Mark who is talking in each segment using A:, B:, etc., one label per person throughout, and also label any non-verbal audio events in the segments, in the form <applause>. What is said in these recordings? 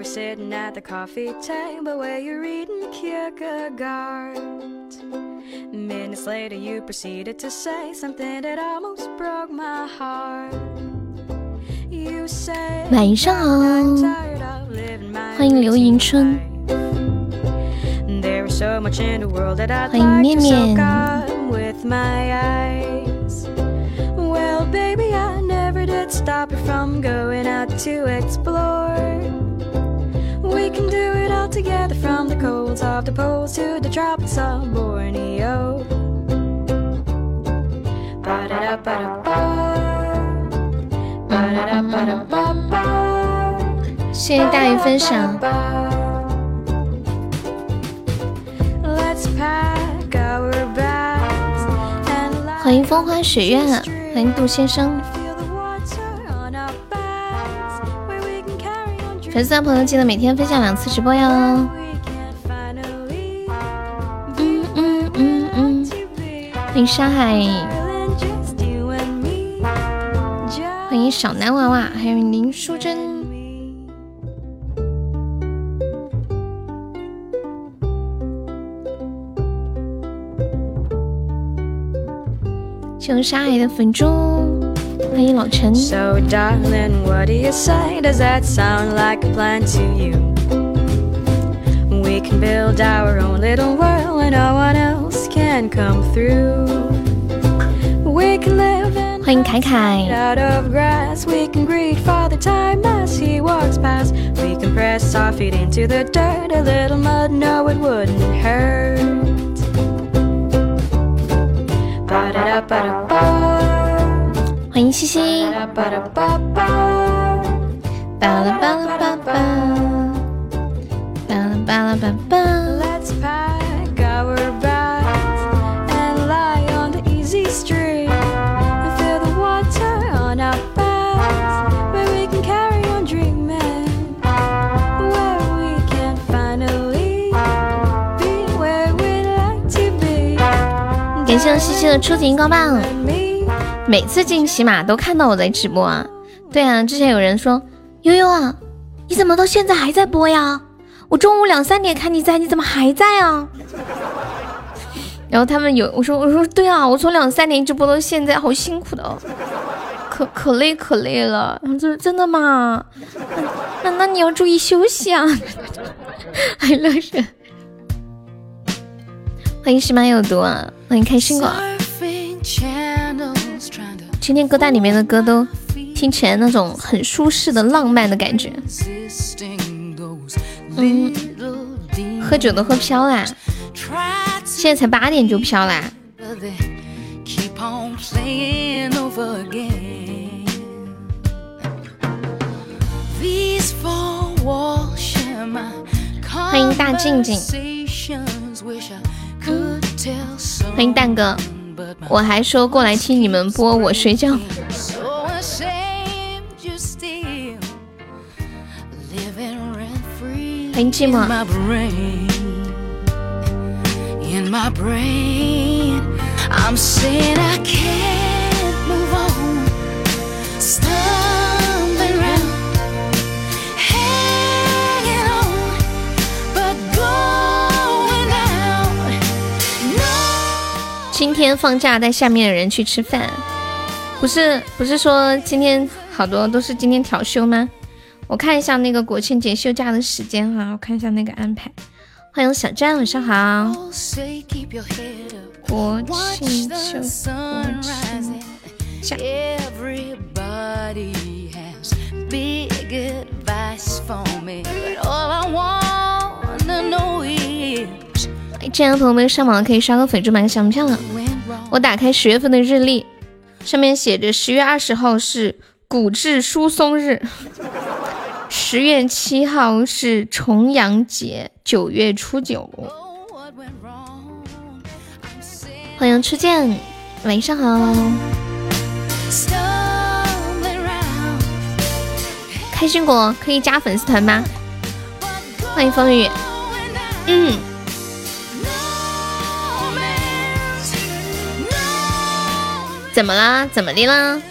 A: we're sitting at the coffee table where you're reading Kierkegaard. Minutes later, you proceeded to say something that almost broke my heart. You said,
B: 晚上好
A: I'm tired of living my
B: 欢迎刘迎春
A: There is so much in the world that I'd
B: 欢迎
A: like
B: 面
A: to
B: 面
A: soak up with my eyes. Well, baby, I never did stop you from going out to explore. Together from the colds of the poles to the tropics of Borneo. Ba-da-da-ba-da-ba.
B: 谢谢大鱼分享。欢迎风花雪月，欢迎杜先生。粉丝朋友记得每天分享两次直播哟！嗯嗯嗯嗯，欢迎沙海，欢迎小男娃娃，还有林淑珍，求沙海的粉猪，欢迎老陈。
A: a plan to you We can build our own little world where no one else can come through We can live in
B: 欢迎凯凯，
A: out of grass. We can greet Father Time as he walks past. We can press our feet into the dirt. A little mud, no, it wouldn't hurt. Ba-da-da-ba-da-ba.
B: 欢迎西西，
A: Ba-da-ba-da-ba-ba.
B: 巴拉巴拉巴巴，巴拉巴拉巴巴。
A: Let's pack our bags and lie on the easy street and feel the water on our backs where we can carry on dreaming where we can finally be where we like to be
B: 感谢西西的初级荧光棒，每次进喜马都看到我在直播啊。对啊，之前有人说悠悠啊，你怎么到现在还在播呀？我中午两三点看你在，你怎么还在啊？<laughs> 然后他们有我说我说对啊，我从两三点一直播到现在，好辛苦的哦，可可累可累了。然后就是真的吗？那那那你要注意休息啊。<laughs> 还乐神，欢迎石马有毒啊，欢迎开心果。今天歌单里面的歌都听起来那种很舒适的浪漫的感觉。嗯，喝酒都喝飘啦，现在才八点就飘啦。欢迎大静静，欢迎蛋哥，我还说过来听你们播我睡觉。
C: But going out. No.
B: 今天放假带下面的人去吃饭，不是不是说今天好多都是今天调休吗？我看一下那个国庆节休假的时间哈、我看一下那个安排。欢迎小战，晚上好。国庆休，国庆假。
C: Everybody has big for me, but all I wanna know is。
B: 朋友没有上榜可以刷个粉猪买个小门票了。我打开十月份的日历，上面写着十月二十号是骨质疏松日。十月七号是重阳节，九月初九。欢迎初见，晚上好。开心果可以加粉丝团吗？欢迎风雨。嗯。怎么啦？怎么的啦？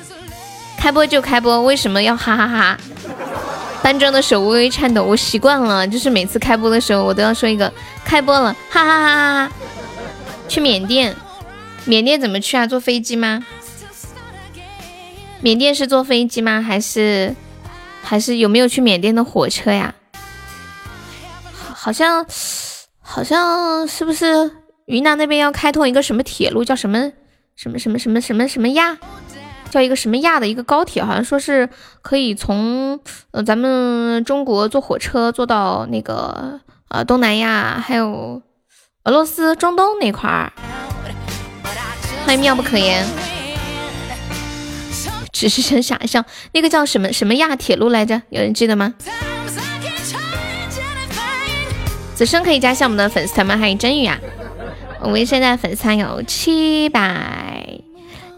B: 开播就开播，为什么要哈哈哈？搬砖的手微微颤抖，我习惯了，就是每次开播的时候，我都要说一个开播了，哈哈哈哈哈。去缅甸，缅甸怎么去啊？坐飞机吗？缅甸是坐飞机吗？还是还是有没有去缅甸的火车呀？好像好像是不是云南那边要开通一个什么铁路，叫什么什么什么什么什么什么呀？叫一个什么亚的一个高铁，好像说是可以从呃咱们中国坐火车坐到那个呃东南亚，还有俄罗斯、中东那块儿。欢迎妙不可言，只是想想象那个叫什么什么亚铁路来着？有人记得吗？子生可以加下我们的粉丝团吗？欢迎真宇啊！我们现在粉丝团有七百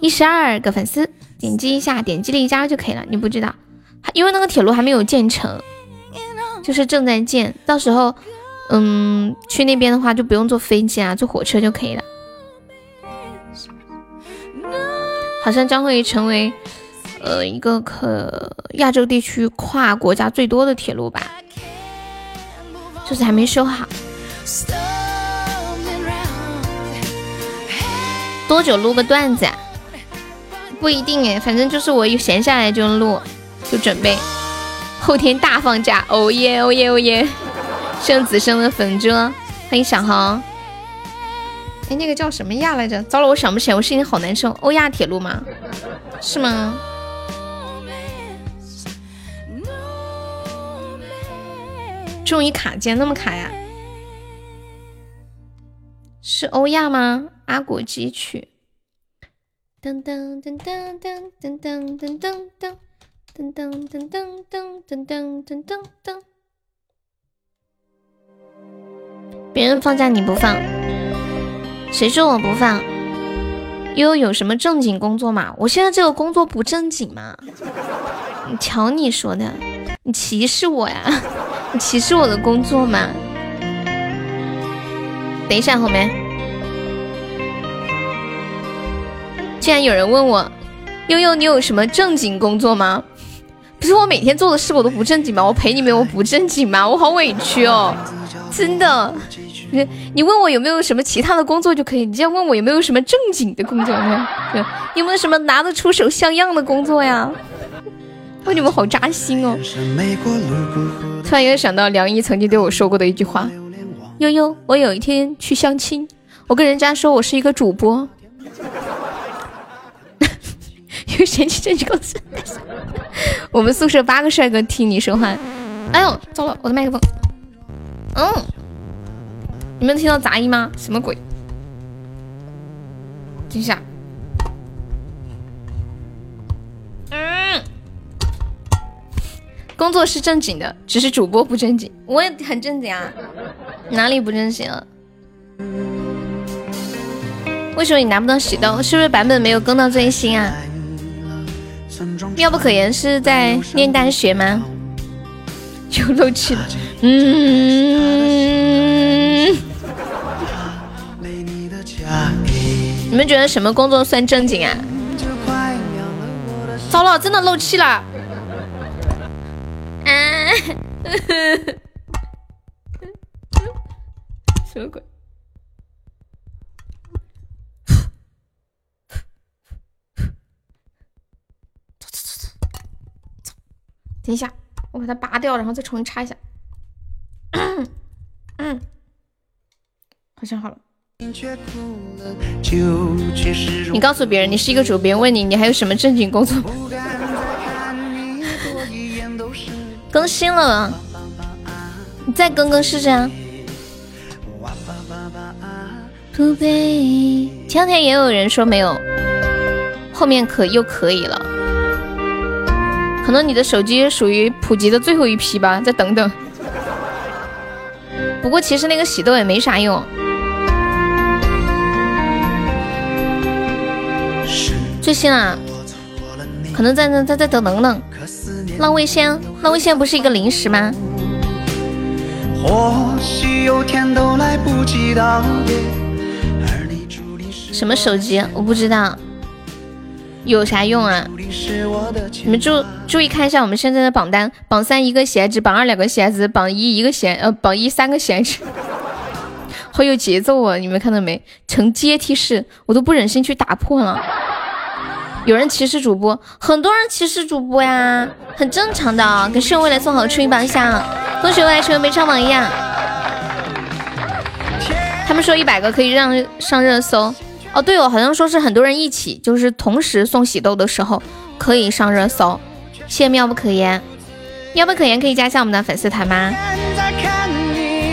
B: 一十二个粉丝。点击一下，点击立即加就可以了。你不知道，因为那个铁路还没有建成，就是正在建。到时候，嗯，去那边的话就不用坐飞机啊，坐火车就可以了。好像将会成为，呃，一个可亚洲地区跨国家最多的铁路吧，就是还没修好。多久录个段子？啊不一定哎，反正就是我一闲下来就录，就准备后天大放假，哦耶哦耶哦耶！圣子生的粉猪，欢迎小红。哎，那个叫什么亚来着？糟了，我想不起来，我心里好难受。欧亚铁路吗？是吗？终于卡键那么卡呀？是欧亚吗？阿果基曲。噔噔噔噔噔噔噔噔噔噔噔噔噔噔噔噔噔噔噔。别人放假你不放，谁说我不放？悠悠有什么正经工作吗？我现在这个工作不正经吗？你瞧你说的，你歧视我呀？你歧视我的工作吗？等一下，后面。竟然有人问我，悠悠，你有什么正经工作吗？不是我每天做的事我都不正经吗？我陪你们我不正经吗？我好委屈哦，真的。你你问我有没有什么其他的工作就可以，你这样问我有没有什么正经的工作呢？有没有什么拿得出手像样的工作呀？哇，你们好扎心哦！突然又想到梁毅曾经对我说过的一句话：悠悠，我有一天去相亲，我跟人家说我是一个主播。<laughs> 有嫌弃这句公司，我们宿舍八个帅哥听你说话。哎呦，糟了，我的麦克风。嗯，你们听到杂音吗？什么鬼？等一下。嗯，工作是正经的，只是主播不正经。我也很正经啊，哪里不正经了？为什么你拿不到喜豆？是不是版本没有更到最新啊？妙不可言是在念大学吗？有漏气了，嗯。你们觉得什么工作算正经啊？糟了，真的漏气了。啊！<laughs> 什么鬼？等一下，我把它拔掉，然后再重新插一下。嗯，好像好了。你告诉别人你是一个主，别人问你你还有什么正经工作？更新了，你再更更试试啊！前两天也有人说没有，后面可又可以了。可能你的手机属于普及的最后一批吧，再等等。不过其实那个喜豆也没啥用。最新啊，可能再再再再等等等。浪味仙，浪味仙不是一个零食吗？什么手机？我不知道。有啥用啊？你们注注意看一下我们现在的榜单，榜三一个鞋子，榜二两个鞋子，榜一一个鞋呃，榜一三个鞋子，<laughs> 好有节奏啊！你们看到没？成阶梯式，我都不忍心去打破了。有人歧视主播，很多人歧视主播呀，很正常的。给室友未来送好初一榜下，恭喜未来成为没上榜一样。他们说一百个可以让上热搜。哦，对哦，好像说是很多人一起，就是同时送喜豆的时候可以上热搜。谢谢妙不可言，妙不可言可以加下我们的粉丝团吗？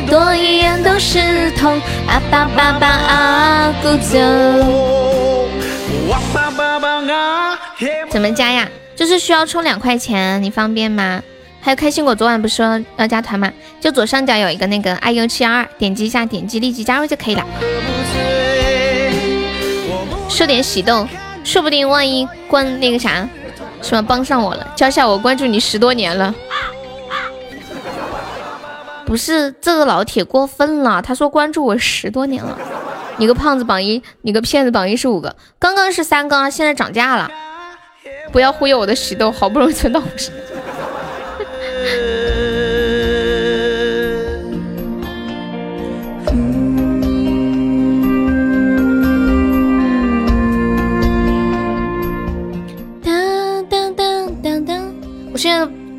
B: 多一眼都是痛，啊吧吧吧啊咕啾。怎么加呀？就是需要充两块钱，你方便吗？还有开心果昨晚不是说要加团吗？就左上角有一个那个 iu 七二二，点击一下，点击立即加入就可以了。说点喜豆，说不定万一关那个啥，是吧？帮上我了，娇笑我关注你十多年了。不是这个老铁过分了，他说关注我十多年了。你个胖子榜一，你个骗子榜一是五个，刚刚是三个，现在涨价了。不要忽悠我的喜豆，好不容易存到五十。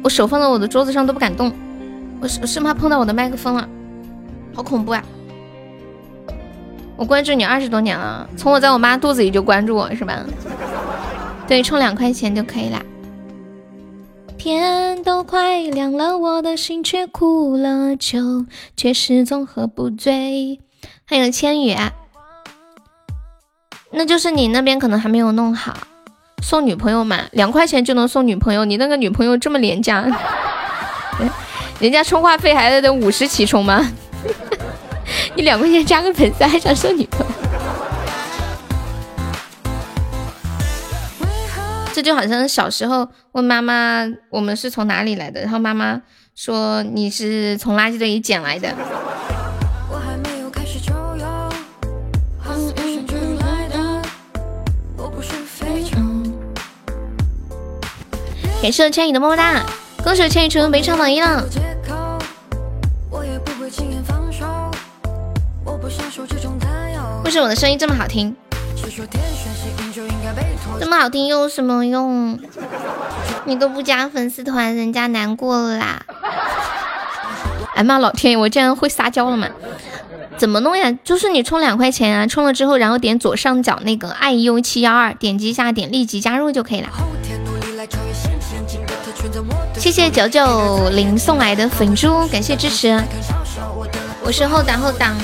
B: 我手放到我的桌子上都不敢动，我是生怕碰到我的麦克风了，好恐怖啊！我关注你二十多年了，从我在我妈肚子里就关注我是吧？<laughs> 对，充两块钱就可以啦。天都快亮了，我的心却哭了，酒却始终喝不醉。还有千羽，那就是你那边可能还没有弄好。送女朋友嘛，两块钱就能送女朋友，你那个女朋友这么廉价？<laughs> 人家充话费还得五十起充吗？<laughs> 你两块钱加个粉丝还想送女朋友？<laughs> 这就好像小时候问妈妈我们是从哪里来的，然后妈妈说你是从垃圾堆里捡来的。感谢我千羽的么么哒，恭喜我千羽成为本场榜一了。为什么我的声音这么好听？这么好听又有什么用？你都不加粉丝团，人家难过了啦！哎妈，老天爷，我竟然会撒娇了吗？怎么弄呀？就是你充两块钱啊，充了之后，然后点左上角那个 iu 七幺二，点击一下，点立即加入就可以了。谢谢九九零送来的粉猪，感谢支持。我是后挡后挡。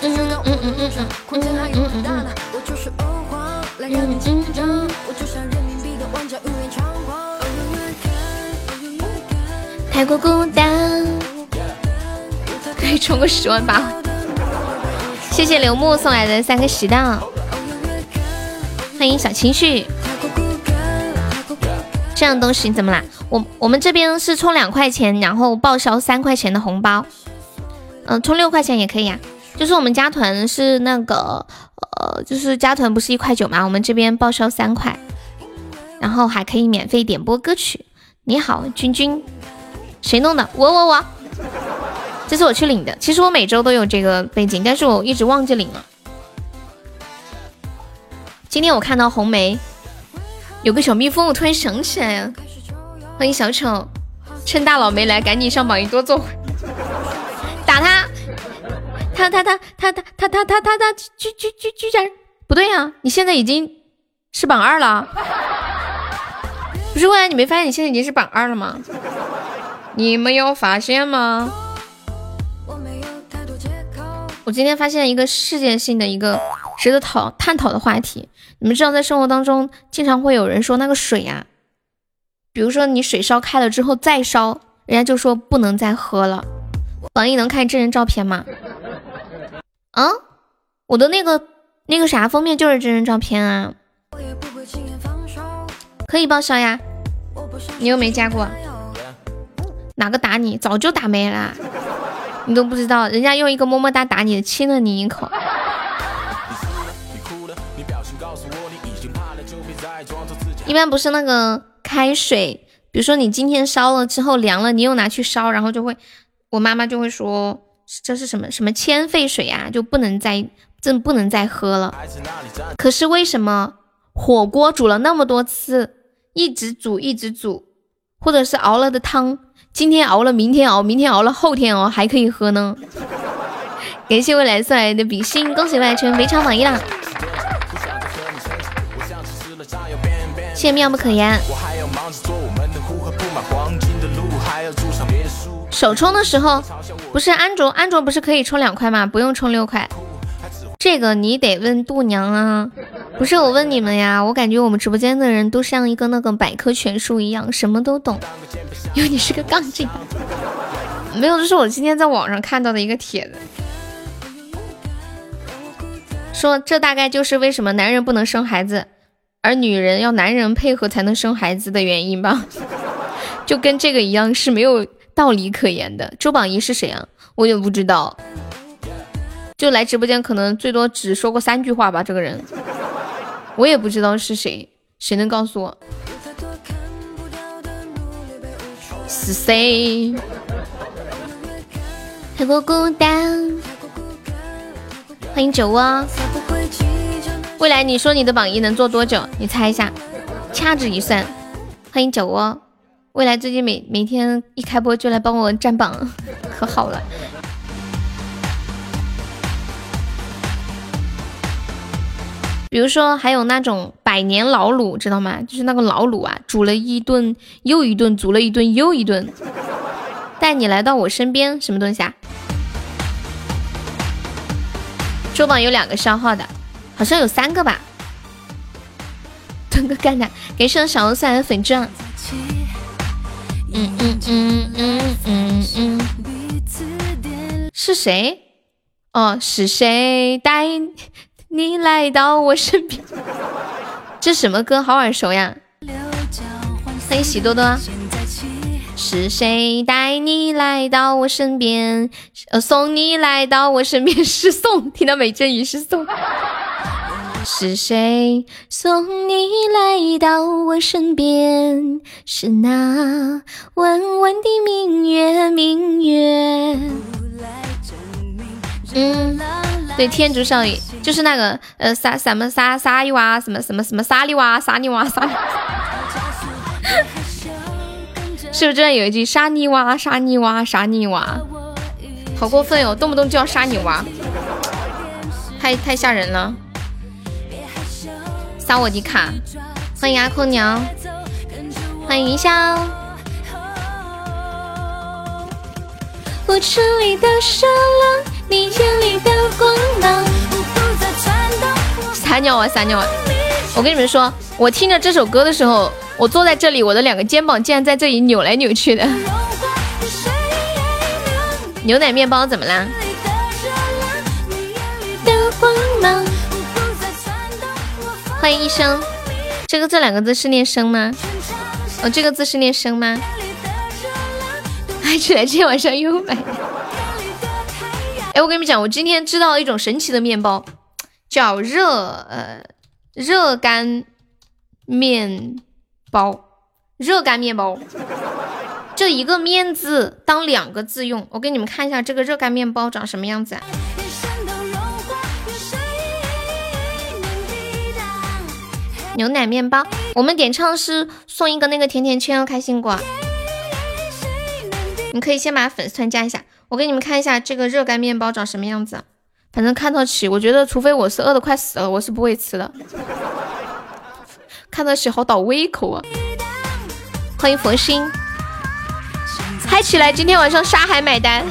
B: 嗯嗯嗯嗯嗯嗯嗯嗯嗯。太过孤单，可以充个十万八。谢谢刘木送来的三个石蛋，欢迎小情绪。这样东西你怎么啦？我我们这边是充两块钱，然后报销三块钱的红包。嗯，充六块钱也可以啊。就是我们加团是那个。呃，就是加团不是一块九吗？我们这边报销三块，然后还可以免费点播歌曲。你好，君君，谁弄的？我我我，这是我去领的。其实我每周都有这个背景，但是我一直忘记领了。今天我看到红梅有个小蜜蜂，我突然想起来了。欢迎小丑，趁大佬没来，赶紧上榜一多坐会，打他。他他他他他他他他他他居居居居然不对呀！你现在已经是榜二了，不是？未来你没发现你现在已经是榜二了吗？你没有发现吗？我今天发现一个事件性的一个值得讨探讨的话题。你们知道，在生活当中经常会有人说那个水呀，比如说你水烧开了之后再烧，人家就说不能再喝了。榜一能看真人照片吗？啊，我的那个那个啥封面就是真人照片啊，可以报销呀。你又没加过，哪个打你？早就打没了，你都不知道，人家用一个么么哒打你，亲了你一口。一般不是那个开水，比如说你今天烧了之后凉了，你又拿去烧，然后就会，我妈妈就会说这是什么什么铅沸水啊，就不能再真不能再喝了。可是为什么火锅煮了那么多次，一直煮一直煮，或者是熬了的汤，今天熬了明天熬，明天熬了后天熬还可以喝呢？<laughs> 感谢未来送来的比心，恭喜未来成为非常榜一啦！谢谢妙不可言。首充的时候不是安卓，安卓不是可以充两块吗？不用充六块。这个你得问度娘啊，不是我问你们呀。我感觉我们直播间的人都像一个那个百科全书一样，什么都懂。因为你是个杠精。没有，这是我今天在网上看到的一个帖子，说这大概就是为什么男人不能生孩子。而女人要男人配合才能生孩子的原因吧，就跟这个一样是没有道理可言的。周榜一是谁啊？我也不知道，就来直播间可能最多只说过三句话吧。这个人，我也不知道是谁，谁能告诉我是谁？太过孤单，欢迎酒窝。未来你说你的榜一能做多久？你猜一下，掐指一算。欢迎酒窝，未来最近每每天一开播就来帮我占榜，<laughs> 可好了。比如说还有那种百年老卤，知道吗？就是那个老卤啊，煮了一顿又一顿，煮了一顿又一顿。<laughs> 带你来到我身边，什么东西啊？周榜有两个消耗的。好像有三个吧，<laughs> 东哥干的，给上小欧送来的粉钻。嗯嗯嗯嗯嗯嗯，是谁？哦，是谁带你来到我身边？这什么歌？好耳熟呀！欢迎喜多多。是谁带你来到我身边？呃，送你来到我身边是送，听到没？这语是送。是谁送你来到我身边？是那弯弯的明月，明月。嗯，对，天竺少女就是那个呃，啥什么啥啥女娃，什么什么什么沙里娃，沙里娃，沙。是不是这有一句沙泥娃，沙泥娃，沙泥娃？好过分哟，动不动就要杀你娃，太太吓人了。扫我的卡，欢迎阿空娘，欢迎云霄。我城里的沙浪，你眼里的光芒。撒尿啊撒尿啊！我跟你们说，我听着这首歌的时候，我坐在这里，我的两个肩膀竟然在这里扭来扭去的。牛奶面包怎么啦？欢迎一生，这个这两个字是念生吗？哦，这个字是念生吗？<laughs> 爱起来，今天晚上又买。哎，我跟你们讲，我今天知道了一种神奇的面包，叫热呃热干面包，热干面包，这一个面字当两个字用。我给你们看一下这个热干面包长什么样子。牛奶面包，我们点唱是送一个那个甜甜圈哦，开心果。你可以先把粉丝团加一下，我给你们看一下这个热干面包长什么样子。反正看得起，我觉得除非我是饿的快死了，我是不会吃的。看得起好倒胃口啊！欢迎佛心，嗨起来！今天晚上沙海买单。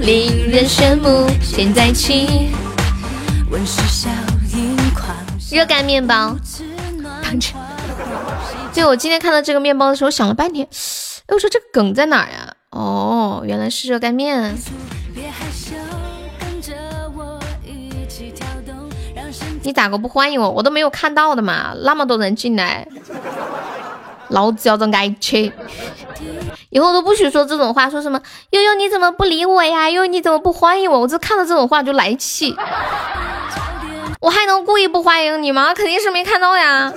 B: 令人羡慕，现在起。热干面包，当真？对，我今天看到这个面包的时候想了半天，哎，我说这个梗在哪呀？哦，原来是热干面。你咋个不欢迎我？我都没有看到的嘛，那么多人进来，老子要着挨吃。以后都不许说这种话，说什么悠悠你怎么不理我呀？悠悠你怎么不欢迎我？我这看到这种话就来气。我还能故意不欢迎你吗？肯定是没看到呀。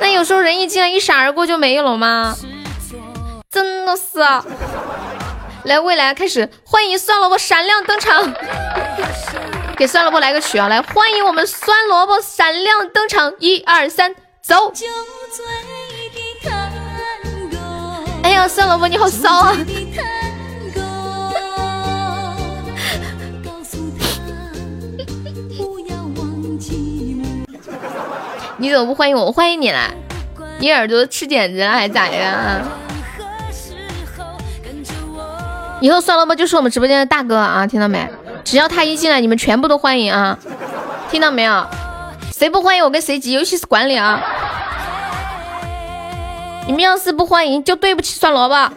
B: 那有时候人一进来一闪而过就没有了吗？真的是。来，未来开始欢迎酸萝卜闪亮登场，给酸萝卜来个曲啊！来，欢迎我们酸萝卜闪亮登场，一二三，走！哎呀，酸萝卜你好骚啊！你怎么不欢迎我？我欢迎你啦！你耳朵吃茧子了还咋呀？以后酸萝卜就是我们直播间的大哥啊，听到没？只要他一进来，你们全部都欢迎啊，听到没有？谁不欢迎我跟谁急，尤其是管理啊！你们要是不欢迎，就对不起酸萝卜。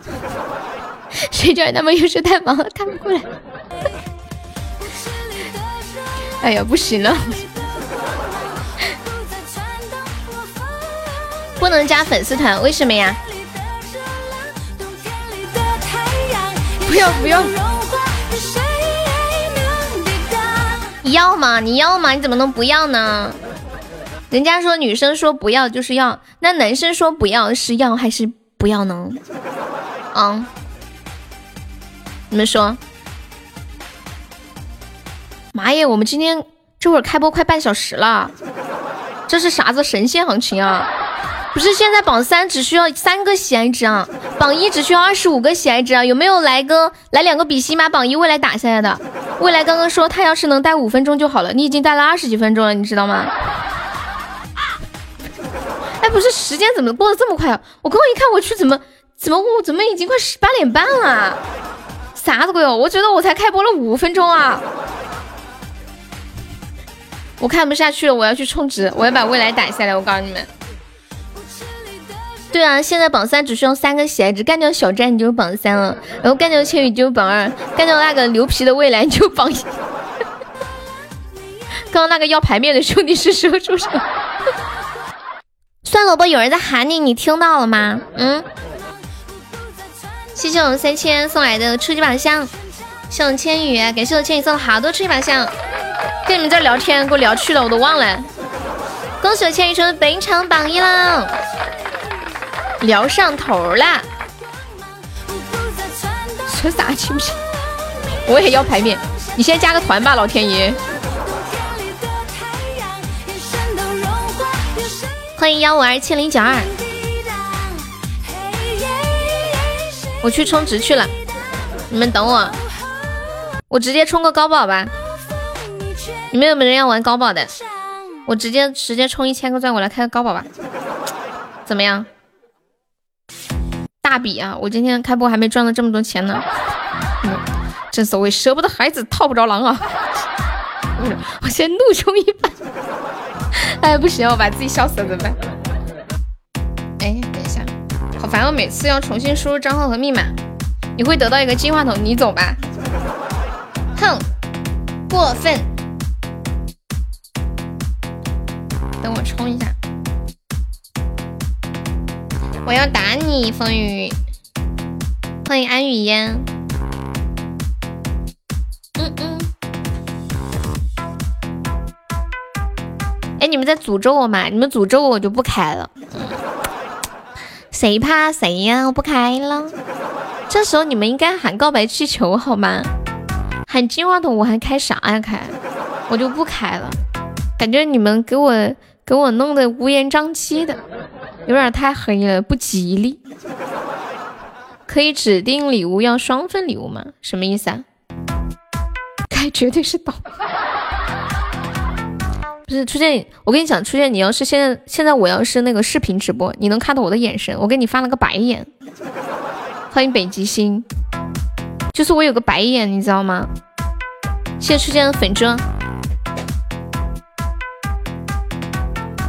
B: 谁叫他们有时太忙了，看不过来。哎呀，不行了，不能加粉丝团，为什么呀？不要不要！你要吗？你要吗？你怎么能不要呢？人家说女生说不要就是要，那男生说不要是要还是不要呢？嗯？你们说？妈耶！我们今天这会儿开播快半小时了，这是啥子神仙行情啊？不是现在榜三只需要三个喜爱值啊，<laughs> 榜一只需要二十五个喜爱值啊！有没有来个来两个比心把榜一未来打下来的？未来刚刚说他要是能待五分钟就好了，你已经待了二十几分钟了，你知道吗？哎，不是时间怎么过得这么快啊？我刚刚一看我去，怎么怎么我怎么已经快十八点半了？啥子鬼哦？我觉得我才开播了五分钟啊！我看不下去了，我要去充值，我要把未来打下来，我告诉你们。对啊，现在榜三只需要三个喜爱值，干掉小站你就榜三了，然后干掉千羽就是榜二，干掉那个牛皮的未来你就榜一。<laughs> 刚刚那个要牌面的兄弟是说出什么？酸萝卜有人在喊你，你听到了吗？嗯。谢谢我们三千送来的初级宝箱，谢我们千羽，感谢我千羽送了好多初级宝箱。跟你们在聊天，给我聊去了，我都忘了。恭喜我千羽成为本场榜一了。聊上头啦！说啥行不行？我也要牌面，你先加个团吧，老天爷！欢迎幺五二七零九二，我去充值去了，你们等我，我直接充个高宝吧。你们有没有人要玩高宝的？我直接直接充一千个钻，我来开个高宝吧，怎么样？大笔啊！我今天开播还没赚到这么多钱呢。正所谓舍不得孩子套不着狼啊！我先怒充一把。<laughs> 哎，不行，我把自己笑死了怎么办？哎，等一下，好烦，我每次要重新输入账号和密码。你会得到一个金话筒，你走吧。哼，过分。等我充一下。我要打你，风雨！欢迎安雨烟。嗯嗯。哎，你们在诅咒我吗？你们诅咒我，我就不开了。谁怕谁呀？我不开了。这时候你们应该喊告白气球好吗？喊金话筒我还开啥呀？开，我就不开了。感觉你们给我给我弄得乌烟瘴气的。有点太黑了，不吉利。可以指定礼物要双份礼物吗？什么意思啊？该绝对是倒。不是初见，我跟你讲，初见你要是现在现在我要是那个视频直播，你能看到我的眼神，我给你发了个白眼。欢迎北极星，就是我有个白眼，你知道吗？谢谢初见的粉砖。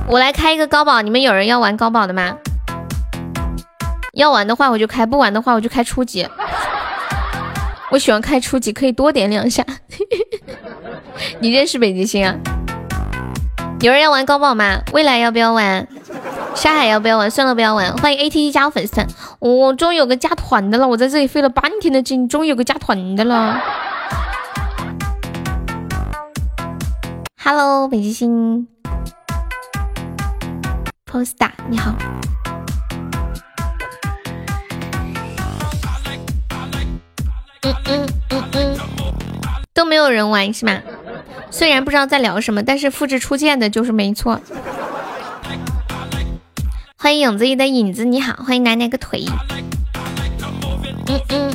B: 我来开一个高保，你们有人要玩高保的吗？要玩的话我就开，不玩的话我就开初级。我喜欢开初级，可以多点两下。<laughs> 你认识北极星啊？有人要玩高保吗？未来要不要玩？沙海要不要玩？算了，不要玩。欢迎 ATT 加我粉丝团。我、终于有个加团的了，我在这里费了半天的劲，终于有个加团的了。Hello，北极星，Posta，你好。嗯嗯嗯嗯，都没有人玩是吗？虽然不知道在聊什么，但是复制初见的就是没错。欢迎影子里的影子，你好，欢迎奶奶个腿。嗯嗯。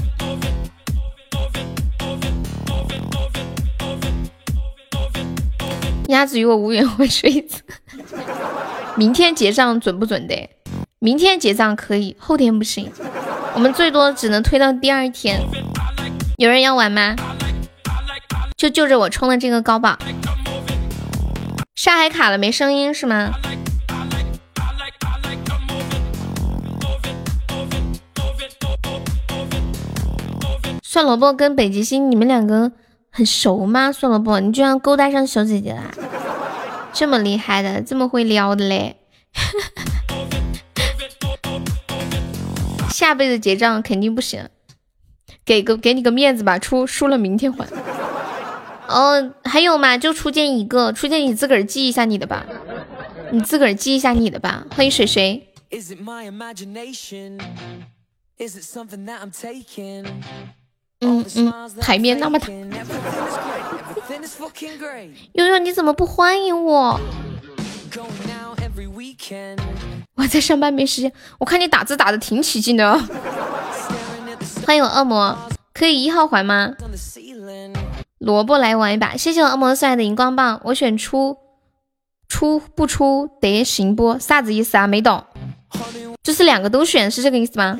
B: 鸭子与我无缘，我睡一次。明天结账准不准的？明天结账可以，后天不行。我们最多只能推到第二天。有人要玩吗？就就着我充的这个高宝。上海卡了，没声音是吗？蒜萝卜跟北极星，你们两个很熟吗？蒜萝卜，你居然勾搭上小姐姐啦？这么厉害的，这么会撩的嘞！<laughs> 下辈子结账肯定不行，给个给你个面子吧，出输了明天还。<laughs> 哦，还有吗？就初见一个，初见你自个儿记一下你的吧，你自个儿记一下你的吧。欢迎水水。嗯嗯，海面那么大。悠悠，你怎么不欢迎我？我在上班没时间。我看你打字打的挺起劲的。欢迎我恶魔，可以一号环吗？萝卜来玩一把，谢谢我恶魔送来的荧光棒。我选出，出不出得行不？啥子意思啊？没懂。就是两个都选，是这个意思吗？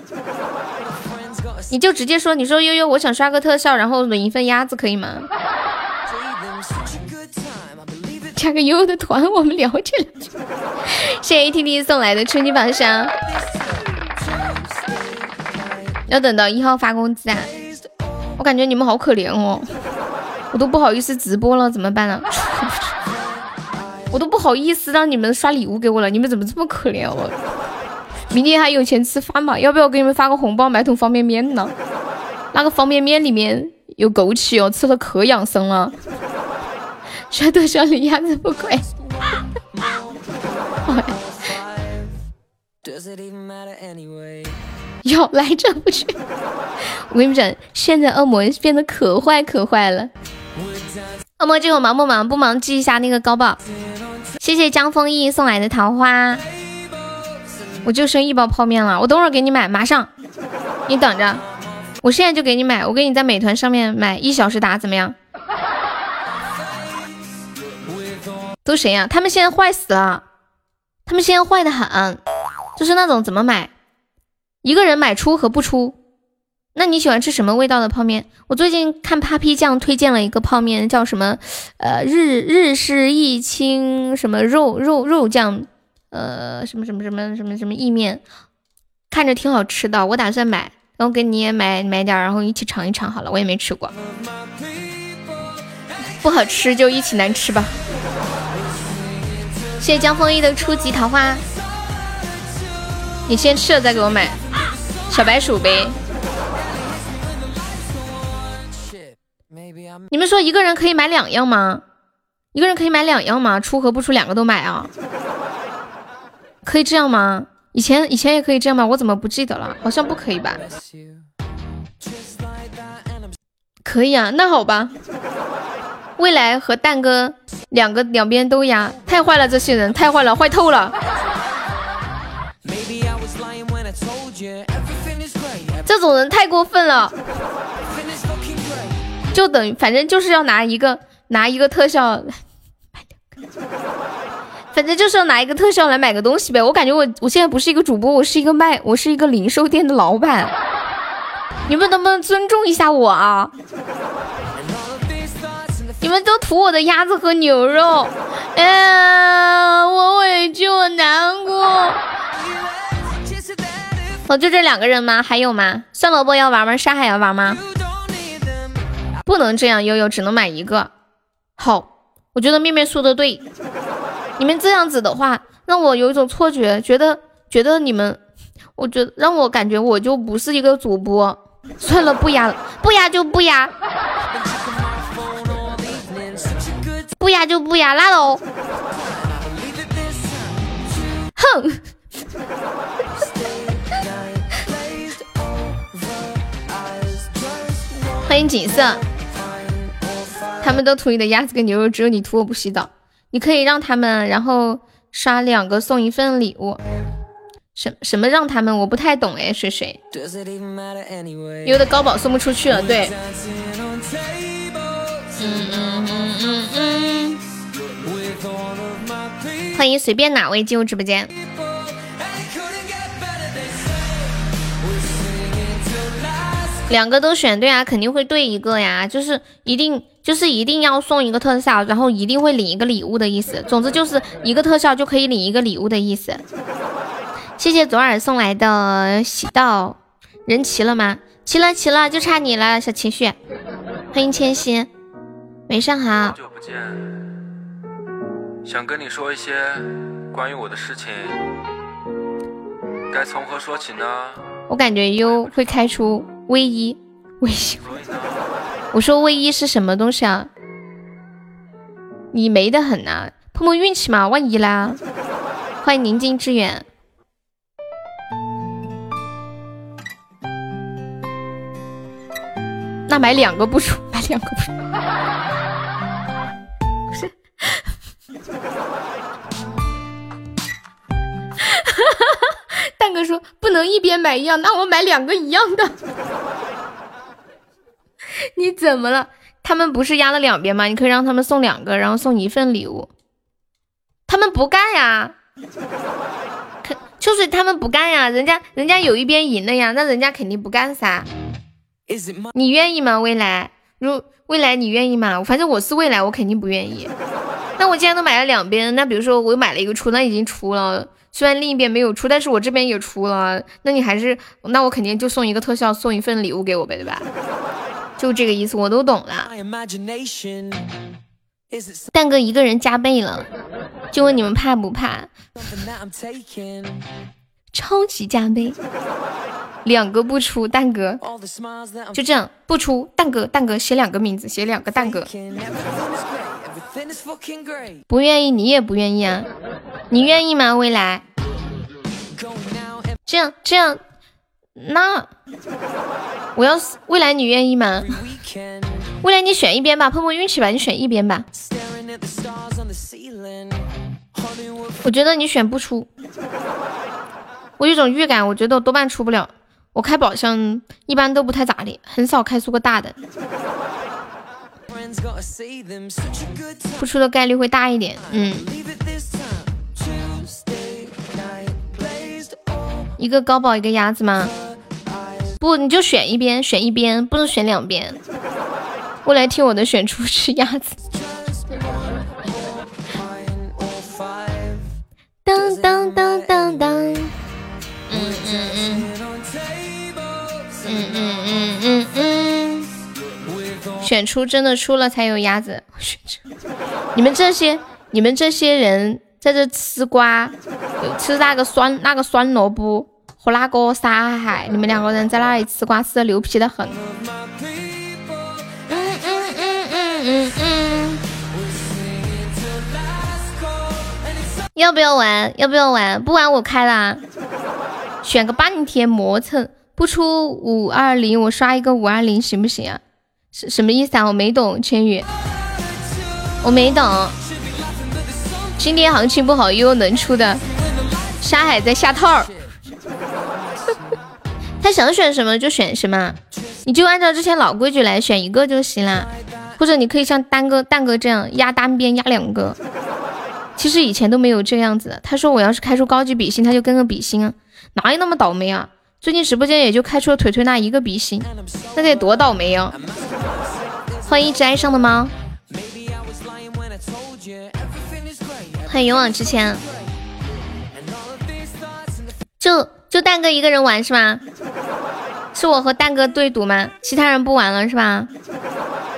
B: 你就直接说，你说悠悠，我想刷个特效，然后领一份鸭子，可以吗？加个悠悠的团，我们聊起来。谢谢 A T T 送来的春季宝箱，要等到一号发工资啊！我感觉你们好可怜哦，我都不好意思直播了，怎么办呢？我都不好意思让你们刷礼物给我了，你们怎么这么可怜我？明天还有钱吃饭吗？要不要给你们发个红包买桶方便面呢？那个方便面里面有枸杞哦，吃了可养生了。刷特效里鸭子不亏。<laughs> 要来这不去。我跟你们讲，现在恶魔变得可坏可坏了。恶魔这会忙不忙？不忙记一下那个高宝。谢谢江丰毅送来的桃花。我就剩一包泡面了，我等会儿给你买，马上，你等着，我现在就给你买，我给你在美团上面买一小时达，怎么样？都谁呀？他们现在坏死了，他们现在坏的很，就是那种怎么买，一个人买出和不出。那你喜欢吃什么味道的泡面？我最近看 Papi 酱推荐了一个泡面，叫什么？呃，日日式一清什么肉肉肉酱。呃，什么什么什么什么什么意面，看着挺好吃的，我打算买，然后给你也买买点，然后一起尝一尝好了，我也没吃过，不好吃就一起难吃吧。谢谢江丰一的初级桃花，你先吃了再给我买，小白鼠呗。你们说一个人可以买两样吗？一个人可以买两样吗？出和不出两个都买啊？可以这样吗？以前以前也可以这样吗？我怎么不记得了？好像不可以吧？可以啊，那好吧。未来和蛋哥两个两边都压，太坏了，这些人太坏了，坏透了。这种人太过分了。就等于，反正就是要拿一个拿一个特效。反正就是要拿一个特效来买个东西呗。我感觉我我现在不是一个主播，我是一个卖，我是一个零售店的老板。你们能不能尊重一下我啊？你们都图我的鸭子和牛肉，哎呀，我委屈，我难过。哦，就这两个人吗？还有吗？酸萝卜要玩吗？沙海要玩吗？不能这样，悠悠只能买一个。好，我觉得面面说的对。你们这样子的话，让我有一种错觉，觉得觉得你们我觉得让我感觉我就不是一个主播。算了，不压了，不压就不压，不压就不压，拉倒。哼。<laughs> 欢迎锦瑟，他们都图你的鸭子跟牛肉，只有你图我不洗澡。你可以让他们，然后刷两个送一份礼物。什什么让他们？我不太懂哎，水水。有的高宝送不出去了，对。嗯嗯嗯嗯嗯。欢迎随便哪位进入直播间。两个都选对啊，肯定会对一个呀，就是一定就是一定要送一个特效，然后一定会领一个礼物的意思。总之就是一个特效就可以领一个礼物的意思。谢谢左耳送来的喜到，人齐了吗？齐了齐了，就差你了，小情绪。欢迎千玺，晚上好。好久不见，想跟你说一些关于我的事情，该从何说起呢？我感觉优会开出。卫衣，卫衣。我说卫衣是什么东西啊？你没得很呐，碰碰运气嘛，万一啦。欢迎宁静致远。那买两个不出，买两个不出。<laughs> 蛋哥说不能一边买一样，那我买两个一样的。<laughs> 你怎么了？他们不是压了两边吗？你可以让他们送两个，然后送一份礼物。他们不干呀，<laughs> 可就是他们不干呀。人家人家有一边赢了呀，那人家肯定不干噻。你愿意吗？未来，如未来你愿意吗？反正我是未来，我肯定不愿意。那我既然都买了两边，那比如说我买了一个出，那已经出了。虽然另一边没有出，但是我这边也出了。那你还是，那我肯定就送一个特效，送一份礼物给我呗，对吧？就这个意思，我都懂了。蛋哥一个人加倍了，就问你们怕不怕？超级加倍，两个不出，蛋哥就这样不出，蛋哥蛋哥写两个名字，写两个蛋哥。不愿意，你也不愿意啊？你愿意吗？未来，这样这样，那我要是未来，你愿意吗？未来你选一边吧，碰碰运气吧，你选一边吧。我觉得你选不出，我有种预感，我觉得我多半出不了。我开宝箱一般都不太咋地，很少开出个大的。不出的概率会大一点，嗯。一个高宝，一个鸭子吗？不，你就选一边，选一边，不能选两边。过来听我的，选出是鸭子。当当当当选出真的出了才有鸭子。你们这些，你们这些人在这吃瓜，吃那个酸那个酸萝卜和那个沙海，你们两个人在那里吃瓜吃的牛皮的很。嗯嗯嗯嗯嗯嗯。要不要玩？要不要玩？不玩我开了。选个半天磨蹭，不出五二零，我刷一个五二零行不行啊？什什么意思啊？我没懂，千羽，我没懂。今天行情不好，又能出的沙海在下套。<laughs> 他想选什么就选什么，你就按照之前老规矩来选一个就行了。或者你可以像丹哥蛋哥这样压单边压两个。其实以前都没有这样子的。他说我要是开出高级比心，他就跟个比心啊，哪有那么倒霉啊？最近直播间也就开出了腿腿那一个比心，那得多倒霉呀！欢迎一只爱上的猫，欢迎勇往直前。就就蛋哥一个人玩是吗？是我和蛋哥对赌吗？其他人不玩了是吧？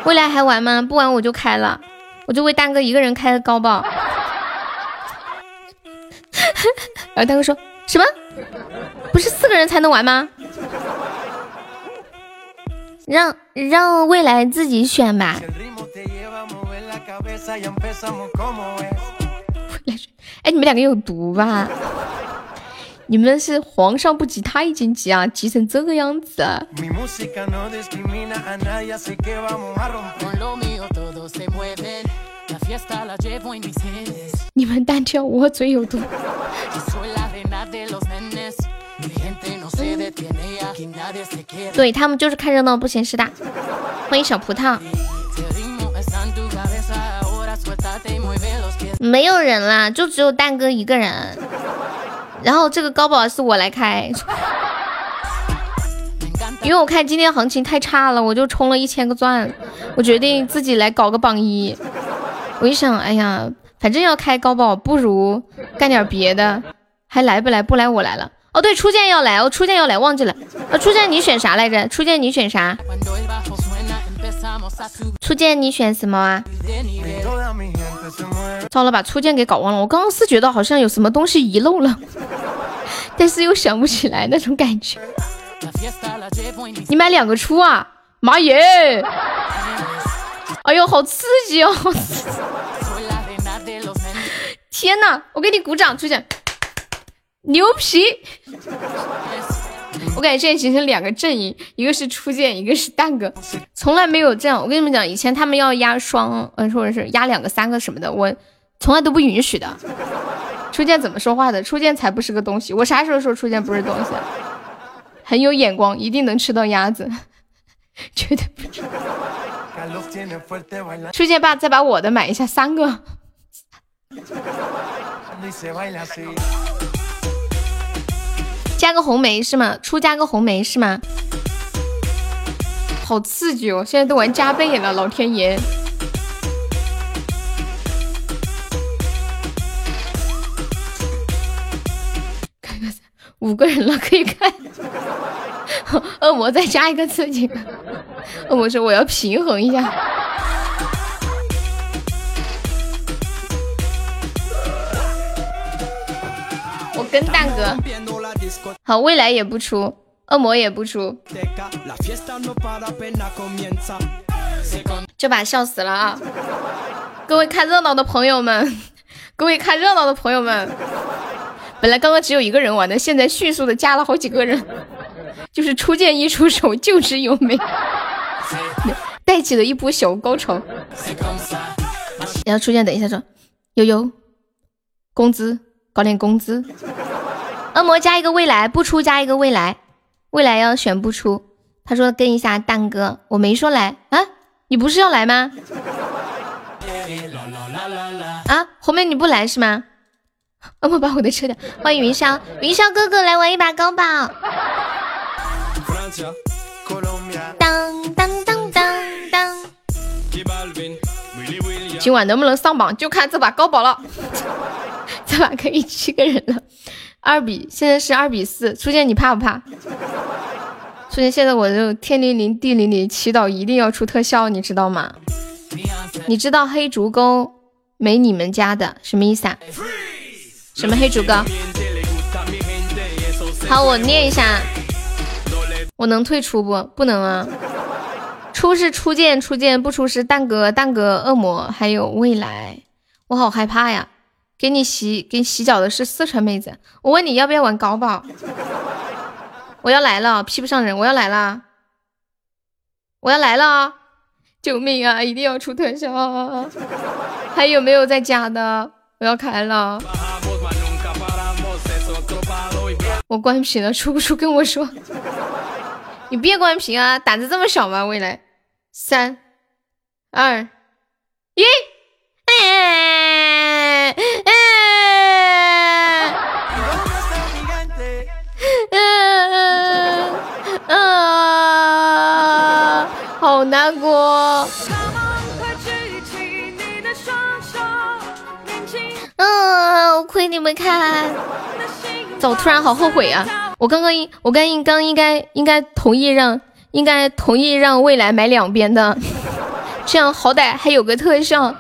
B: 未来还玩吗？不玩我就开了，我就为蛋哥一个人开个高爆。<laughs> 然后蛋哥说。什么？不是四个人才能玩吗？让让未来自己选吧。<laughs> 哎，你们两个有毒吧？你们是皇上不急他已经急啊，急成这个样子。你们单挑我嘴有毒。对他们就是看热闹不嫌事大。欢迎小葡萄。没有人啦，就只有蛋哥一个人。然后这个高保是我来开，<laughs> 因为我看今天行情太差了，我就充了一千个钻，我决定自己来搞个榜一。我一想，哎呀，反正要开高爆，不如干点别的。还来不来？不来我来了。哦，对，初见要来，哦，初见要来，忘记了。呃，初见你选啥来着？初见你选啥？初见你选什么啊？糟了，把初见给搞忘了。我刚刚是觉得好像有什么东西遗漏了，<laughs> 但是又想不起来那种感觉。你买两个初啊？妈耶！哎呦，好刺激哦！天呐，我给你鼓掌，初见，牛皮！我感觉现在形成两个阵营，一个是初见，一个是蛋哥，从来没有这样。我跟你们讲，以前他们要压双，嗯，或者是压两个、三个什么的，我从来都不允许的。初见怎么说话的？初见才不是个东西，我啥时候说初见不是东西？很有眼光，一定能吃到鸭子，<laughs> 绝对不。初见爸，再把我的买一下，三个。<laughs> 加个红梅是吗？出加个红梅是吗？好刺激哦！现在都玩加倍了，老天爷！看看五个人了，可以看。<laughs> 恶魔再加一个刺激。恶魔说我要平衡一下。跟蛋哥。好，未来也不出，恶魔也不出，这把笑死了啊！各位看热闹的朋友们，<laughs> 各位看热闹的朋友们，本来刚刚只有一个人玩的，现在迅速的加了好几个人，就是初见一出手就知有美，带起了一波小高潮。然后初见，等一下说，悠悠，工资搞点工资。恶魔加一个未来不出，加一个未来，未来要选不出。他说跟一下蛋哥，我没说来啊，你不是要来吗？啊，红妹你不来是吗？恶魔把我的车掉。欢迎云霄，云霄哥哥来玩一把高宝。当当当当当。今晚能不能上榜，就看这把高宝了。这把可以七个人了。二比现在是二比四，初见你怕不怕？初见现在我就天灵灵地灵灵，祈祷一定要出特效，你知道吗？你知道黑竹沟没你们家的什么意思啊？什么黑竹沟？好，我念一下，我能退出不？不能啊。出是初见，初见不出是蛋哥，蛋哥恶魔还有未来，我好害怕呀。给你洗给你洗脚的是四川妹子，我问你要不要玩高宝？我要来了，P 不上人，我要来了，我要来了啊，救命啊！一定要出特效，还有没有在家的？我要开了，我关屏了，出不出跟我说？你别关屏啊，胆子这么小吗？未来，三二一，哎。哎我，亏你们看，早突然好后悔啊！我刚刚应我刚应刚应该应该同意让应该同意让未来买两边的，<laughs> 这样好歹还有个特效。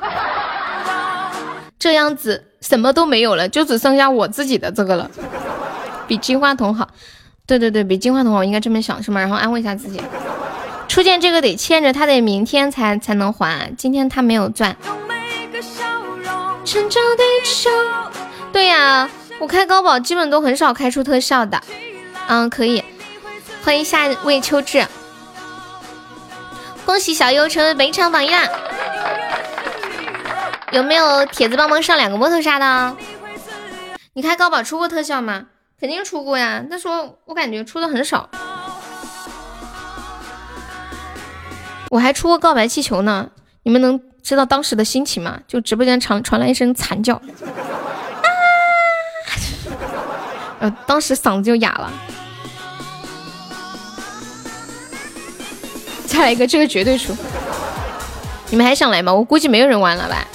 B: 这样子什么都没有了，就只剩下我自己的这个了。比金话筒好。对对对，比金话筒好，应该这么想是吗？然后安慰一下自己。初见这个得欠着，他得明天才才能还，今天他没有赚。对呀，我开高保基本都很少开出特效的。嗯，可以。欢迎下一位秋至，恭喜小优成为本场榜一啦！有没有铁子帮忙上两个摸头杀的？你开高保出过特效吗？肯定出过呀，但是我我感觉出的很少。我还出过告白气球呢，你们能知道当时的心情吗？就直播间传传来一声惨叫，啊！呃，当时嗓子就哑了。再来一个，这个绝对出。你们还想来吗？我估计没有人玩了吧。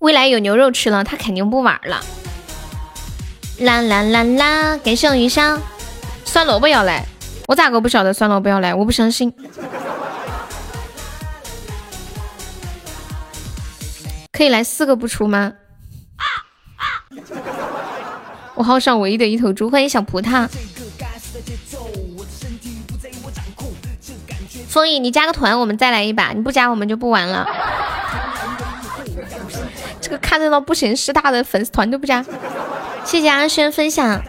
B: 未来有牛肉吃了，他肯定不玩了。啦啦啦啦！感谢我余香，酸萝卜要来，我咋个不晓得酸萝卜要来？我不相信。可以来四个不出吗？我号上唯一的一头猪，欢迎小葡萄。风影，你加个团，我们再来一把。你不加，我们就不玩了。<laughs> 这个看热闹不嫌事大的粉丝团都不加。谢谢阿轩分享。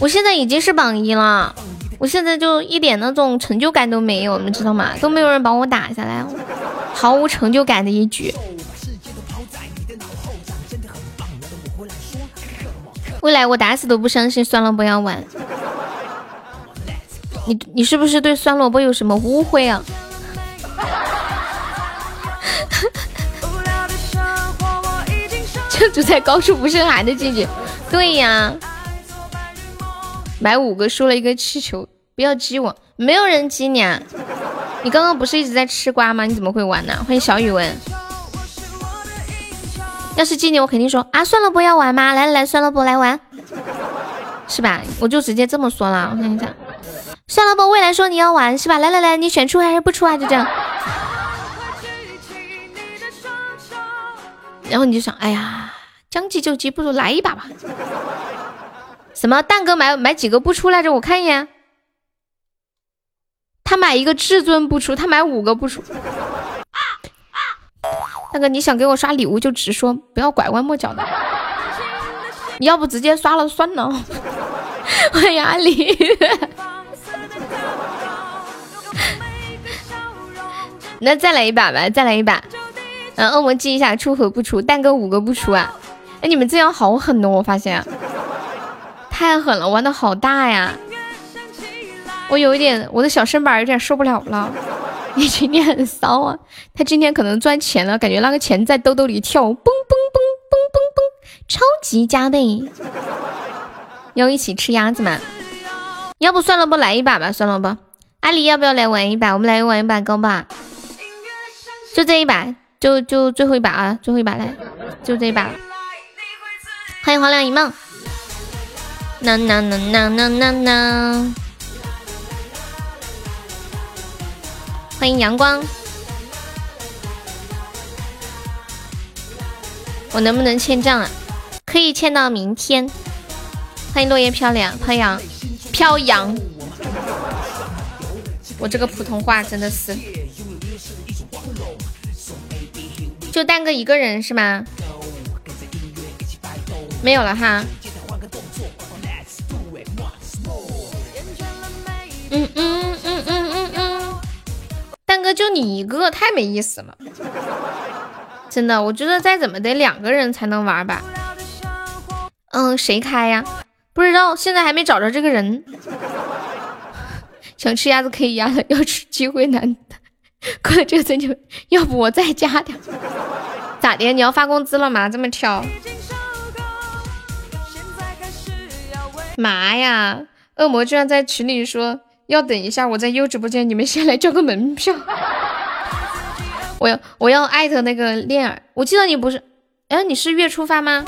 B: 我现在已经是榜一了，我现在就一点那种成就感都没有，你知道吗？都没有人帮我打下来，毫无成就感的一局。未来我打死都不相信，酸萝卜要玩。你你是不是对酸萝卜有什么误会啊？<laughs> 就住在高处不胜寒的境界，对呀。买五个输了一个气球，不要激我，没有人激你啊！你刚刚不是一直在吃瓜吗？你怎么会玩呢？欢迎小语文。要是今年，我肯定说啊，算了，不要玩吗？来来来，算了，不来玩，是吧？我就直接这么说了，我看一下。算了不，未来说你要玩是吧？来来来，你选出还是不出啊？就这样。然后你就想，哎呀，将计就计，不如来一把吧。什么？蛋哥买买几个不出来着？我看一眼。他买一个至尊不出，他买五个不出。大哥，你想给我刷礼物就直说，不要拐弯抹角的。你要不直接刷了算了。<laughs> 欢迎阿狸。那再来一把吧，再来一把。嗯，恶魔记一下，出和不出，蛋哥五个不出啊！哎，你们这样好狠哦，我发现，太狠了，玩的好大呀！我有一点，我的小身板有点受不了了。你今天很骚啊！他今天可能赚钱了，感觉那个钱在兜兜里跳，嘣嘣嘣嘣嘣嘣，超级加倍。要一起吃鸭子吗？要不算了，不来一把吧，算了吧。阿狸要不要来玩一把？我们来玩一把高吧。就这一把，就就最后一把啊！最后一把来，就这一把。欢迎黄粱一梦。呐呐呐呐呐呐呐。欢迎阳光。我能不能欠账啊？可以欠到明天。欢迎落叶飘凉，飘扬，飘扬。我这个普通话真的是。就蛋哥一个人是吗？没有了哈。嗯嗯嗯嗯嗯嗯，蛋哥就你一个，太没意思了。真的，我觉得再怎么得两个人才能玩吧。嗯，谁开呀？不知道，现在还没找着这个人。想吃鸭子可以鸭子，要吃机会难得。过了这个春秋，要不我再加点？咋的？你要发工资了吗？这么挑？妈呀！恶魔居然在群里说要等一下，我在优直播间，你们先来交个门票。<laughs> 我要我要艾特那个恋儿，我记得你不是，哎，你是月初发吗？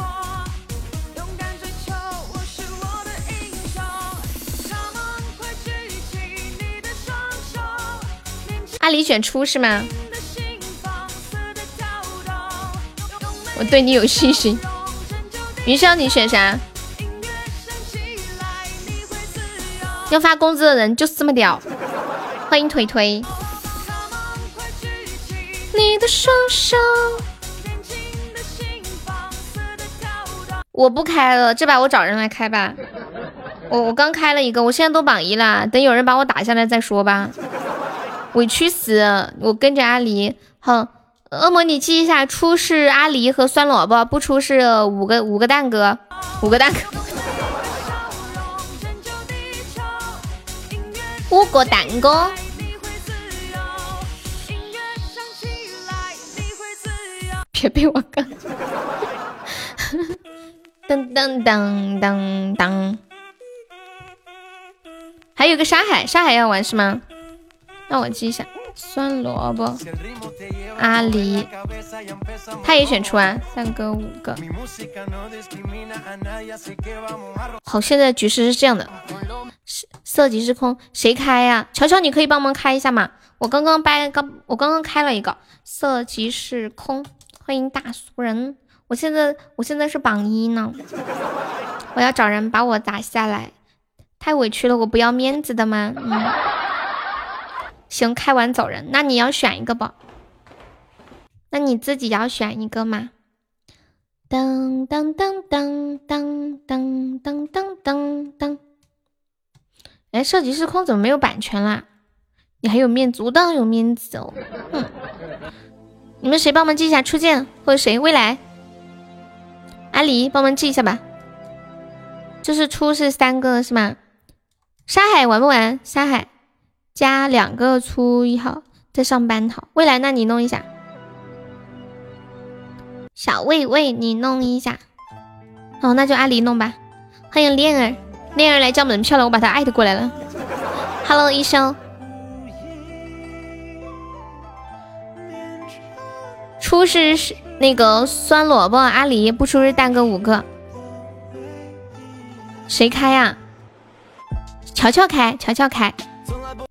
B: 阿里选出是吗？我对你有信心。云霄，你选啥？要发工资的人就是这么屌。欢迎腿腿。你的双手。我不开了，这把我找人来开吧。我我刚开了一个，我现在都榜一了，等有人把我打下来再说吧。委屈死，我跟着阿狸，哼，恶魔你记一下，出是阿狸和酸萝卜，不出是五个五个蛋哥，五个蛋哥，五个蛋哥。别被我干。<laughs> 噔噔噔噔噔，还有个沙海，沙海要玩是吗？那我记一下，酸萝卜，阿狸，他也选出啊，三个五个。好，现在局势是这样的，色即是空，谁开呀？乔乔，你可以帮忙开一下吗？我刚刚掰刚，我刚刚开了一个色即是空，欢迎大俗人。我现在我现在是榜一呢，我要找人把我打下来，太委屈了，我不要面子的吗？嗯，行，开完走人。那你要选一个不？那你自己要选一个吗？噔噔噔噔噔噔噔噔噔噔。哎，设计师空怎么没有版权啦？你还有面子，我当然有面子哦。哼，你们谁帮忙记一下初见或者谁未来？阿狸，帮忙记一下吧。就是出是三个是吗？沙海玩不玩？沙海加两个初一号在上班好。未来，那你弄一下。小魏魏，你弄一下。哦，那就阿离弄吧。欢迎恋儿，恋儿来交门票了，我把他艾特过来了。Hello，医生。初是。那个酸萝卜阿离不出是蛋哥五个，谁开呀？乔乔开，乔乔开，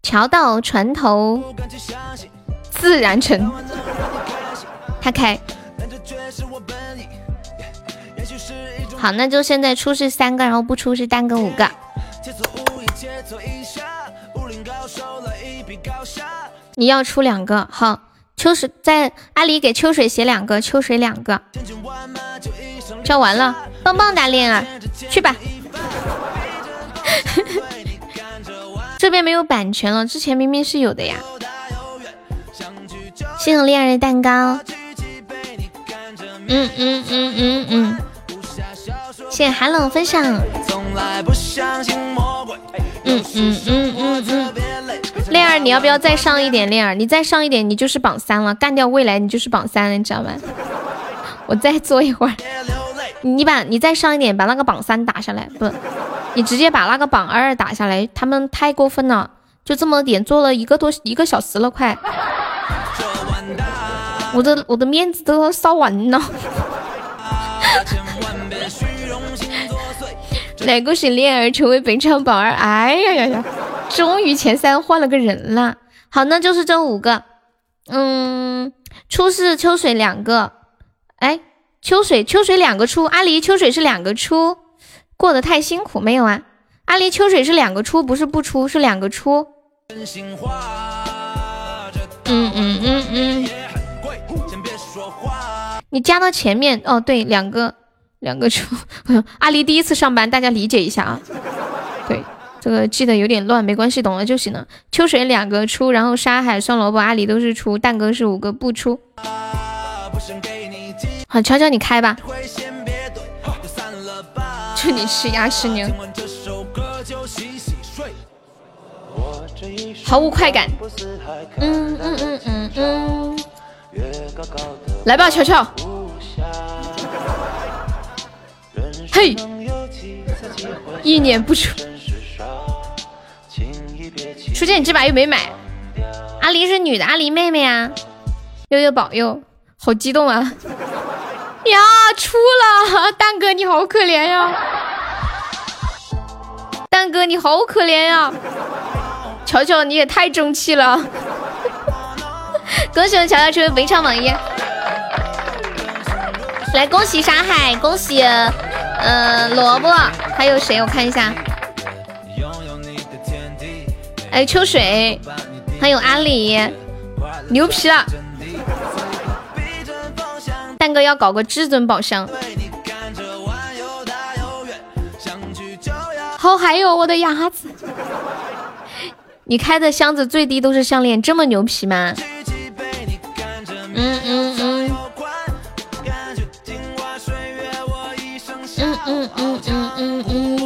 B: 桥到船头自然沉，他开。好，那就现在出是三个，然后不出是单个五个。你要出两个，好。秋水在阿离给秋水写两个，秋水两个，叫完了，棒棒哒恋儿，去吧。这边没有版权了，之前明明是有的呀。谢谢恋儿的蛋糕。嗯嗯嗯嗯嗯。谢谢寒冷分享。嗯嗯嗯嗯嗯。恋儿，你要不要再上一点？恋儿，你再上一点，你就是榜三了。干掉未来，你就是榜三了，你知道吗？我再做一会儿，你把你再上一点，把那个榜三打下来。不，你直接把那个榜二打下来。他们太过分了，就这么点做了一个多一个小时了，快！我的我的面子都要烧完了。来，恭喜恋儿成为本场榜二！哎呀呀呀！终于前三换了个人了，好，那就是这五个。嗯，初是秋水两个，哎，秋水秋水两个出，阿离秋水是两个出，过得太辛苦没有啊？阿狸秋水是两个出，不是不出，是两个出。嗯嗯嗯嗯。你加到前面哦，对，两个两个出。<laughs> 阿狸第一次上班，大家理解一下啊。对。这个记得有点乱，没关系，懂了就行了。秋水两个出，然后沙海、酸萝卜、阿狸都是出，蛋哥是五个不出。好，悄悄你开吧。祝你吃鸭吃牛，毫无快感。嗯嗯嗯嗯嗯，来吧，乔乔。嘿，一年不出。初见，你这把又没买。阿狸是女的，阿狸妹妹啊。悠悠保佑，好激动啊！呀，出了！蛋哥你好可怜呀！蛋哥你好可怜呀！乔乔你也太争气了！恭喜我们乔乔成为本场榜一！来，恭喜沙海，恭喜嗯，萝卜，还有谁？我看一下，还有秋水，还有阿里，牛皮了！蛋哥要搞个至尊宝箱。好，还有我的鸭子。你开的箱子最低都是项链，这么牛皮吗？嗯嗯嗯。嗯嗯嗯嗯嗯嗯。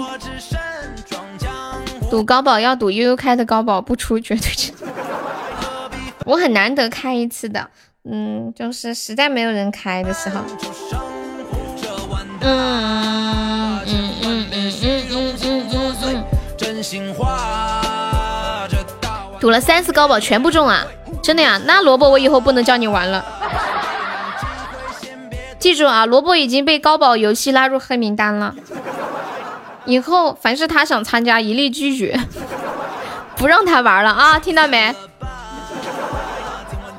B: 赌高宝要赌悠悠开的高宝不出绝对值。我很难得开一次的，嗯，就是实在没有人开的时候。嗯嗯嗯嗯嗯嗯嗯嗯。赌了三次高宝全部中啊！真的呀？那萝卜我以后不能叫你玩了。<laughs> <laughs> 记住啊，萝卜已经被高宝游戏拉入黑名单了。以后凡是他想参加，一律拒绝，<laughs> 不让他玩了啊！听到没？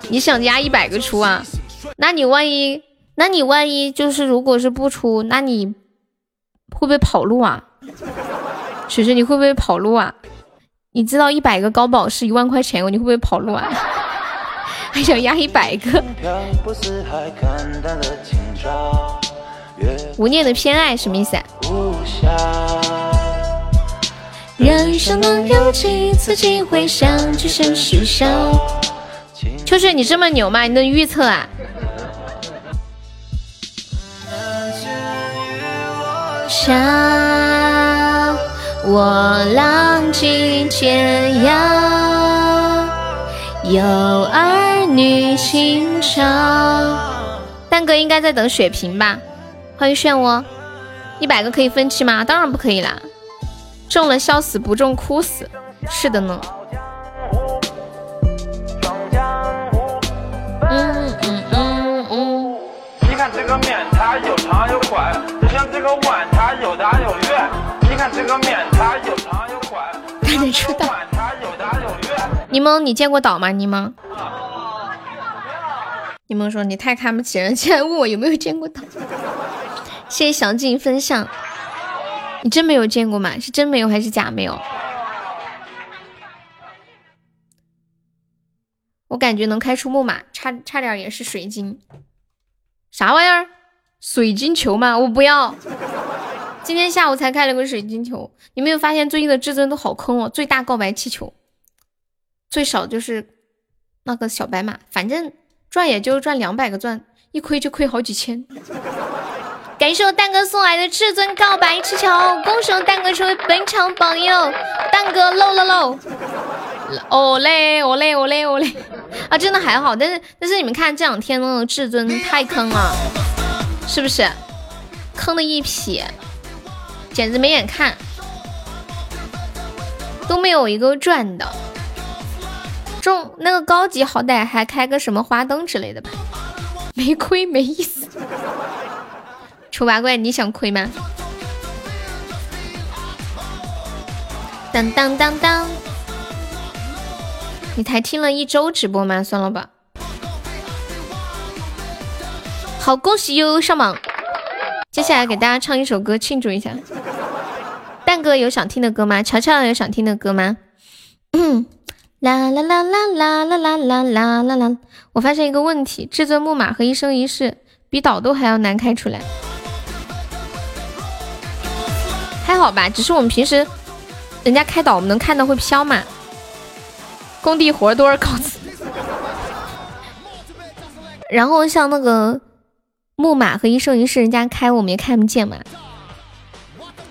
B: 你想压一百个出啊？那你万一，那你万一就是如果是不出，那你会不会跑路啊？水水，你会不会跑路啊？你知道一百个高保是一万块钱哦，你会不会跑路啊？还想压一百个？无念的偏爱什么意思啊？人生能有几次机会相聚生死相？秋水，你这么牛吗？你能预测啊？想。我浪迹天涯，有儿女情长。蛋哥应该在等血瓶吧？欢迎漩涡，一百个可以分期吗？当然不可以啦，中了笑死，不中哭死。是的呢。嗯嗯嗯嗯。你看这个面，它又长又宽，就像这个碗，它又大又圆。你看这个面，它又长又宽。还能出岛？柠檬，你见过岛吗？柠檬。柠檬说你太看不起人，竟然问我有没有见过岛。谢谢小静分享。你真没有见过吗？是真没有还是假没有？我感觉能开出木马，差差点也是水晶。啥玩意儿？水晶球吗？我不要。今天下午才开了个水晶球，你没有发现最近的至尊都好坑哦？最大告白气球，最少就是那个小白马，反正赚也就赚两百个钻，一亏就亏好几千。感谢我蛋哥送来的至尊告白气球，恭喜蛋哥成为本场榜友！蛋哥漏了漏，哦嘞哦嘞哦嘞哦嘞啊，真的还好，但是但是你们看这两天那个至尊太坑了，是不是？坑的一匹。简直没眼看，都没有一个赚的。中那个高级好歹还开个什么花灯之类的吧，没亏没意思。丑八怪，你想亏吗？当当当当，你才听了一周直播吗？算了吧。好，恭喜悠悠上榜。接下来给大家唱一首歌庆祝一下。蛋哥有想听的歌吗？乔乔有想听的歌吗？啦啦啦啦啦啦啦啦啦啦啦！我发现一个问题：至尊木马和一生一世比倒斗还要难开出来。还好吧，只是我们平时人家开导，我们能看到会飘嘛。工地活多少稿子？<laughs> 然后像那个。木马和一生一世，人家开我们也看不见嘛。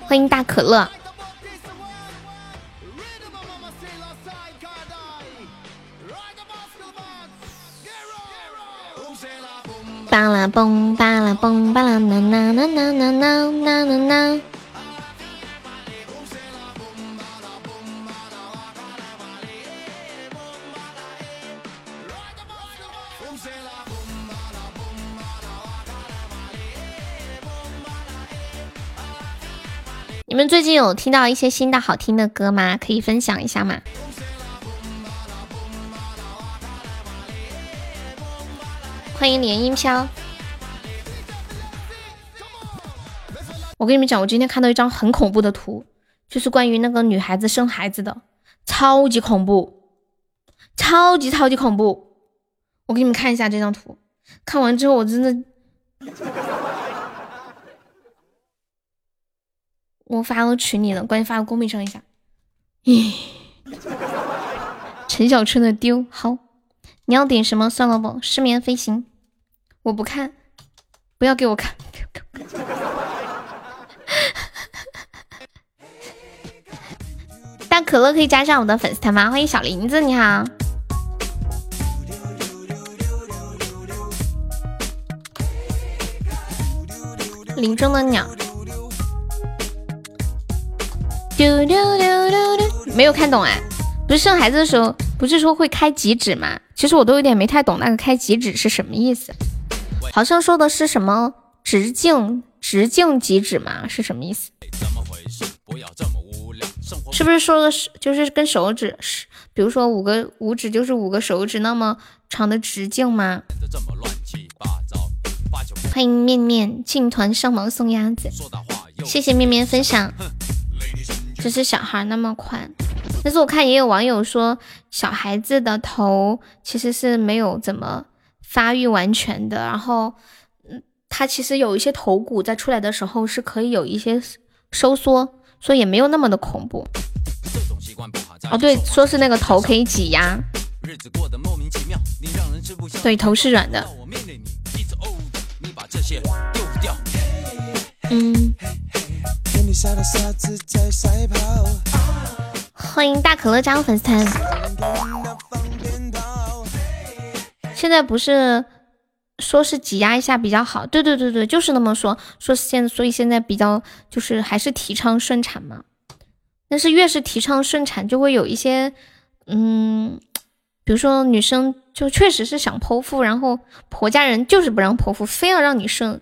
B: 欢迎大可乐。巴拉嘣，巴拉嘣，巴拉啦啦啦啦啦啦啦啦啦。你们最近有听到一些新的好听的歌吗？可以分享一下吗？欢迎连音飘。我跟你们讲，我今天看到一张很恐怖的图，就是关于那个女孩子生孩子的，超级恐怖，超级超级恐怖。我给你们看一下这张图，看完之后我真的，我发到群里了，关键发到公屏上一下。咦，<laughs> 陈小春的丢好，你要点什么？算了不，失眠飞行，我不看，不要给我看。<laughs> 大可乐可以加上我的粉丝团吗？欢迎小林子，你好。林中的鸟。没有看懂哎，不是生孩子的时候，不是说会开几指吗？其实我都有点没太懂那个开几指是什么意思，好像说的是什么直径直径几指吗，是什么意思？是不是说的是就是跟手指是，比如说五个五指就是五个手指那么长的直径吗？欢迎面面进团上毛送鸭子，谢谢面面分享。就是小孩那么宽，但是我看也有网友说，小孩子的头其实是没有怎么发育完全的，然后，嗯，他其实有一些头骨在出来的时候是可以有一些收缩，所以也没有那么的恐怖。哦，对，说是那个头可以挤压，对，头是软的。嗯。欢迎大可乐加入粉丝团。现在不是说是挤压一下比较好？对对对对，就是那么说。说现所以现在比较就是还是提倡顺产嘛。但是越是提倡顺产，就会有一些嗯，比如说女生就确实是想剖腹，然后婆家人就是不让剖腹，非要让你顺。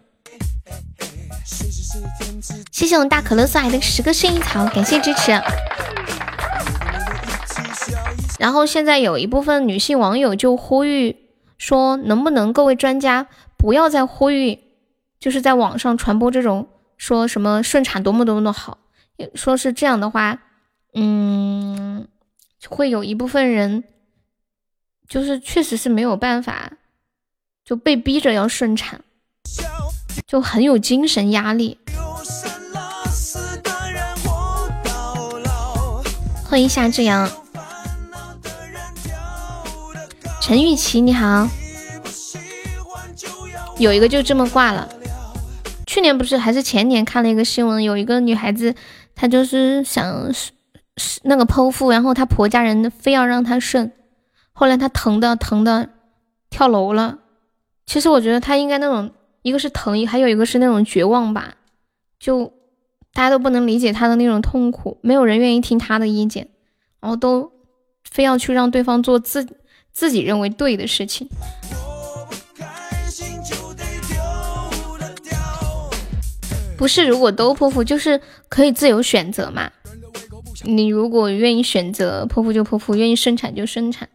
B: 谢谢我们大可乐送来的十个薰衣草，感谢支持。然后现在有一部分女性网友就呼吁说，能不能各位专家不要再呼吁，就是在网上传播这种说什么顺产多么多么的好，说是这样的话，嗯，会有一部分人就是确实是没有办法，就被逼着要顺产。就很有精神压力。欢迎夏之阳，陈玉琪你好。有一个就这么挂了。去年不是还是前年看了一个新闻，有一个女孩子，她就是想那个剖腹，然后她婆家人非要让她顺，后来她疼的疼的跳楼了。其实我觉得她应该那种。一个是疼，还有一个是那种绝望吧，就大家都不能理解他的那种痛苦，没有人愿意听他的意见，然后都非要去让对方做自自己认为对的事情。不是，如果都剖腹，就是可以自由选择嘛。你如果愿意选择剖腹就剖腹，愿意生产就生产。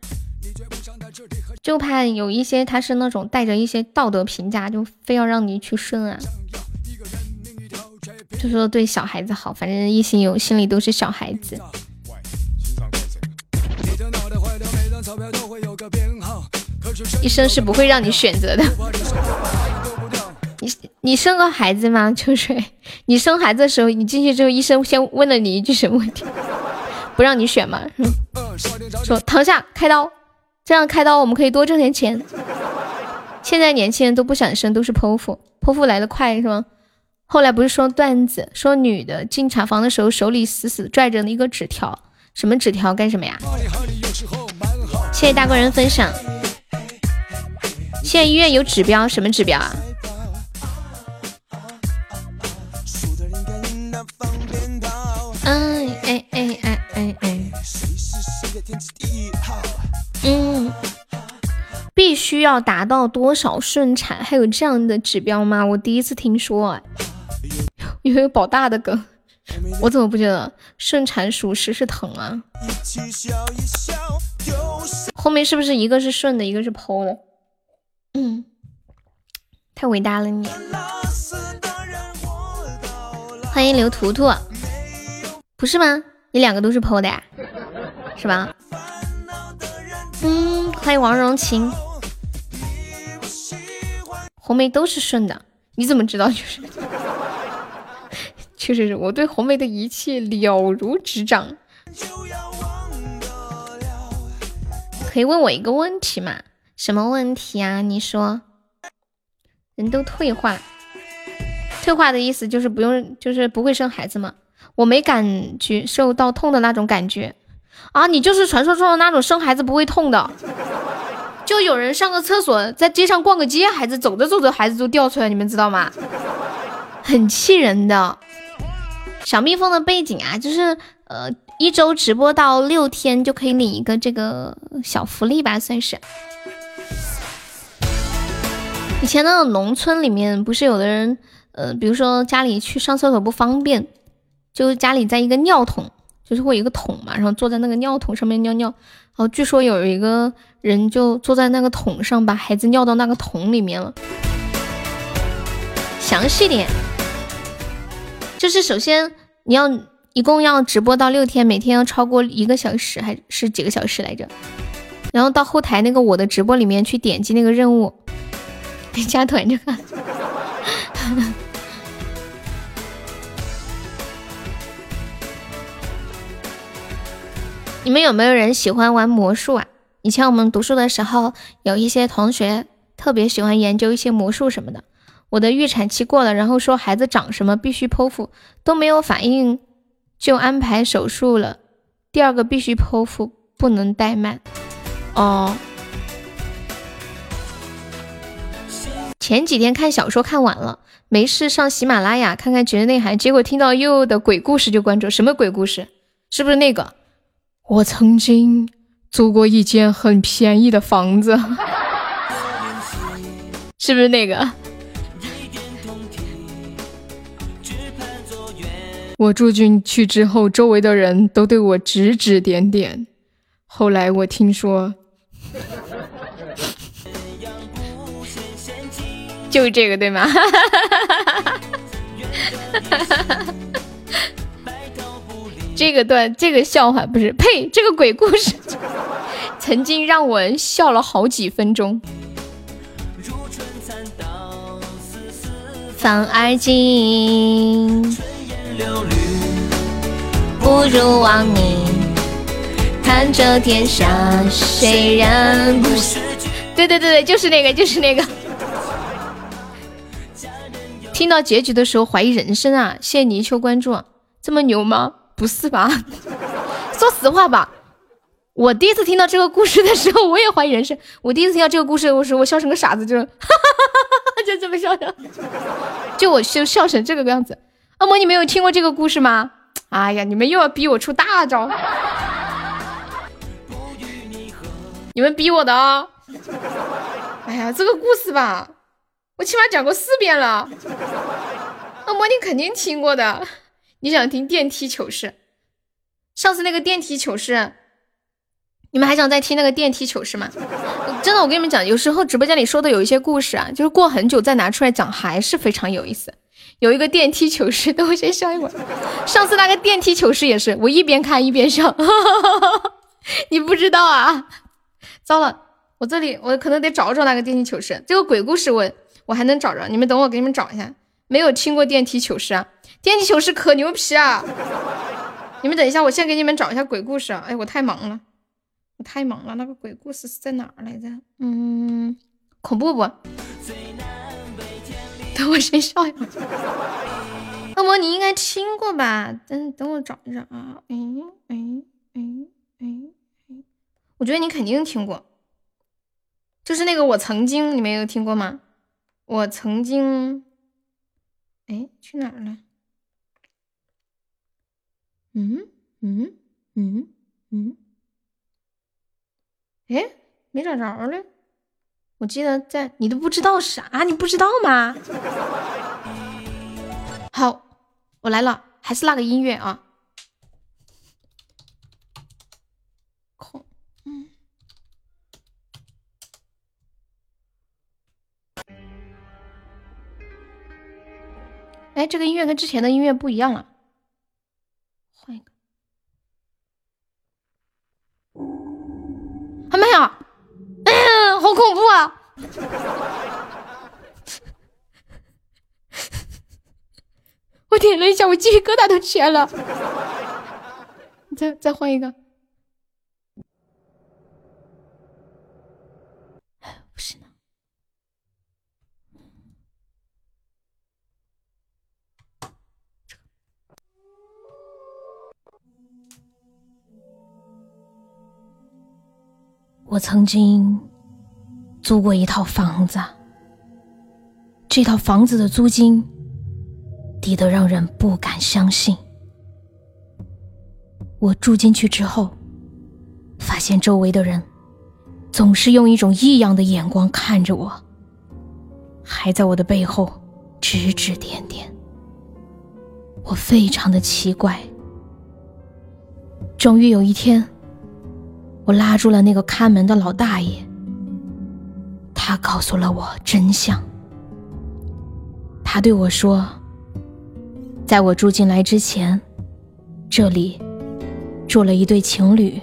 B: 就怕有一些他是那种带着一些道德评价，就非要让你去生啊，就说对小孩子好，反正一心有心里都是小孩子。医生是不会让你选择的。你你生个孩子吗？秋水，你生孩子的时候，你进去之后，医生先问了你一句什么问题？不让你选吗？<laughs> 说躺下开刀。这样开刀我们可以多挣点钱。现在年轻人都不想生，都是剖腹，剖腹来的快是吗？后来不是说段子，说女的进产房的时候手里死死拽着一个纸条，什么纸条干什么呀？谢谢大官人分享。现在医院有指标，什么指标啊？嗯，哎哎哎哎哎。必须要达到多少顺产？还有这样的指标吗？我第一次听说，哎，有没有保大的梗？我怎么不觉得顺产属实是疼啊？后面是不是一个是顺的，一个是剖的？嗯，太伟大了你。欢迎刘图图，不是吗？你两个都是剖的呀，是吧？嗯，欢迎王荣琴，红梅都是顺的，你怎么知道？就是，<laughs> 确实是我对红梅的一切了如指掌。可以问我一个问题吗？什么问题啊？你说，人都退化，退化的意思就是不用，就是不会生孩子吗？我没感觉受到痛的那种感觉啊！你就是传说中的那种生孩子不会痛的，就有人上个厕所，在街上逛个街，孩子走着走着孩子就掉出来，你们知道吗？很气人的。小蜜蜂的背景啊，就是呃。一周直播到六天就可以领一个这个小福利吧，算是。以前那种农村里面，不是有的人，呃，比如说家里去上厕所不方便，就家里在一个尿桶，就是会有一个桶嘛，然后坐在那个尿桶上面尿尿。然后据说有一个人就坐在那个桶上，把孩子尿到那个桶里面了。详细点，就是首先你要。一共要直播到六天，每天要超过一个小时还是几个小时来着？然后到后台那个我的直播里面去点击那个任务，<laughs> 加团这个。你们有没有人喜欢玩魔术啊？以前我们读书的时候，有一些同学特别喜欢研究一些魔术什么的。我的预产期过了，然后说孩子长什么必须剖腹，都没有反应。就安排手术了，第二个必须剖腹，不能怠慢。哦，前几天看小说看完了，没事上喜马拉雅看看绝内涵，结果听到悠悠的鬼故事就关注。什么鬼故事？是不是那个？我曾经租过一间很便宜的房子，<laughs> 是不是那个？我住进去之后，周围的人都对我指指点点。后来我听说，<laughs> 就这个对吗？<laughs> 这个段，这个笑话不是呸，这个鬼故事 <laughs> 曾经让我笑了好几分钟。反而今。不如忘你，看这天下谁人不识。对对对对，就是那个，就是那个。听到结局的时候怀疑人生啊！谢谢泥鳅关注，这么牛吗？不是吧？<laughs> 说实话吧，我第一次听到这个故事的时候，我也怀疑人生。我第一次听到这个故事的时候，我笑成个傻子，就哈哈哈哈哈就这么笑的，就我就笑成这个样子。恶魔，你没有听过这个故事吗？哎呀，你们又要逼我出大招！你们逼我的啊！哎呀，这个故事吧，我起码讲过四遍了。恶魔，你肯定听过的。你想听电梯糗事？上次那个电梯糗事，你们还想再听那个电梯糗事吗？真的，我跟你们讲，有时候直播间里说的有一些故事啊，就是过很久再拿出来讲，还是非常有意思。有一个电梯糗事，等我先笑一会儿。上次那个电梯糗事也是，我一边看一边笑。<laughs> 你不知道啊？糟了，我这里我可能得找找那个电梯糗事。这个鬼故事我我还能找着，你们等我给你们找一下。没有听过电梯糗事啊？电梯糗事可牛皮啊！你们等一下，我先给你们找一下鬼故事啊。哎，我太忙了，我太忙了。那个鬼故事是在哪来着？嗯，恐怖不？等我先笑一会儿，恶魔你应该听过吧？等等我找一找啊！哎哎哎哎哎，我觉得你肯定听过，就是那个我曾经，你们有听过吗？我曾经，哎，去哪儿了？嗯嗯嗯嗯，哎，没找着嘞。我记得在你都不知道啥？你不知道吗？好，我来了，还是那个音乐啊。空，嗯。哎，这个音乐跟之前的音乐不一样了，换一个。还没有，嗯，好恐怖啊！我点了一下，我鸡皮疙瘩都起来了。你再再换一个。我曾经租过一套房子，这套房子的租金低得让人不敢相信。我住进去之后，发现周围的人总是用一种异样的眼光看着我，还在我的背后指指点点。我非常的奇怪。终于有一天。我拉住了那个看门的老大爷，他告诉了我真相。他对我说：“在我住进来之前，这里住了一对情侣，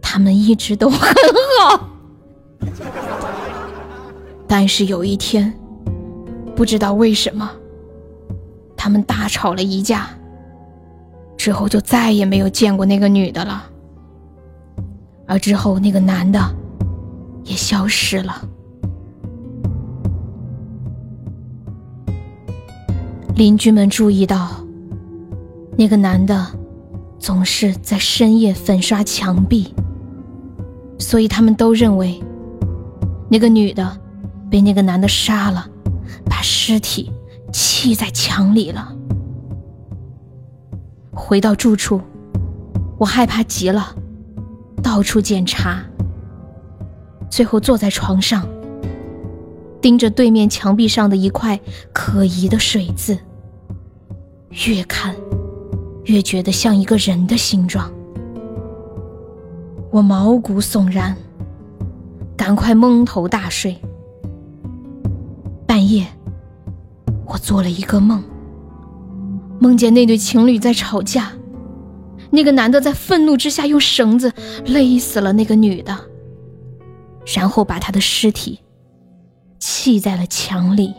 B: 他们一直都很好。但是有一天，不知道为什么，他们大吵了一架，之后就再也没有见过那个女的了。”而之后，那个男的也消失了。邻居们注意到，那个男的总是在深夜粉刷墙壁，所以他们都认为那个女的被那个男的杀了，把尸体砌在墙里了。回到住处，我害怕极了。到处检查，最后坐在床上，盯着对面墙壁上的一块可疑的水渍，越看越觉得像一个人的形状。我毛骨悚然，赶快蒙头大睡。半夜，我做了一个梦，梦见那对情侣在吵架。那个男的在愤怒之下用绳子勒死了那个女的，然后把她的尸体砌在了墙里。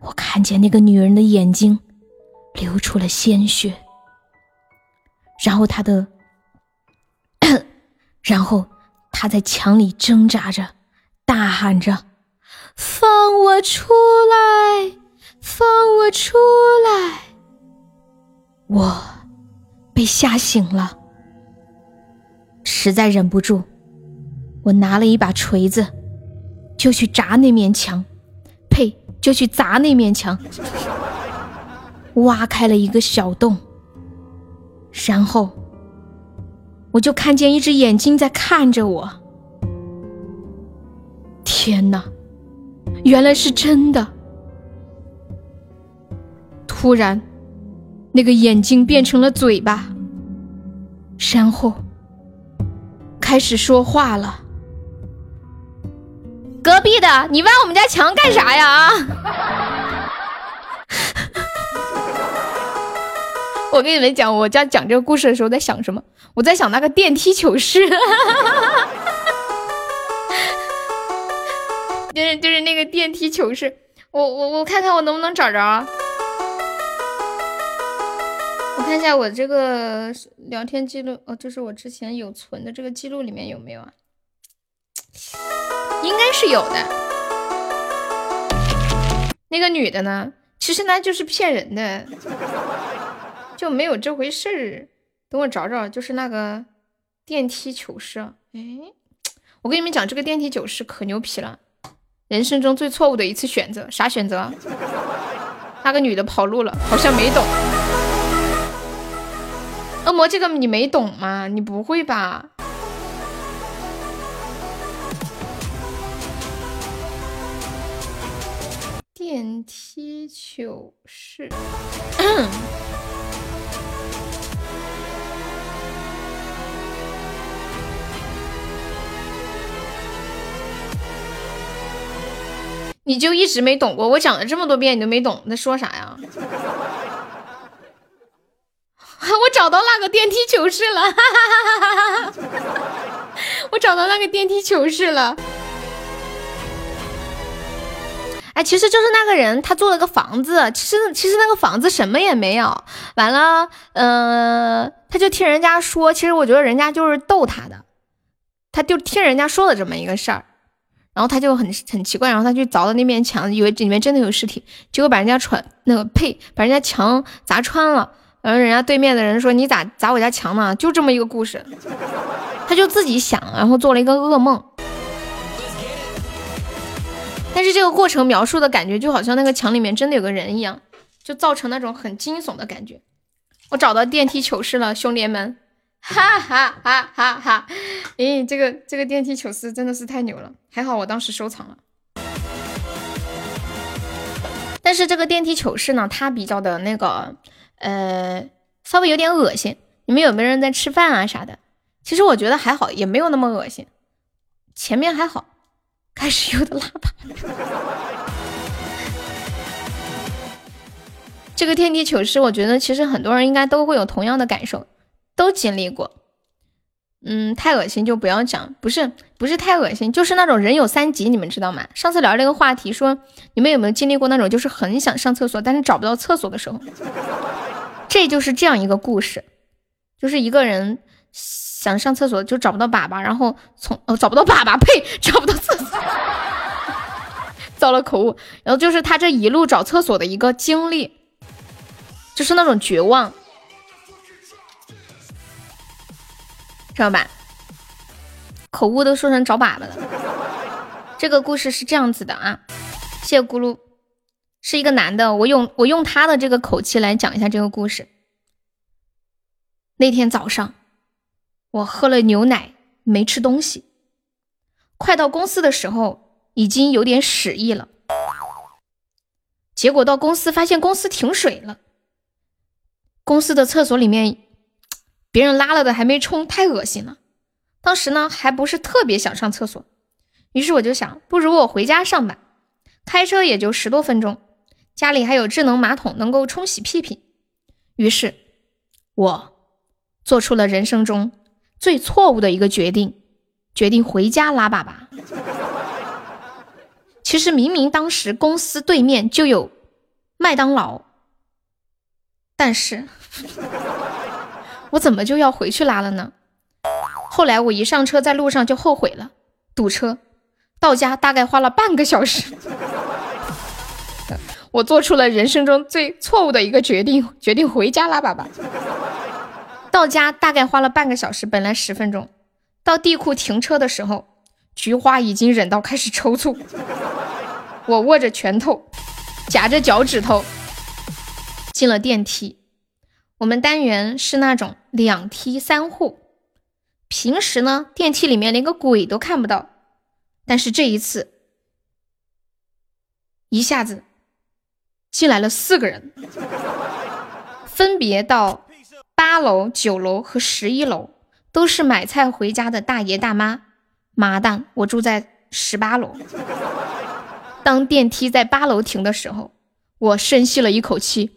B: 我看见那个女人的眼睛流出了鲜血，然后她的，<clears throat> 然后她在墙里挣扎着，大喊着：“放我出来，放我出来！”我被吓醒了，实在忍不住，我拿了一把锤子，就去砸那面墙，呸，就去砸那面墙，挖开了一个小洞，然后我就看见一只眼睛在看着我。天哪，原来是真的！突然。那个眼睛变成了嘴巴，然后开始说话了。隔壁的，你挖我们家墙干啥呀？啊！<laughs> 我跟你们讲，我家讲这个故事的时候在想什么？我在想那个电梯糗事，<laughs> 就是就是那个电梯糗事。我我我看看我能不能找着。我看一下我这个聊天记录，哦，就是我之前有存的这个记录里面有没有啊？应该是有的。那个女的呢？其实呢就是骗人的，就没有这回事儿。等我找找，就是那个电梯糗事。哎，我跟你们讲，这个电梯糗事可牛皮了，人生中最错误的一次选择，啥选择？<laughs> 那个女的跑路了，好像没懂。恶魔，这个你没懂吗？你不会吧？电梯糗事。你就一直没懂过？我讲了这么多遍，你都没懂，在说啥呀？<laughs> 我找到那个电梯糗事了，哈哈哈哈哈哈！我找到那个电梯糗事了。哎，其实就是那个人，他做了个房子，其实其实那个房子什么也没有。完了，嗯，他就听人家说，其实我觉得人家就是逗他的，他就听人家说了这么一个事儿，然后他就很很奇怪，然后他去凿了那面墙，以为这里面真的有尸体，结果把人家穿那个呸，把人家墙砸穿了。然后人家对面的人说：“你咋砸我家墙呢？”就这么一个故事，他就自己想，然后做了一个噩梦。但是这个过程描述的感觉就好像那个墙里面真的有个人一样，就造成那种很惊悚的感觉。我找到电梯糗事了，兄弟们，哈哈哈哈哈！咦，这个这个电梯糗事真的是太牛了，还好我当时收藏了。但是这个电梯糗事呢，它比较的那个。呃，稍微有点恶心。你们有没有人在吃饭啊啥的？其实我觉得还好，也没有那么恶心。前面还好，开始有的拉粑。这个天地糗事，我觉得其实很多人应该都会有同样的感受，都经历过。嗯，太恶心就不要讲，不是不是太恶心，就是那种人有三急，你们知道吗？上次聊这个话题，说你们有没有经历过那种，就是很想上厕所，但是找不到厕所的时候。这就是这样一个故事，就是一个人想上厕所就找不到粑粑，然后从哦找不到粑粑，呸，找不到厕所，<laughs> 造了口误。然后就是他这一路找厕所的一个经历，就是那种绝望，知道吧？口误都说成找粑粑了。这个故事是这样子的啊，谢谢咕噜。是一个男的，我用我用他的这个口气来讲一下这个故事。那天早上，我喝了牛奶，没吃东西。快到公司的时候，已经有点屎意了。结果到公司发现公司停水了，公司的厕所里面别人拉了的还没冲，太恶心了。当时呢还不是特别想上厕所，于是我就想，不如我回家上吧，开车也就十多分钟。家里还有智能马桶能够冲洗屁屁，于是，我做出了人生中最错误的一个决定，决定回家拉粑粑。其实明明当时公司对面就有麦当劳，但是我怎么就要回去拉了呢？后来我一上车，在路上就后悔了，堵车，到家大概花了半个小时。我做出了人生中最错误的一个决定，<laughs> 决定回家拉粑粑。到家大概花了半个小时，本来十分钟。到地库停车的时候，菊花已经忍到开始抽搐。我握着拳头，夹着脚趾头，进了电梯。我们单元是那种两梯三户，平时呢电梯里面连个鬼都看不到，但是这一次，一下子。进来了四个人，分别到八楼、九楼和十一楼，都是买菜回家的大爷大妈。妈蛋，我住在十八楼。当电梯在八楼停的时候，我深吸了一口气。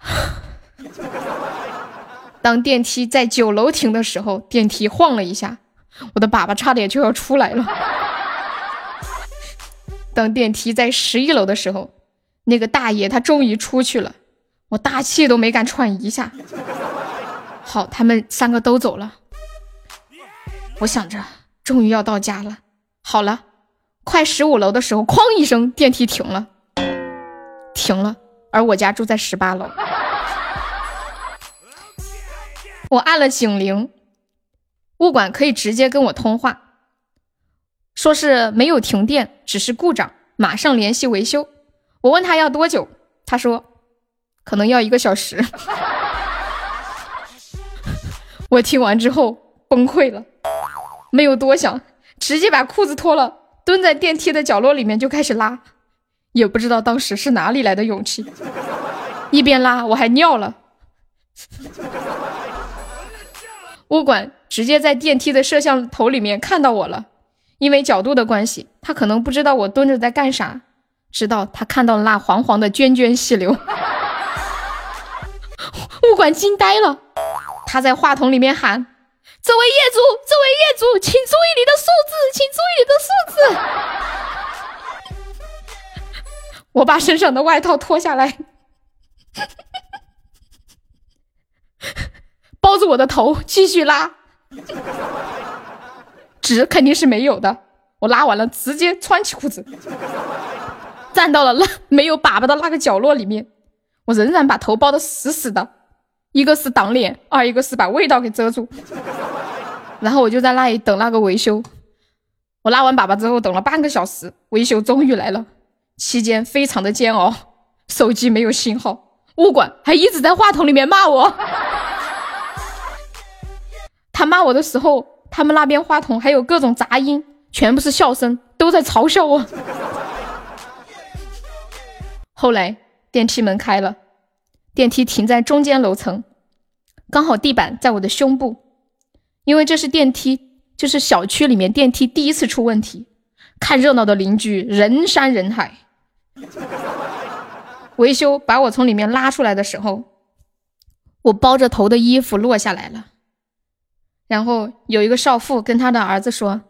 B: <sniffs> 当电梯在九楼停的时候，电梯晃了一下，我的粑粑差点就要出来了。当电梯在十一楼的时候。那个大爷他终于出去了，我大气都没敢喘一下。好，他们三个都走了。我想着，终于要到家了。好了，快十五楼的时候，哐一声，电梯停了，停了。而我家住在十八楼。我按了警铃，物管可以直接跟我通话，说是没有停电，只是故障，马上联系维修。我问他要多久，他说可能要一个小时。<laughs> 我听完之后崩溃了，没有多想，直接把裤子脱了，蹲在电梯的角落里面就开始拉，也不知道当时是哪里来的勇气，一边拉我还尿了。物管直接在电梯的摄像头里面看到我了，因为角度的关系，他可能不知道我蹲着在干啥，直到他看到了那黄黄的涓涓细流，<laughs> 物管惊呆了。他在话筒里面喊：“这位业主，这位业主，请注意你的数字，请注意你的数字。” <laughs> 我把身上的外套脱下来，<laughs> 包着我的头继续拉。纸肯定是没有的，我拉完了直接穿起裤子，站到了那没有粑粑的那个角落里面，我仍然把头包的死死的，一个是挡脸，二一个是把味道给遮住，然后我就在那里等那个维修。我拉完粑粑之后，等了半个小时，维修终于来了，期间非常的煎熬，手机没有信号，物管还一直在话筒里面骂我，<laughs> 他骂我的时候。他们那边话筒还有各种杂音，全部是笑声，都在嘲笑我。后来电梯门开了，电梯停在中间楼层，刚好地板在我的胸部，因为这是电梯，就是小区里面电梯第一次出问题，看热闹的邻居人山人海。<laughs> 维修把我从里面拉出来的时候，我包着头的衣服落下来了。然后有一个少妇跟他的儿子说：“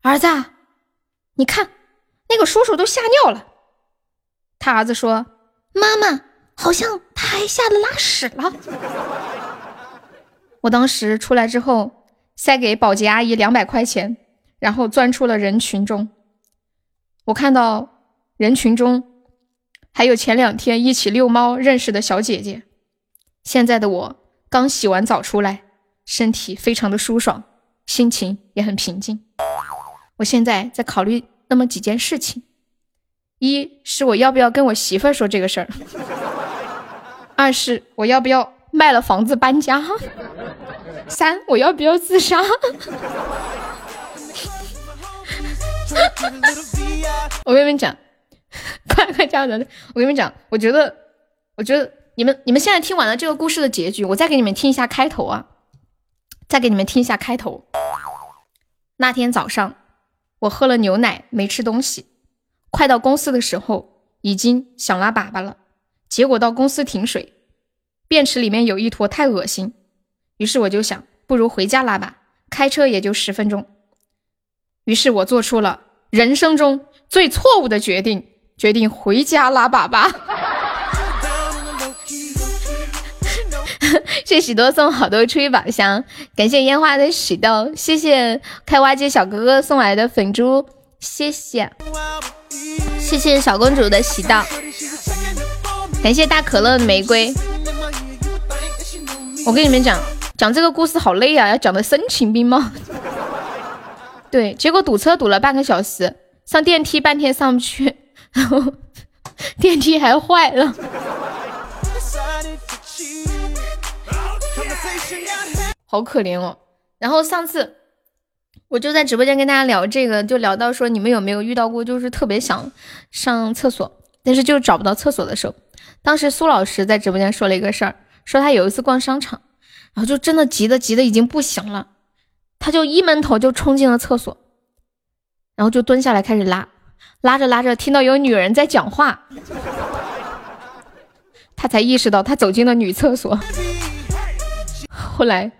B: 儿子，你看那个叔叔都吓尿了。”他儿子说：“妈妈，好像他还吓得拉屎了。”我当时出来之后，塞给保洁阿姨两百块钱，然后钻出了人群中。我看到人群中还有前两天一起遛猫认识的小姐姐。现在的我刚洗完澡出来。身体非常的舒爽，心情也很平静。我现在在考虑那么几件事情：一是我要不要跟我媳妇儿说这个事儿；二是我要不要卖了房子搬家；三我要不要自杀。<laughs> 我跟你们讲，快快加油！我跟你们讲，我觉得，我觉得你们你们现在听完了这个故事的结局，我再给你们听一下开头啊。再给你们听一下开头。那天早上，我喝了牛奶，没吃东西。快到公司的时候，已经想拉粑粑了。结果到公司停水，便池里面有一坨，太恶心。于是我就想，不如回家拉吧，开车也就十分钟。于是我做出了人生中最错误的决定，决定回家拉粑粑。<laughs> 谢喜多送好多吹宝箱，感谢烟花的喜豆，谢谢开挖机小哥哥送来的粉珠，谢谢，谢谢小公主的喜到，感谢大可乐的玫瑰。我跟你们讲，讲这个故事好累啊，要讲的声情并茂。<laughs> 对，结果堵车堵了半个小时，上电梯半天上不去，<laughs> 然后电梯还坏了。好可怜哦。然后上次我就在直播间跟大家聊这个，就聊到说你们有没有遇到过，就是特别想上厕所，但是就找不到厕所的时候。当时苏老师在直播间说了一个事儿，说他有一次逛商场，然后就真的急的急的已经不行了，他就一闷头就冲进了厕所，然后就蹲下来开始拉，拉着拉着听到有女人在讲话，他才意识到他走进了女厕所。<laughs> 后来，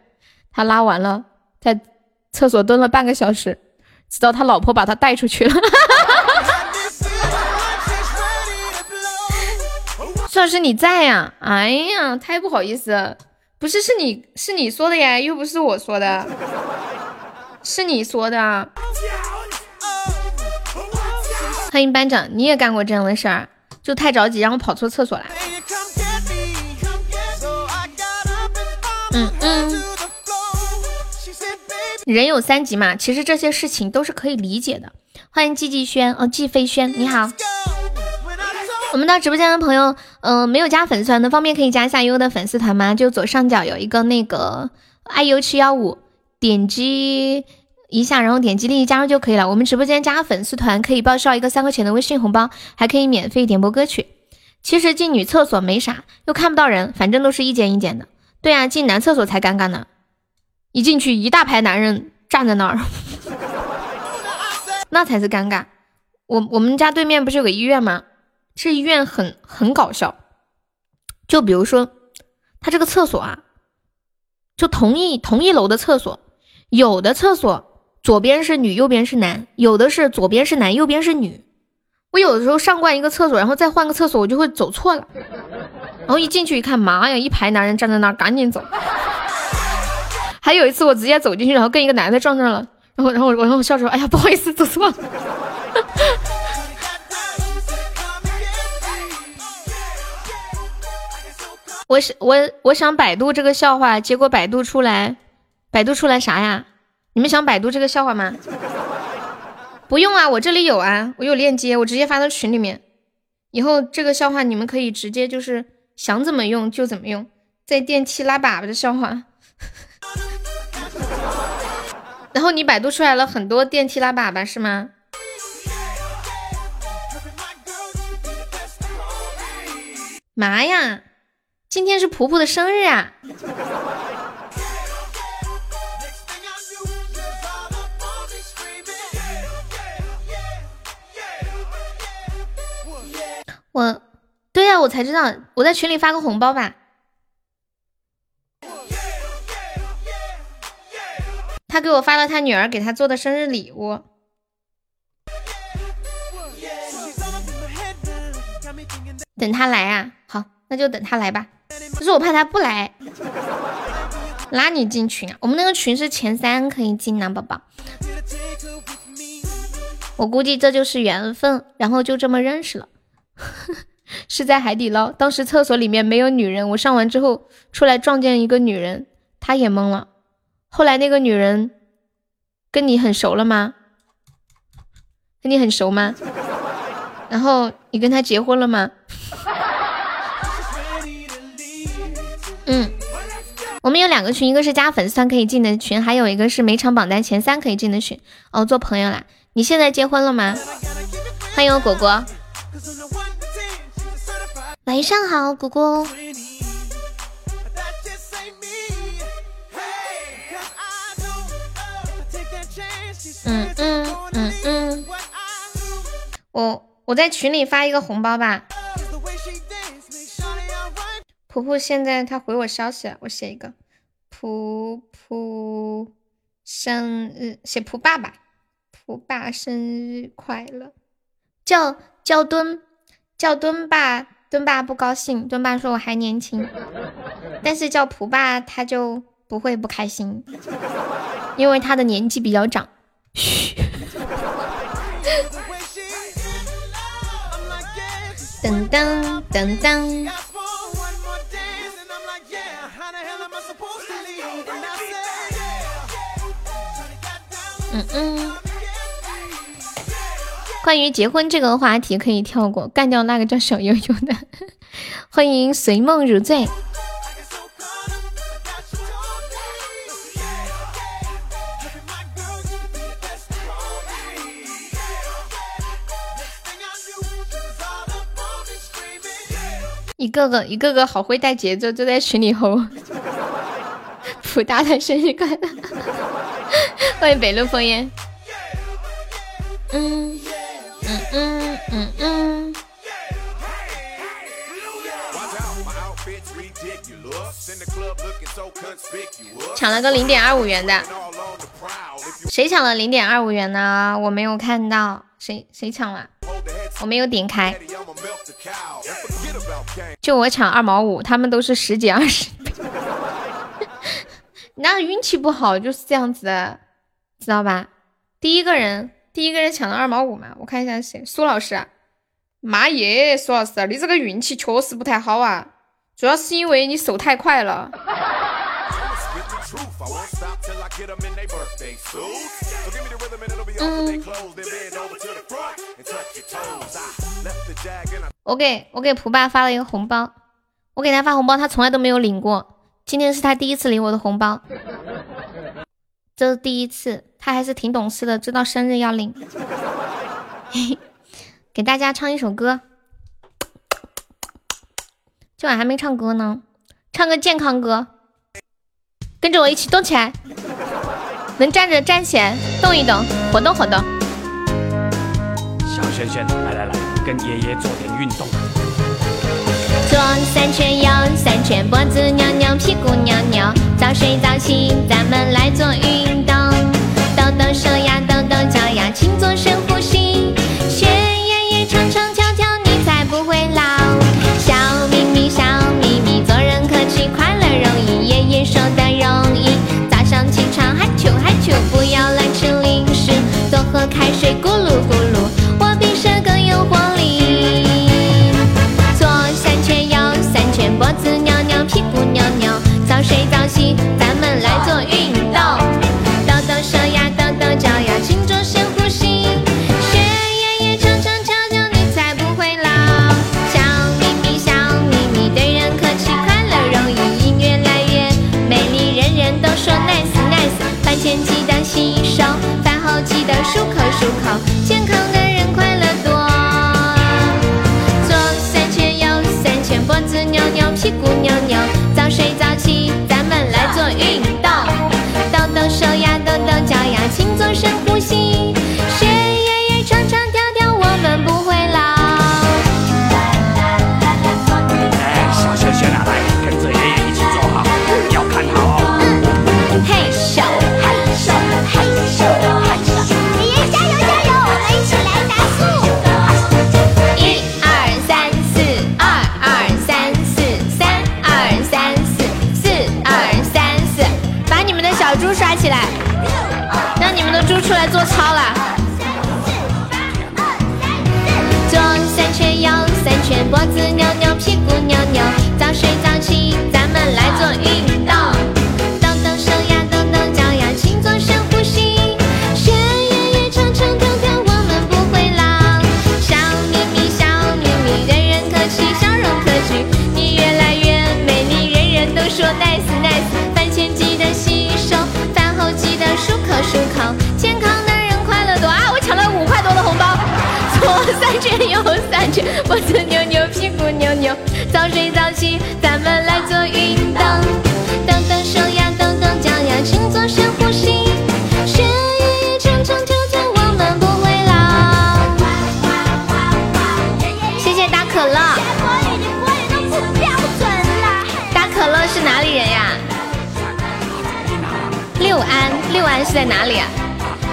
B: 他拉完了，在厕所蹲了半个小时，直到他老婆把他带出去了。苏老师你在呀？哎呀，太不好意思，不是，是你是你说的呀，又不是我说的，是你说的。欢迎班长，你也干过这样的事儿，就太着急，然后跑错厕所了。嗯嗯，人有三急嘛，其实这些事情都是可以理解的。欢迎季季轩哦，季飞轩，你好。我们到直播间的朋友，嗯，没有加粉丝团的，方便可以加一下悠悠的粉丝团吗？就左上角有一个那个 iu 七幺五，点击一下，然后点击立即加入就可以了。我们直播间加粉丝团可以报销一个三块钱的微信红包，还可以免费点播歌曲。其实进女厕所没啥，又看不到人，反正都是一间一间的。对啊，进男厕所才尴尬呢！一进去，一大排男人站在那儿，<laughs> 那才是尴尬。我我们家对面不是有个医院吗？这医院很很搞笑，就比如说，他这个厕所啊，就同一同一楼的厕所，有的厕所左边是女，右边是男；有的是左边是男，右边是女。我有的时候上惯一个厕所，然后再换个厕所，我就会走错了。然后一进去一看，妈呀，一排男人站在那儿，赶紧走。还有一次，我直接走进去，然后跟一个男的撞上了，然后，然后我，然后我笑着说：“哎呀，不好意思，走错了。”我想我，我想百度这个笑话，结果百度出来，百度出来啥呀？你们想百度这个笑话吗？不用啊，我这里有啊，我有链接，我直接发到群里面。以后这个笑话你们可以直接就是想怎么用就怎么用，在电梯拉粑粑的笑话。然后你百度出来了很多电梯拉粑粑是吗？妈呀，今天是婆婆的生日啊！我，对呀，我才知道，我在群里发个红包吧。他给我发了他女儿给他做的生日礼物。等他来啊，好，那就等他来吧。可是我怕他不来，拉你进群啊。我们那个群是前三可以进呢，宝宝。我估计这就是缘分，然后就这么认识了。<laughs> 是在海底捞，当时厕所里面没有女人，我上完之后出来撞见一个女人，她也懵了。后来那个女人跟你很熟了吗？跟你很熟吗？然后你跟她结婚了吗？<laughs> 嗯，我们有两个群，一个是加粉丝团可以进的群，还有一个是每场榜单前三可以进的群。哦，做朋友啦！你现在结婚了吗？欢迎我果果。晚上好，果果。嗯嗯嗯嗯，我我在群里发一个红包吧。普普现在他回我消息了，我写一个普普生日，写普爸爸，普爸生日快乐，叫叫墩叫墩爸。墩爸不高兴，墩爸说我还年轻，但是叫蒲爸他就不会不开心，因为他的年纪比较长。嘘。<laughs> 噔噔噔噔。嗯嗯。关于结婚这个话题可以跳过，干掉那个叫小悠悠的。<laughs> 欢迎随梦如醉。一个个一个个好会带节奏，就在群里吼。普大的生日快乐！欢迎北路烽烟。嗯。嗯嗯嗯嗯，抢了个零点二五元的，谁抢了零点二五元呢？我没有看到，谁谁抢了？我没有点开，就我抢二毛五，他们都是十几二十。你 <laughs> 那个运气不好就是这样子的，知道吧？第一个人。第一个人抢了二毛五嘛，我看一下谁，苏老师。妈耶，苏老师，你这个运气确实不太好啊，主要是因为你手太快了。嗯。我给我给蒲爸发了一个红包，我给他发红包，他从来都没有领过，今天是他第一次领我的红包。这是第一次，他还是挺懂事的，知道生日要领。<laughs> 给大家唱一首歌，今晚还没唱歌呢，唱个健康歌，跟着我一起动起来，能站着站起来，动一动，活动活动。
D: 小轩轩，来来来，跟爷爷做点运动。
B: 左三圈，右三圈，脖子扭扭，屁股扭扭，早睡早起，咱们来做运动。抖抖手呀，抖抖脚呀，请做深呼漱口漱口，脖子扭扭，屁股扭扭，早睡早起，咱们来做运动。动动手呀，动动脚呀，请做深呼吸。学爷爷唱唱跳跳，我们不会老。谢谢大可乐。大可乐是哪里人呀？六安，六安是在哪里啊？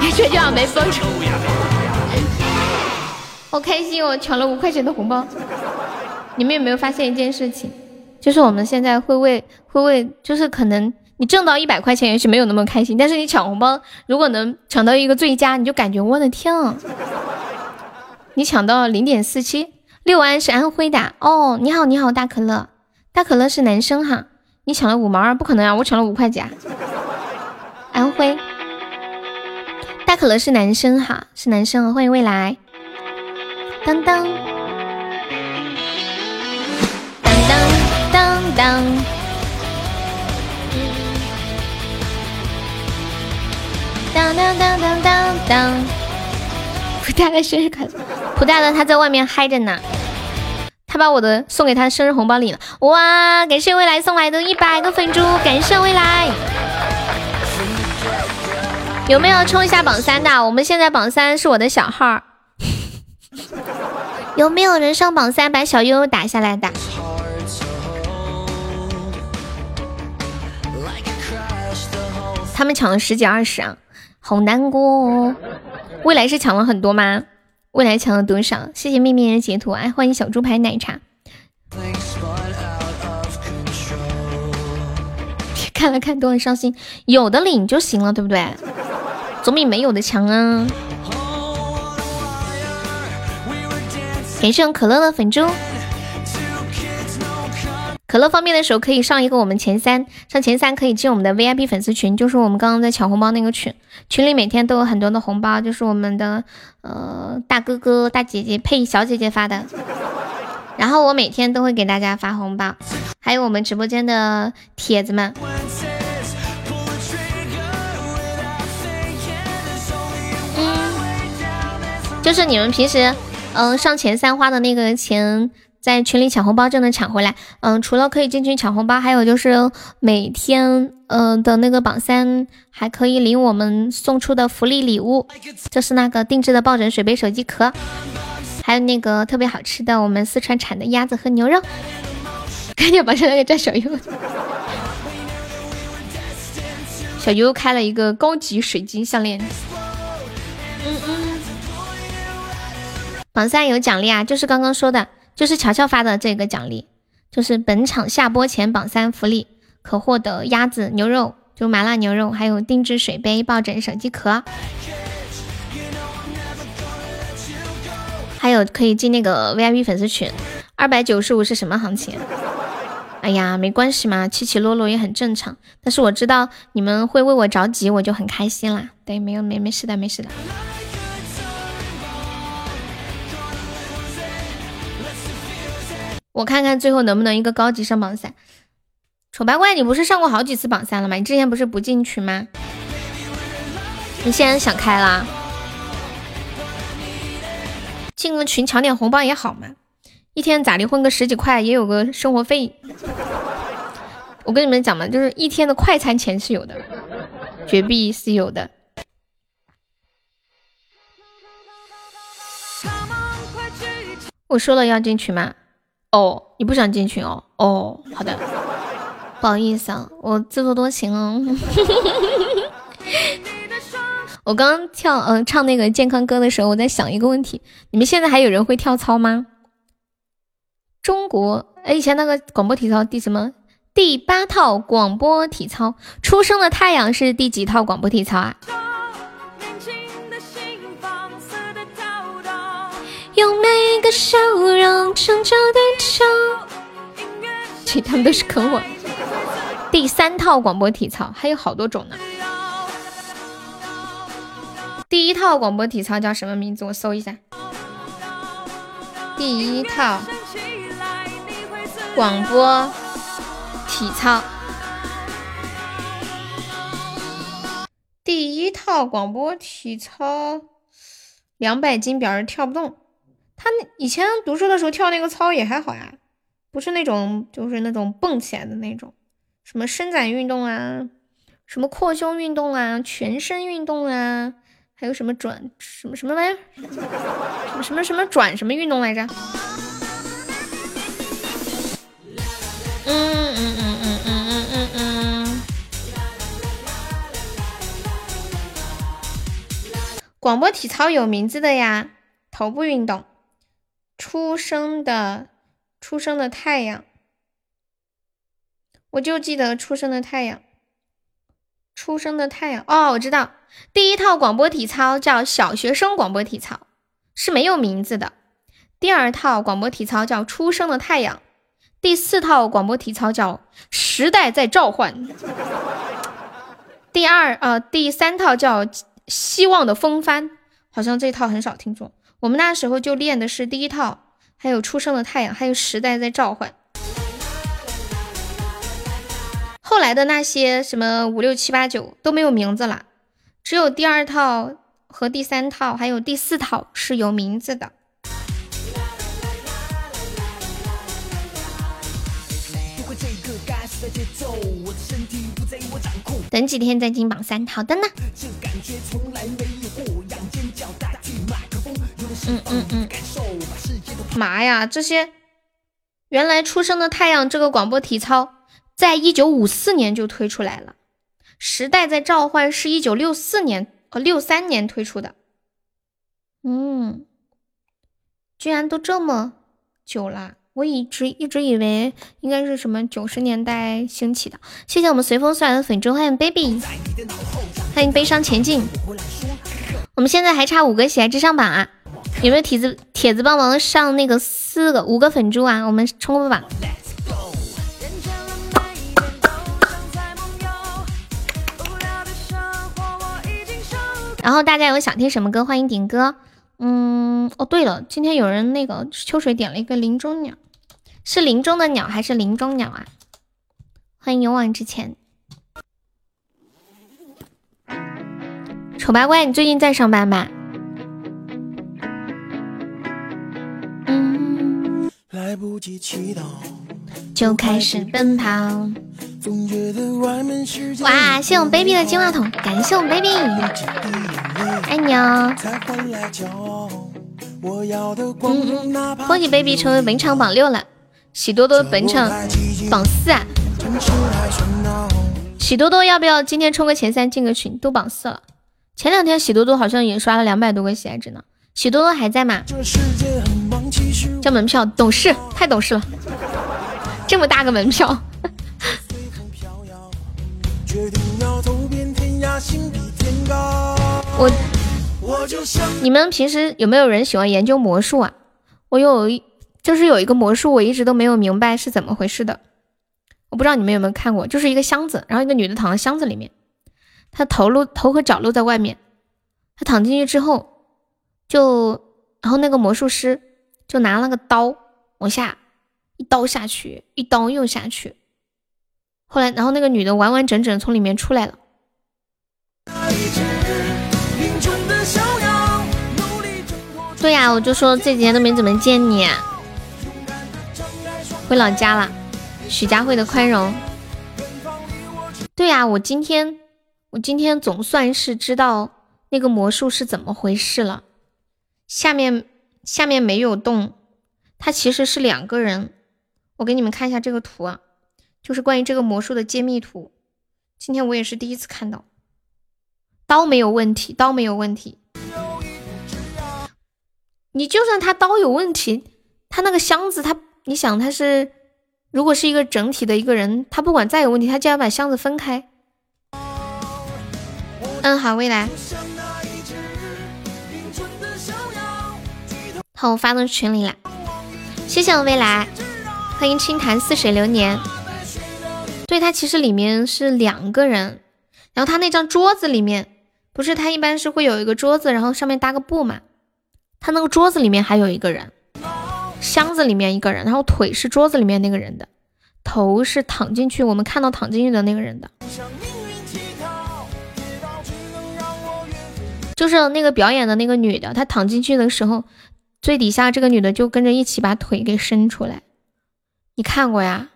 B: 这句话没封住。开心，我抢了五块钱的红包。你们有没有发现一件事情？就是我们现在会为会为，就是可能你挣到一百块钱也许没有那么开心，但是你抢红包，如果能抢到一个最佳，你就感觉我的天啊！你抢到零点四七，六安是安徽的哦。你好，你好，大可乐，大可乐是男生哈。你抢了五毛二，不可能啊！我抢了五块钱。安徽，大可乐是男生哈，是男生，欢迎未来。当当当当当当，当当当当当当。普大的生日快乐！普大的他在外面嗨着呢，他把我的送给他的生日红包领了。哇！感谢未来送来的一百个粉猪，感谢未来。有没有冲一下榜三的？我们现在榜三是我的小号。有没有人上榜三把小悠悠打下来的？他们抢了十几二十啊，好难过哦。未来是抢了很多吗？未来抢了多少？谢谢秘密人截图，哎，欢迎小猪牌奶茶。看了看都很伤心，有的领就行了，对不对？总比没有的强啊。感谢可乐的粉猪，可乐方便的时候可以上一个我们前三，上前三可以进我们的 VIP 粉丝群，就是我们刚刚在抢红包那个群，群里每天都有很多的红包，就是我们的呃大哥哥、大姐姐配小姐姐发的，然后我每天都会给大家发红包，还有我们直播间的铁子们。就是你们平时，嗯，上前三花的那个钱，在群里抢红包就能抢回来。嗯，除了可以进群抢红包，还有就是每天，嗯的那个榜三还可以领我们送出的福利礼物，就是那个定制的抱枕、水杯、手机壳。还有那个特别好吃的我们四川产的鸭子和牛肉。赶紧把这个叫 <laughs> 小优。小优开了一个高级水晶项链。嗯嗯。榜三有奖励啊，就是刚刚说的，就是乔乔发的这个奖励，就是本场下播前榜三福利，可获得鸭子、牛肉，就麻辣牛肉，还有定制水杯、抱枕、手机壳，还有可以进那个 VIP 粉丝群。二百九十五是什么行情？哎呀，没关系嘛，起起落落也很正常。但是我知道你们会为我着急，我就很开心啦。对，没有没没事的，没事的。我看看最后能不能一个高级上榜三。丑八怪，你不是上过好几次榜三了吗？你之前不是不进群吗？你现在想开啦？进个群抢点红包也好嘛，一天咋的混个十几块也有个生活费。我跟你们讲嘛，就是一天的快餐钱是有的，绝壁是有的。我说了要进群吗？哦，你不想进群哦？哦，好的，不好意思啊，我自作多情哦。<laughs> 我刚刚跳嗯唱那个健康歌的时候，我在想一个问题：你们现在还有人会跳操吗？中国哎，以前那个广播体操第什么第八套广播体操，出生的太阳是第几套广播体操啊？用每个笑容成就地球。其他们都是坑我。第三套广播体操还有好多种呢。第一套广播体操叫什么名字？我搜一下。第一套广播体操。第一套广播体操，两百斤表示跳不动。他以前读书的时候跳那个操也还好呀，不是那种就是那种蹦起来的那种，什么伸展运动啊，什么扩胸运动啊，全身运动啊，还有什么转什么什么玩意儿，什么什么什么转什么运动来着？嗯嗯嗯嗯嗯嗯嗯嗯。广播体操有名字的呀，头部运动。出生的，出生的太阳，我就记得出生的太阳，出生的太阳。哦，我知道，第一套广播体操叫小学生广播体操，是没有名字的。第二套广播体操叫出生的太阳，第四套广播体操叫时代在召唤。第二，呃，第三套叫希望的风帆，好像这套很少听说。我们那时候就练的是第一套，还有出生的太阳，还有时代在召唤。后来的那些什么五六七八九都没有名字了，只有第二套和第三套，还有第四套是有名字的。等几天再进榜三，好的呢。嗯嗯嗯，妈呀，这些原来出生的太阳这个广播体操，在一九五四年就推出来了。时代在召唤是一九六四年哦六三年推出的。嗯，居然都这么久了，我一直一直以为应该是什么九十年代兴起的。谢谢我们随风送来的粉猪，欢迎 baby，欢迎悲伤前进。我们现在还差五个喜爱之上榜啊！有没有帖子帖子帮忙上那个四个五个粉猪啊？我们冲个榜。然后大家有想听什么歌，欢迎点歌。嗯，哦对了，今天有人那个秋水点了一个林中鸟，是林中的鸟还是林中鸟啊？欢迎勇往直前。丑八怪，你最近在上班吧？来不及祈祷，就开始奔跑。哇！谢我 baby 的金话筒，感谢我 baby，爱你哦。恭喜 baby 成为本场榜六了，喜多多本场榜四啊！喜多多要不要今天冲个前三进个群？都榜四了。前两天喜多多好像也刷了两百多个喜爱值呢。喜多多还在吗？交门票，懂事，太懂事了，这么大个门票。我，你们平时有没有人喜欢研究魔术啊？我有一，就是有一个魔术，我一直都没有明白是怎么回事的。我不知道你们有没有看过，就是一个箱子，然后一个女的躺在箱子里面，她头露头和脚露在外面，她躺进去之后，就然后那个魔术师就拿了个刀往下一刀下去，一刀又下去，后来然后那个女的完完整整从里面出来了。对呀，我就说这几天都没怎么见你，回老家了。许佳慧的宽容。对呀，我今天我今天总算是知道那个魔术是怎么回事了。下面下面没有动，它其实是两个人。我给你们看一下这个图啊，就是关于这个魔术的揭秘图。今天我也是第一次看到。刀没有问题，刀没有问题。你就算他刀有问题，他那个箱子，他你想他是，如果是一个整体的一个人，他不管再有问题，他就要把箱子分开。嗯，好，未来。好，我发到群里了，谢谢我未来，欢迎清潭似水流年。对他其实里面是两个人，然后他那张桌子里面。不是，他一般是会有一个桌子，然后上面搭个布嘛。他那个桌子里面还有一个人，箱子里面一个人，然后腿是桌子里面那个人的，头是躺进去，我们看到躺进去的那个人的。就是那个表演的那个女的，她躺进去的时候，最底下这个女的就跟着一起把腿给伸出来。你看过呀？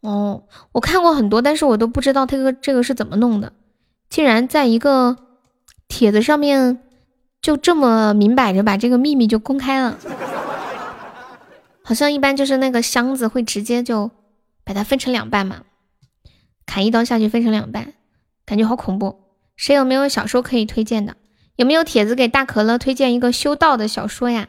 B: 哦，我看过很多，但是我都不知道这个这个是怎么弄的，竟然在一个。帖子上面就这么明摆着把这个秘密就公开了，好像一般就是那个箱子会直接就把它分成两半嘛，砍一刀下去分成两半，感觉好恐怖。谁有没有小说可以推荐的？有没有帖子给大可乐推荐一个修道的小说呀？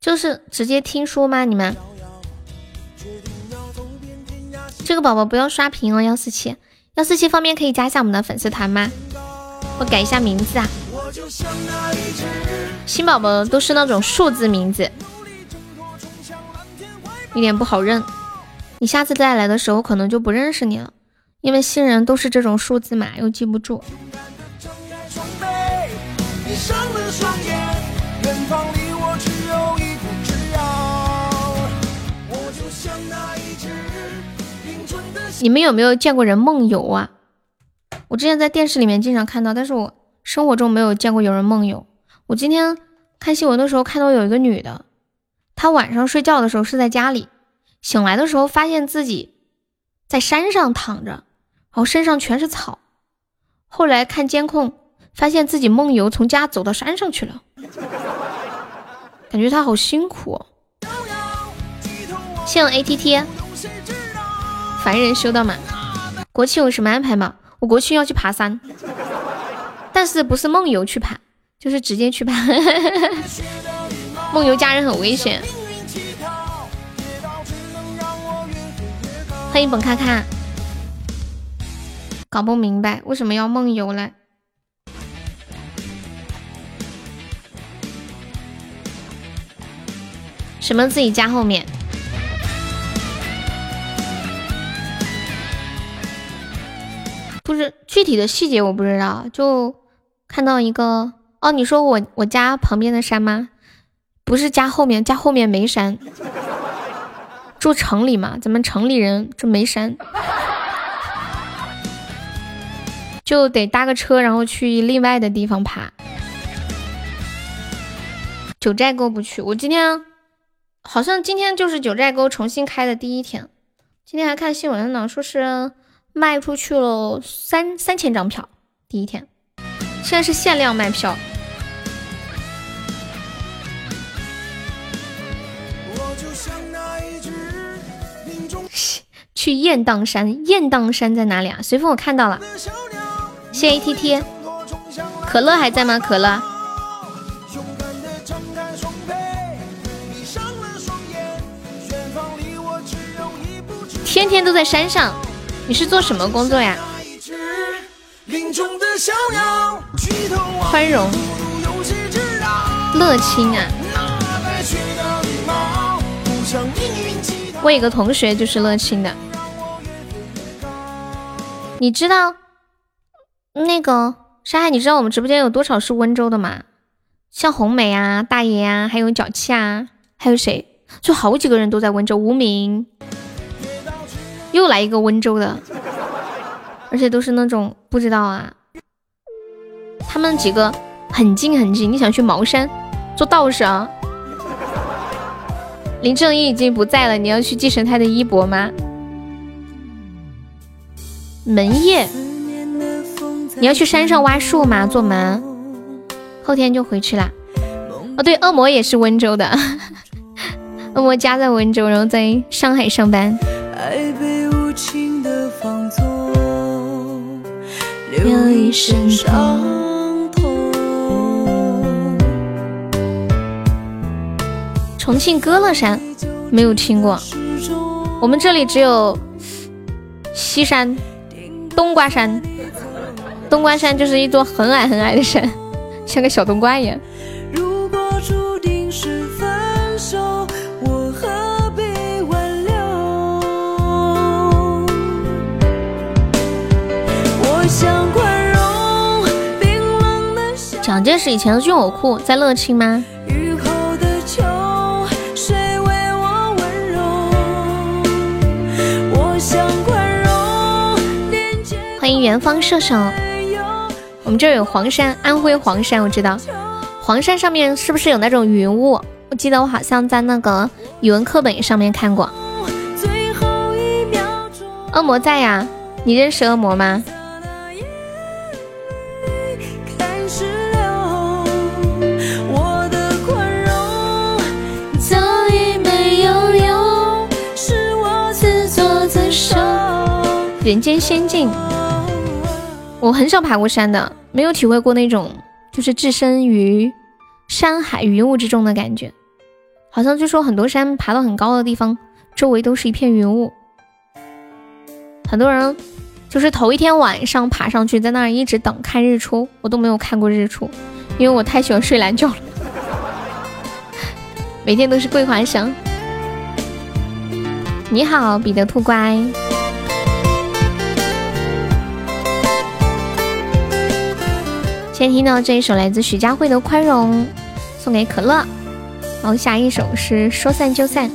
B: 就是直接听说吗？你们？这个宝宝不要刷屏哦，幺四七，幺四七方便可以加一下我们的粉丝团吗？我改一下名字啊！新宝宝都是那种数字名字，有点不好认。你下次再来的时候，可能就不认识你了，因为新人都是这种数字码，又记不住。你们有没有见过人梦游啊？我之前在电视里面经常看到，但是我生活中没有见过有人梦游。我今天看新闻的时候看到有一个女的，她晚上睡觉的时候是在家里，醒来的时候发现自己在山上躺着，然后身上全是草。后来看监控，发现自己梦游从家走到山上去了，感觉她好辛苦。谢我 ATT，凡人修道嘛。国庆有什么安排吗？我国庆要去爬山，但是不是梦游去爬，就是直接去爬。<laughs> 梦游家人很危险。欢迎本咔咔，搞不明白为什么要梦游了。什么自己家后面？不是具体的细节我不知道，就看到一个哦，你说我我家旁边的山吗？不是家后面，家后面没山。住城里嘛，咱们城里人这没山，就得搭个车，然后去另外的地方爬。九寨沟不去，我今天好像今天就是九寨沟重新开的第一天，今天还看新闻呢，说是卖出去了三三千张票，第一天，现在是限量卖票。去雁荡山，雁荡山在哪里啊？随风我看到了，谢谢 A T T，可乐还在吗？可乐，天天都在山上，你是做什么工作呀？宽容，乐清啊。我有个同学就是乐清的，你知道那个山海？你知道我们直播间有多少是温州的吗？像红梅啊、大爷啊，还有脚气啊，还有谁？就好几个人都在温州。无名又来一个温州的，而且都是那种不知道啊。他们几个很近很近，你想去茅山做道士啊？林正英已经不在了，你要去继承他的衣钵吗？门业，你要去山上挖树吗？做门，后天就回去啦。哦，对，恶魔也是温州的，恶魔家在温州，然后在上海上班。情的放纵留一身伤。重庆歌乐山没有听过，我们这里只有西山、冬瓜山。冬瓜山就是一座很矮很矮的山，像个小冬瓜一样。蒋介石以前的军火库在乐清吗？欢迎元芳射手，我们这儿有黄山，安徽黄山，我知道。黄山上面是不是有那种云雾？我记得我好像在那个语文课本上面看过。恶魔在呀，你认识恶魔吗？人间仙境。我很少爬过山的，没有体会过那种就是置身于山海云雾之中的感觉。好像据说很多山爬到很高的地方，周围都是一片云雾。很多人就是头一天晚上爬上去，在那儿一直等看日出，我都没有看过日出，因为我太喜欢睡懒觉了，每天都是桂花香。你好，彼得兔乖。先听到这一首来自徐佳慧的《宽容》，送给可乐。然后下一首是《说散就散》。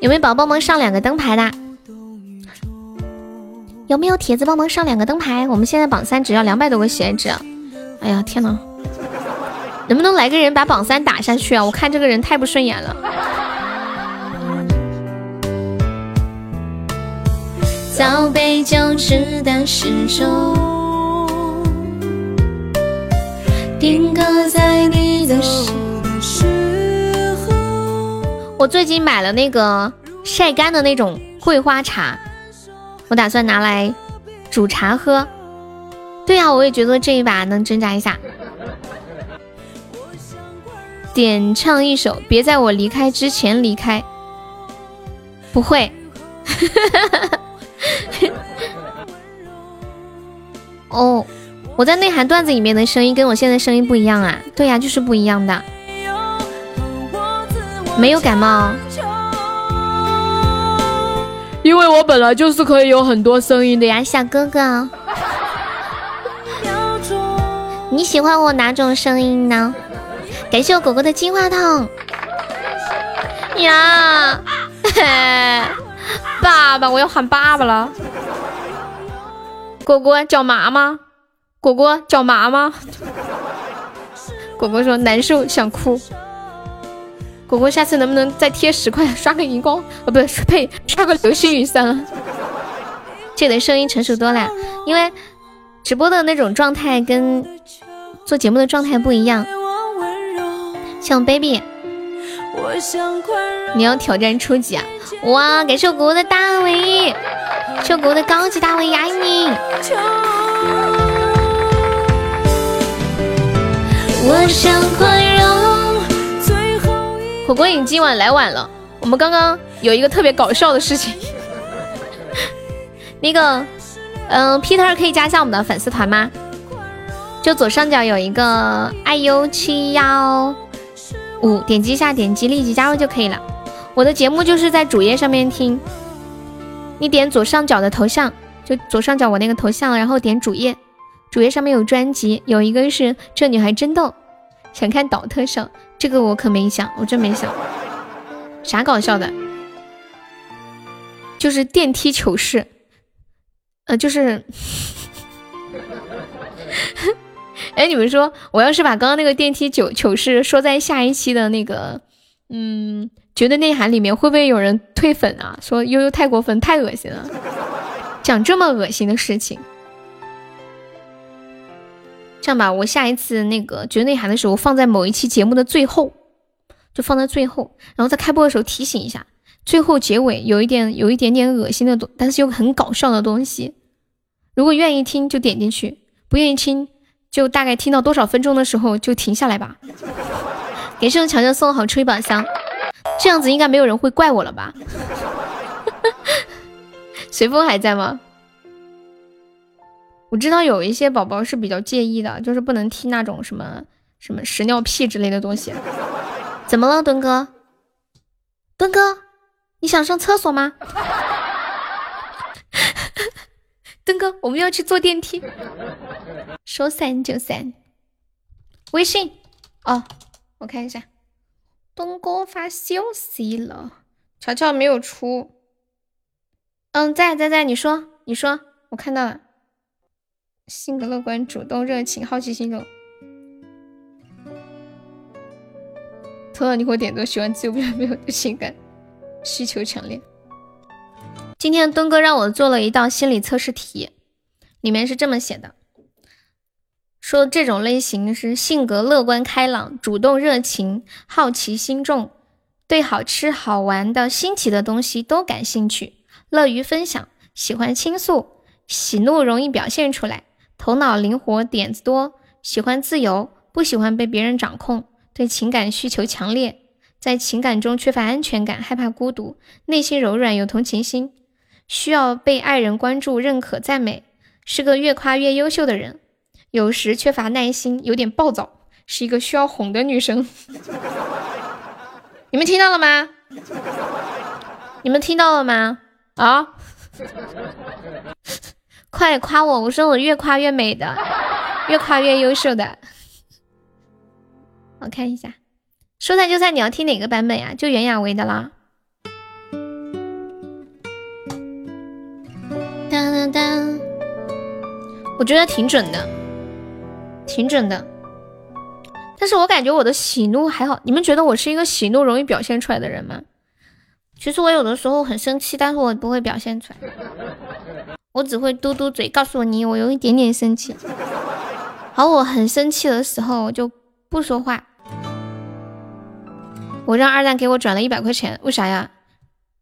B: 有没有宝宝们上两个灯牌的？有没有铁子帮忙上两个灯牌？我们现在榜三只要两百多个喜爱值。哎呀天哪！能不能来个人把榜三打下去啊？我看这个人太不顺眼了。倒杯酒，直的时钟，定格在你的时候。我最近买了那个晒干的那种桂花茶，我打算拿来煮茶喝。对呀，我也觉得这一把能挣扎一下。点唱一首《别在我离开之前离开》，不会。<laughs> 哦，我在内涵段子里面的声音跟我现在声音不一样啊？对呀，就是不一样的。没有感冒，因为我本来就是可以有很多声音的呀，小哥哥。你喜欢我哪种声音呢？感谢我狗狗的金话筒呀！<laughs> 爸爸，我要喊爸爸了。果果脚麻吗，果果脚麻吗。果果说难受，想哭。果果下次能不能再贴十块，刷个荧光？啊，不是，呸，刷个流星雨算了。这的声音成熟多了，因为直播的那种状态跟做节目的状态不一样。像 baby，你要挑战初级啊！哇，感谢我果果的大 V，谢我果果的高级大 V，爱你。我想宽容。火锅影今晚来晚了，我们刚刚有一个特别搞笑的事情。<laughs> 那个，嗯，Peter 可以加一下我们的粉丝团吗？就左上角有一个 iu 七幺五，点击一下，点击立即加入就可以了。我的节目就是在主页上面听，你点左上角的头像，就左上角我那个头像，然后点主页，主页上面有专辑，有一个是这女孩真逗，想看导特效，这个我可没想，我真没想，啥搞笑的，就是电梯糗事。呃，就是，哎，你们说，我要是把刚刚那个电梯糗糗事说在下一期的那个，嗯，绝对内涵里面，会不会有人退粉啊？说悠悠太过分，太恶心了，讲这么恶心的事情。这样吧，我下一次那个绝对内涵的时候，放在某一期节目的最后，就放在最后，然后在开播的时候提醒一下。最后结尾有一点有一点点恶心的东，但是又很搞笑的东西。如果愿意听就点进去，不愿意听就大概听到多少分钟的时候就停下来吧。<laughs> 给盛强强送好吹一宝箱，这样子应该没有人会怪我了吧？<laughs> 随风还在吗？我知道有一些宝宝是比较介意的，就是不能听那种什么什么屎尿屁之类的东西。怎么了，墩哥？墩哥？你想上厕所吗，<laughs> 墩哥？我们要去坐电梯。<laughs> 说散就散。微信哦，我看一下，东哥发消息了，乔乔没有出。嗯，在在在，你说你说，我看到了。性格乐观、主动、热情、好奇心重。头脑灵活、点多，喜欢自由、不没有情感。需求强烈。今天东哥让我做了一道心理测试题，里面是这么写的：说这种类型是性格乐观开朗、主动热情、好奇心重，对好吃好玩的新奇的东西都感兴趣，乐于分享，喜欢倾诉，喜怒容易表现出来，头脑灵活，点子多，喜欢自由，不喜欢被别人掌控，对情感需求强烈。在情感中缺乏安全感，害怕孤独，内心柔软有同情心，需要被爱人关注、认可、赞美，是个越夸越优秀的人。有时缺乏耐心，有点暴躁，是一个需要哄的女生。<laughs> 你们听到了吗？你们听到了吗？啊！<laughs> 快夸我！我说我越夸越美的，越夸越优秀的。我看一下。说散就散，你要听哪个版本呀？就袁娅维的啦。当当当，我觉得挺准的，挺准的。但是我感觉我的喜怒还好，你们觉得我是一个喜怒容易表现出来的人吗？其实我有的时候很生气，但是我不会表现出来，我只会嘟嘟嘴，告诉你我有一点点生气。而我很生气的时候，我就不说话。我让二蛋给我转了一百块钱，为啥呀？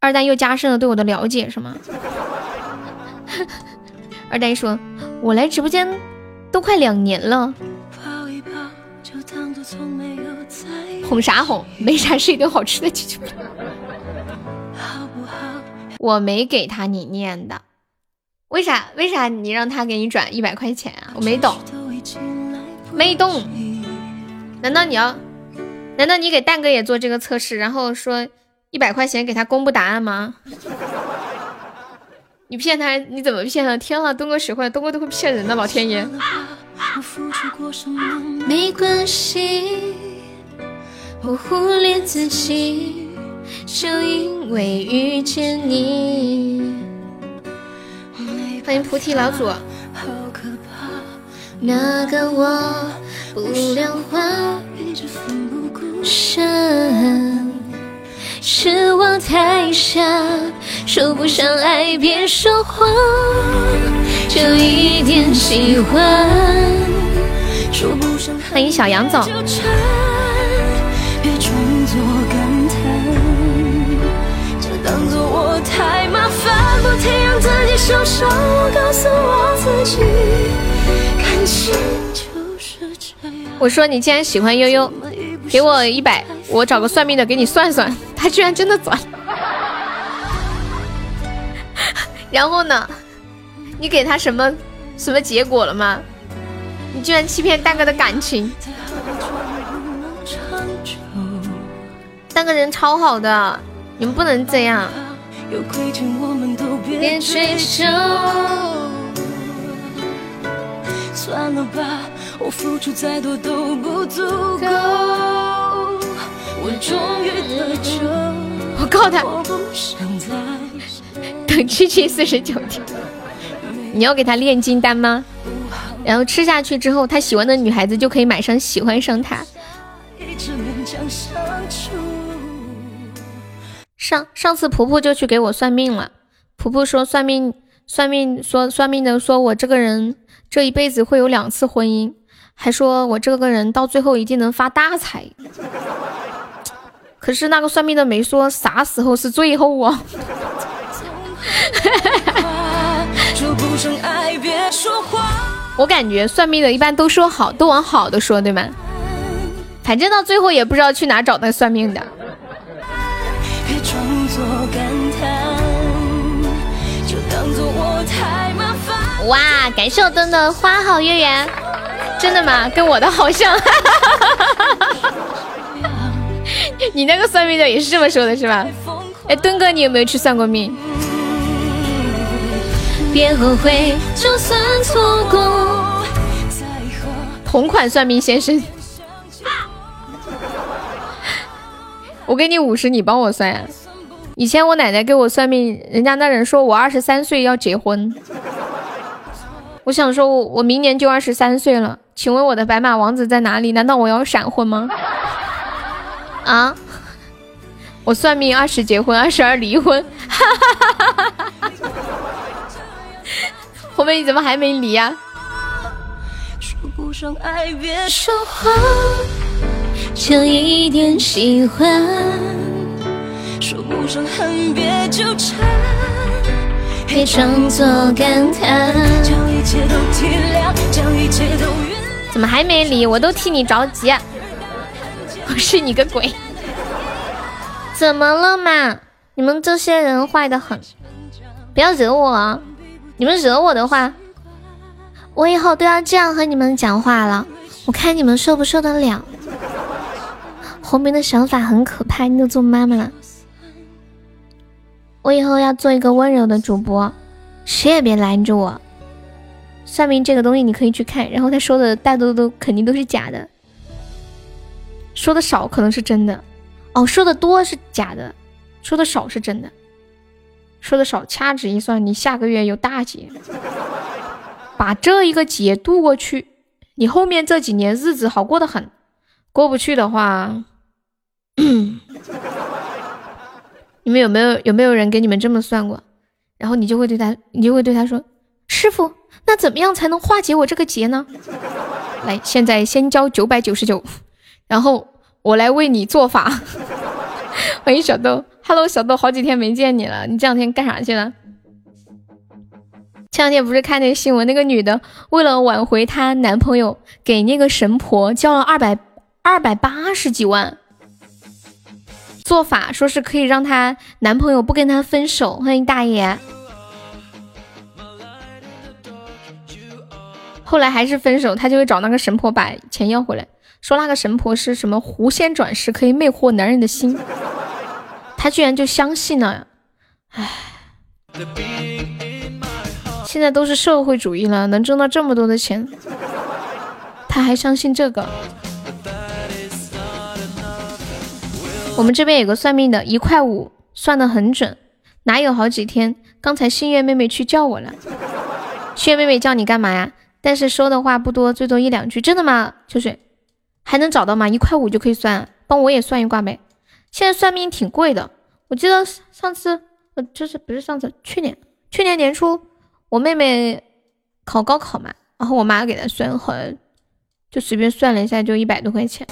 B: 二蛋又加深了对我的了解，是吗？<laughs> 二蛋说：“我来直播间都快两年了，哄啥哄？没啥，是一顿好吃的解决不了。”我没给他你念的，为啥？为啥你让他给你转一百块钱啊？我没懂，没懂，难道你要？难道你给蛋哥也做这个测试，然后说一百块钱给他公布答案吗？你骗他，你怎么骗他？天啊，东哥学会了，东哥都会骗人的，老天爷！
C: 我付出过什么？
B: 没关系，我忽略自己，就因为遇见你。欢迎菩提老祖，
C: 好可怕，
B: 那个我不量化
C: 一直奋不顾
B: 身，是我太傻，说不上爱别说谎，就一点喜欢。
C: 说不上
B: 欢迎小杨总，
C: 纠缠，别装作感叹，就当做我太麻烦，不停让自己受伤。我告诉我自己，感情就是这样。
B: 我说你既然喜欢悠悠，给我一百，我找个算命的给你算算。<laughs> 他居然真的转。<laughs> 然后呢？你给他什么什么结果了吗？你居然欺骗蛋哥的感情，蛋哥人超好的，你们不能这样。
C: 有亏欠我们都别
B: 别
C: 追究。算了吧，我付出再多都不足够。我终于得救，
B: 我告诉他，
C: 我不想再
B: 等七七四十九天。你要给他炼金丹吗？然后吃下去之后，他喜欢的女孩子就可以马上喜欢上他。上上次婆婆就去给我算命了，婆婆说算命算命说算命的说我这个人这一辈子会有两次婚姻，还说我这个人到最后一定能发大财。<laughs> 可是那个算命的没说啥时候是最后啊。<laughs> 我感觉算命的一般都说好，都往好的说，对吗？反正到最后也不知道去哪找那算命的。哇，感谢我灯的花好月圆，真的吗？跟我的好像。<laughs> 你那个算命的也是这么说的，是吧？哎，墩哥，你有没有去算过命？别后悔，就算错过。同款算命先生，<laughs> 我给你五十，你帮我算呀。以前我奶奶给我算命，人家那人说我二十三岁要结婚。我想说我，我明年就二十三岁了，请问我的白马王子在哪里？难道我要闪婚吗？啊！<laughs> 我算命二十结婚，二十二离婚。<laughs> 红梅，你怎么还没离呀、
C: 说不上爱，别
B: 说谎，就一点喜欢。
C: 说不上恨，别纠缠。
B: 别装作感叹。怎么还没离？我都替你着急。我是你个鬼！怎么了嘛？你们这些人坏的很，不要惹我！你们惹我的话，我以后都要这样和你们讲话了。我看你们受不受得了？红梅的想法很可怕，你都做妈妈了。我以后要做一个温柔的主播，谁也别拦着我。算命这个东西你可以去看，然后他说的大多都肯定都是假的，说的少可能是真的，哦，说的多是假的，说的少是真的，说的少掐指一算，你下个月有大劫，把这一个劫度过去，你后面这几年日子好过得很，过不去的话，嗯你们有没有有没有人给你们这么算过？然后你就会对他，你就会对他说：“师傅，那怎么样才能化解我这个劫呢？”来，现在先交九百九十九，然后我来为你做法。欢迎小豆，Hello，小豆，好几天没见你了，你这两天干啥去了？前两天不是看那个新闻，那个女的为了挽回她男朋友，给那个神婆交了二百二百八十几万。做法说是可以让她男朋友不跟她分手。欢迎大爷。后来还是分手，她就会找那个神婆把钱要回来，说那个神婆是什么狐仙转世，可以魅惑男人的心。她居然就相信了，唉。现在都是社会主义了，能挣到这么多的钱，他还相信这个。我们这边有个算命的，一块五算的很准，哪有好几天？刚才心月妹妹去叫我了，心月妹妹叫你干嘛呀？但是说的话不多，最多一两句，真的吗？秋水还能找到吗？一块五就可以算，帮我也算一卦呗。现在算命挺贵的，我记得上次呃，就是不是上次，去年去年年初我妹妹考高考嘛，然后我妈给她算，好像就随便算了一下，就一百多块钱。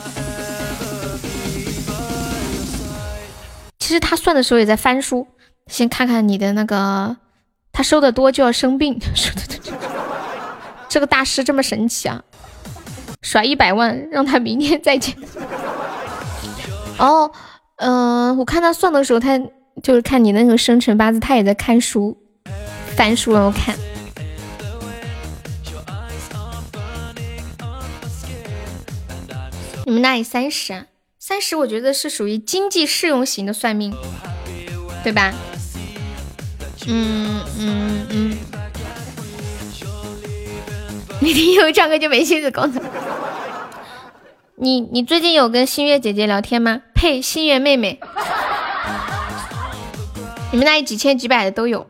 B: 其实他算的时候也在翻书，先看看你的那个，他收的多就要生病。<laughs> 这个大师这么神奇啊！甩一百万让他明天再见。<laughs> 哦，嗯，我看他算的时候，他就是看你那个生辰八字，他也在看书，翻书然后看。你们那里三十啊？三十，我觉得是属于经济适用型的算命，对吧？嗯嗯嗯。你听有唱歌就没心思工作。你你最近有跟新月姐姐聊天吗？呸，新月妹妹。你们那里几千几百的都有。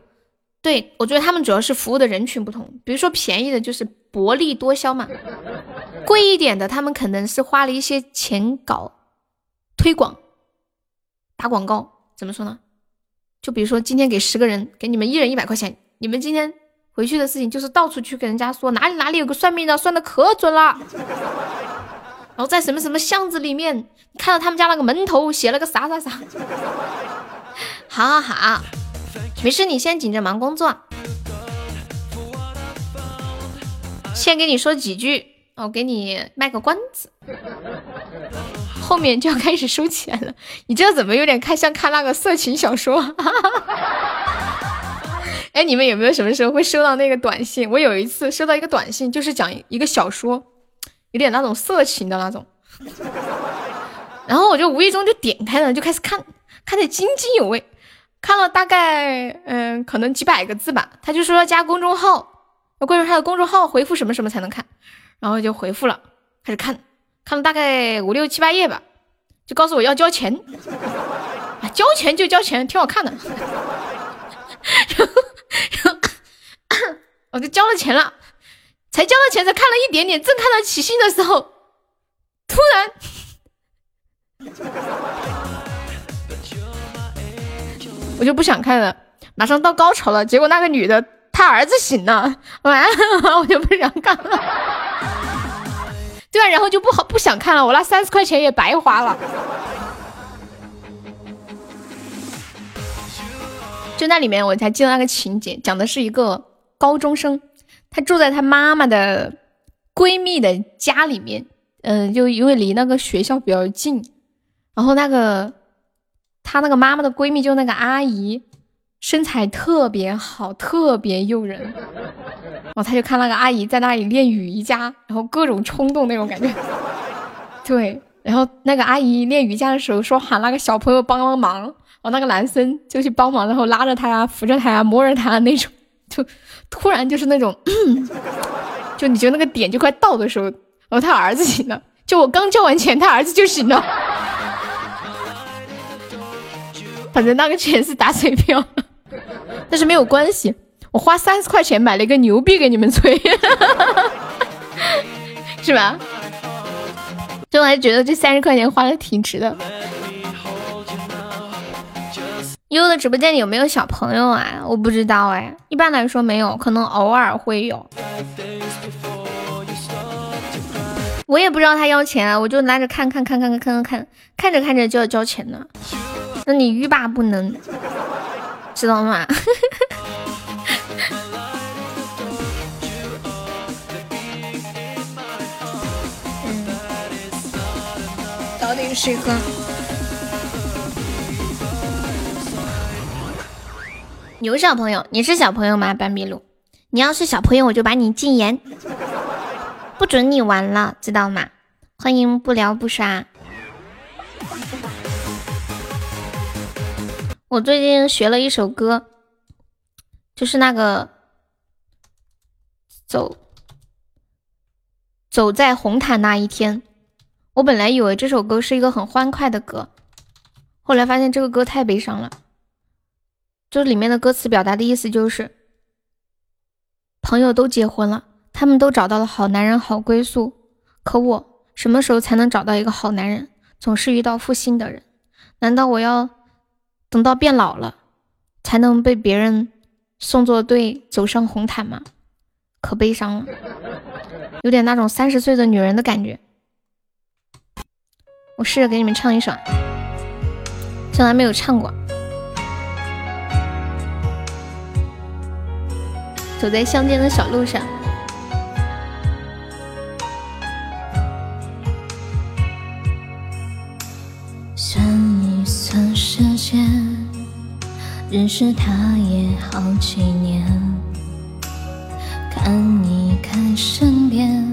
B: 对，我觉得他们主要是服务的人群不同。比如说便宜的，就是薄利多销嘛；贵一点的，他们可能是花了一些钱搞。推广，打广告怎么说呢？就比如说今天给十个人，给你们一人一百块钱，你们今天回去的事情就是到处去给人家说哪里哪里有个算命的，算的可准了。然后在什么什么巷子里面，看到他们家那个门头写了个啥啥啥。<laughs> 好好好，没事，你先紧着忙工作。先给你说几句，我给你卖个关子。后面就要开始收钱了，你这怎么有点看像看那个色情小说？<laughs> 哎，你们有没有什么时候会收到那个短信？我有一次收到一个短信，就是讲一个小说，有点那种色情的那种，然后我就无意中就点开了，就开始看，看得津津有味，看了大概嗯可能几百个字吧，他就说要加公众号，关注他的公众号，回复什么什么才能看，然后就回复了，开始看。看了大概五六七八页吧，就告诉我要交钱，啊，交钱就交钱，挺好看的。<laughs> 然后，然后我就交了钱了，才交了钱，才看了一点点，正看到起兴的时候，突然，我就不想看了，马上到高潮了，结果那个女的她儿子醒了，完了，<laughs> 我就不想看了。对啊，然后就不好不想看了，我那三十块钱也白花了。就那里面，我才记得那个情节，讲的是一个高中生，他住在他妈妈的闺蜜的家里面，嗯，就因为离那个学校比较近，然后那个他那个妈妈的闺蜜就那个阿姨。身材特别好，特别诱人，然后他就看那个阿姨在那里练瑜伽，然后各种冲动那种感觉。<laughs> 对，然后那个阿姨练瑜伽的时候说喊那个小朋友帮帮忙，然后那个男生就去帮忙，然后拉着他呀，扶着他呀，摸着他那种，就突然就是那种，<clears throat> 就你觉得那个点就快到的时候，然后他儿子醒了，就我刚交完钱，他儿子就醒了。<laughs> 反正那个钱是打水漂。但是没有关系，我花三十块钱买了一个牛逼给你们吹，<laughs> 是吧？就我还觉得这三十块钱花的挺值的。悠悠的直播间里有没有小朋友啊？我不知道哎，一般来说没有，可能偶尔会有。我也不知道他要钱啊，我就拿着看看看看看看看看着看着就要交钱呢。那你欲罢不能。知道吗？嗯，早点睡个。牛小朋友，你是小朋友吗？斑比鲁，你要是小朋友，我就把你禁言，不准你玩了，知道吗？欢迎不聊不刷。我最近学了一首歌，就是那个走
E: 走在红毯那一天，我本来以为这首歌是一个很欢快的歌，后来发现这个歌太悲伤了。就里面的歌词表达的意思就是，朋友都结婚了，他们都找到了好男人、好归宿，可我什么时候才能找到一个好男人？总是遇到负心的人，难道我要等到变老了，才能被别人送作对走上红毯吗？可悲伤了，有点那种三十岁的女人的感觉。我试着给你们唱一首，从来没有唱过。走在乡间的小路上，
B: 认识他也好几年。看一看身边，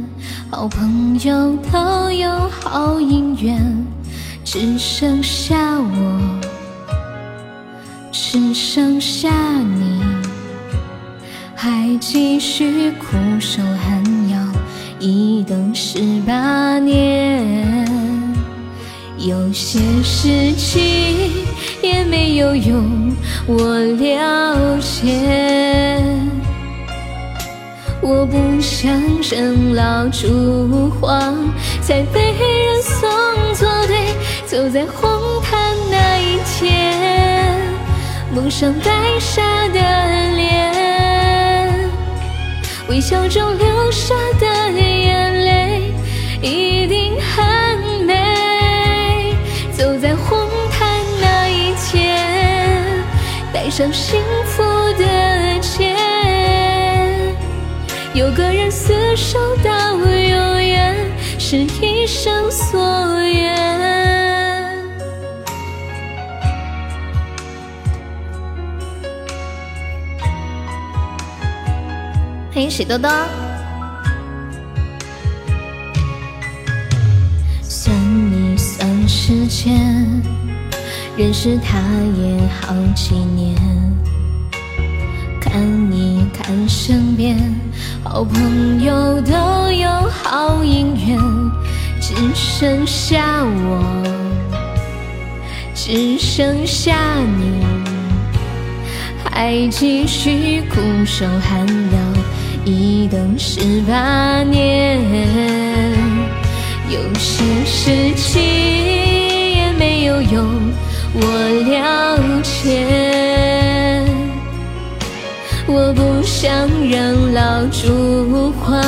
B: 好朋友都有好姻缘，只剩下我，只剩下你。还继续苦守寒窑，一等十八年。有些事情也没有用，我了解。我不想人老珠黄，才被人送作对。走在红毯那一天，蒙上白纱的脸。微笑中流下的眼泪一定很上幸福的戒，有个人厮守到永远，是一生所愿。
E: 欢迎喜多多。
B: 算一算时间，认识他也好几年。看一看身边，好朋友都有好姻缘，只剩下我，只剩下你，还继续苦守寒窑。一等十八年，有些事情也没有用，我了解。我不想让老珠黄，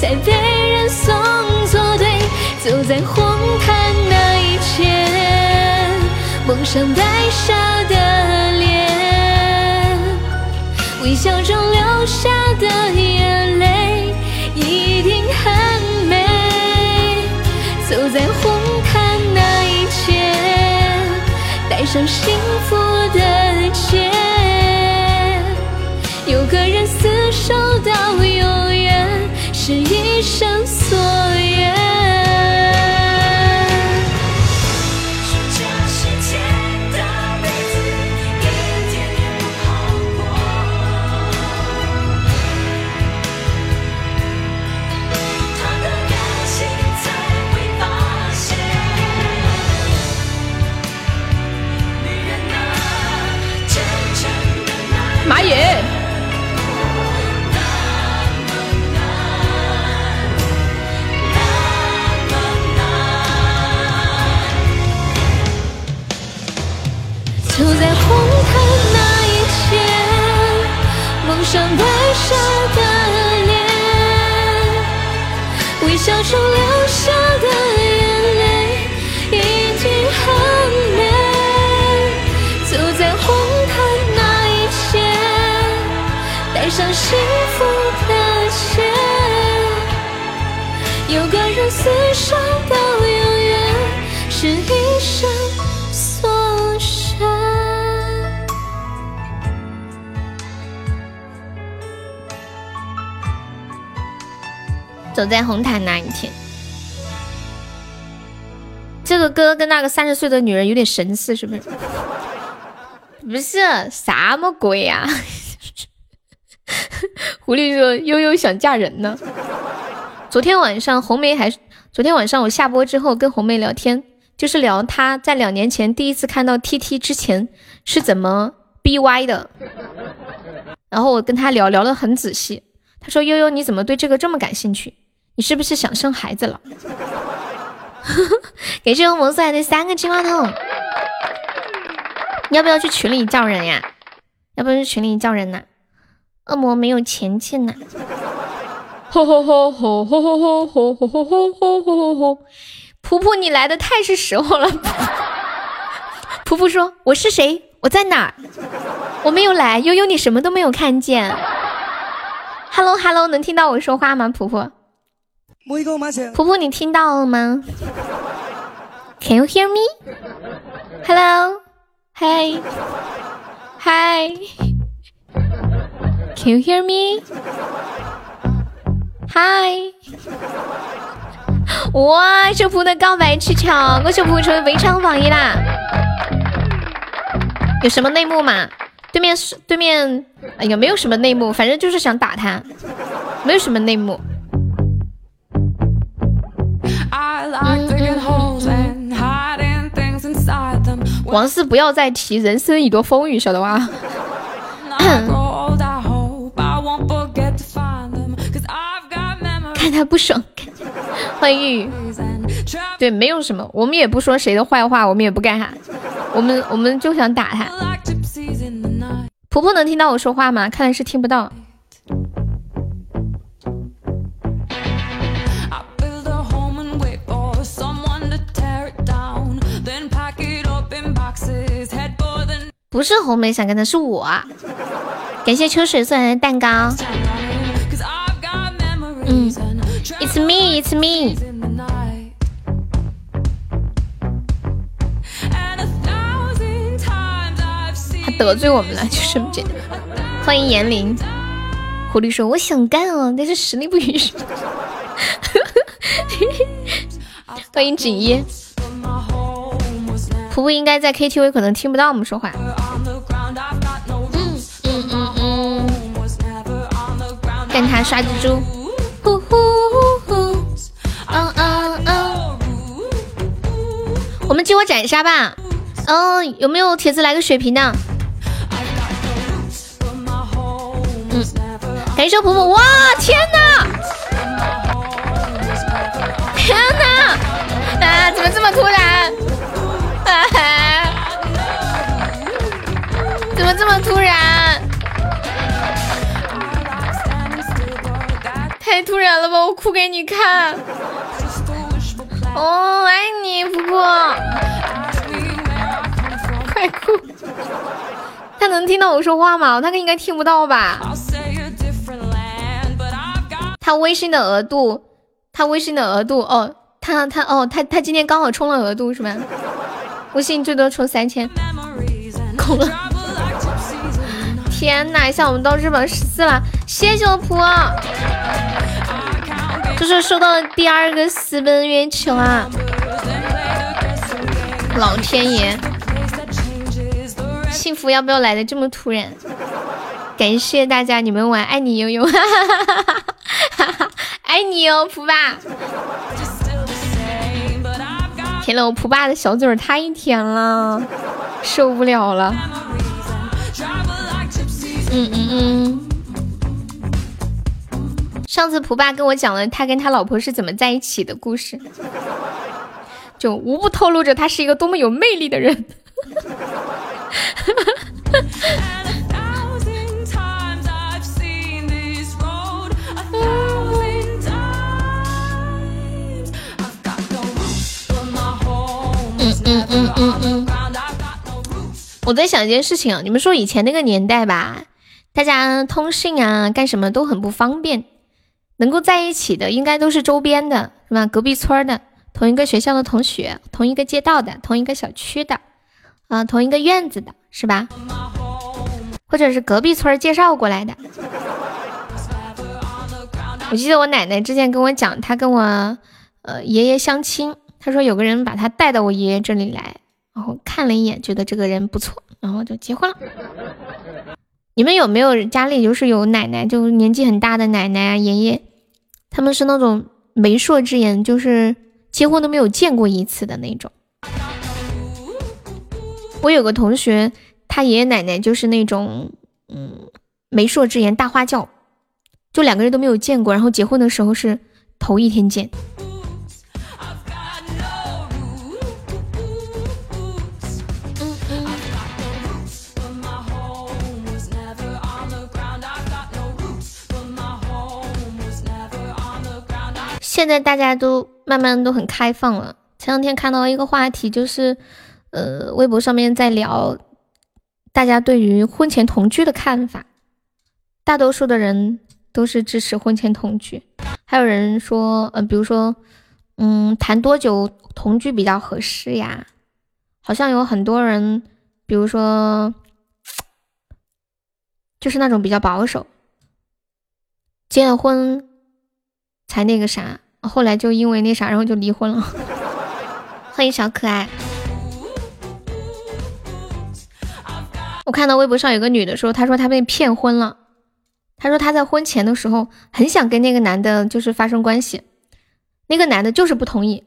B: 再被人送作对。走在红毯那一天，蒙上带纱的脸，微笑中流下的眼泪一定很美。走。在红上幸福的街，有个人厮守到永远，是一生上带傻的
E: 走在红毯那一天，这个歌跟那个三十岁的女人有点神似，是不是？不是啥么鬼呀？<laughs> 狐狸说：“悠悠想嫁人呢。”
B: 昨天晚上红梅还，昨天晚上我下播之后跟红梅聊天，就是聊她在两年前第一次看到 T T 之前是怎么 B Y 的，然后我跟她聊聊得很仔细，她说悠悠你怎么对这个这么感兴趣？你是不是想生孩子了？感谢我萌送来的三个金话筒，你要不要去群里叫人呀？要不要去群里叫人呢？恶魔没有钱进呢。吼吼吼吼吼吼吼吼吼吼吼吼吼！噗噗，你来的太是时候了。噗噗说：“我是谁？我在哪儿？我没有来。悠悠，你什么都没有看见。Hello Hello，能听到我说话吗？噗噗。噗噗，你听到了吗？Can you hear me? Hello, Hi, Hi. Can you hear me? Hi. 哇，秀蒲的告白气球，恭喜小蒲成为围场榜一啦！有什么内幕吗？对面是对面，哎呀，没有什么内幕，反正就是想打他，没有什么内幕。王四不要再提人生已多风雨，晓得吧？<coughs> 看他不爽，欢迎玉。对，没有什么，我们也不说谁的坏话，我们也不干啥，我们我们就想打他。婆婆能听到我说话吗？看来是听不到。不是红梅想干的是我，感谢秋水送来的蛋糕。嗯，It's me, It's me。他得罪我们了，就这么简单。欢迎严玲，狐狸说我想干哦，但是实力不允许。<laughs> 欢迎锦衣。婆婆应该在 KTV，可能听不到我们说话。嗯嗯嗯嗯，干他刷蜘蛛。呼呼呼，嗯嗯嗯。我们激活斩杀吧。嗯，有没有铁子来个血瓶的？嗯，感谢婆婆。哇，天哪！天哪！啊，怎么这么突然？<laughs> 怎么这么突然？太突然了吧！我哭给你看。哦，爱你，婆婆。快哭！他能听到我说话吗？他应该听不到吧？他微信的额度，他微信的额度，哦，他他哦，他他今天刚好充了额度是吧？微信最多充三千，够了。天哪，一下我们到日本十四了，谢谢我婆，这是收到了第二个私奔月球啊！老天爷，幸福要不要来的这么突然？感谢大家，你们玩爱你悠悠，<laughs> 爱你哦，普爸。舔了我蒲爸的小嘴儿太甜了，受不了了。嗯嗯嗯。上次蒲爸跟我讲了他跟他老婆是怎么在一起的故事，就无不透露着他是一个多么有魅力的人。<laughs> 嗯嗯嗯嗯，我在想一件事情啊，你们说以前那个年代吧，大家通信啊，干什么都很不方便，能够在一起的应该都是周边的，是吧？隔壁村的，同一个学校的同学，同一个街道的，同一个小区的，啊，同一个院子的，是吧？或者是隔壁村介绍过来的。我记得我奶奶之前跟我讲，她跟我呃爷爷相亲。他说有个人把他带到我爷爷这里来，然后看了一眼，觉得这个人不错，然后就结婚了。你们有没有家里就是有奶奶，就年纪很大的奶奶啊爷爷，他们是那种媒妁之言，就是结婚都没有见过一次的那种。我有个同学，他爷爷奶奶就是那种，嗯，媒妁之言大花轿，就两个人都没有见过，然后结婚的时候是头一天见。现在大家都慢慢都很开放了。前两天看到一个话题，就是呃，微博上面在聊大家对于婚前同居的看法，大多数的人都是支持婚前同居，还有人说，呃，比如说，嗯，谈多久同居比较合适呀？好像有很多人，比如说，就是那种比较保守，结了婚才那个啥。后来就因为那啥，然后就离婚了。欢迎小可爱。我看到微博上有个女的说，她说她被骗婚了。她说她在婚前的时候很想跟那个男的，就是发生关系，那个男的就是不同意，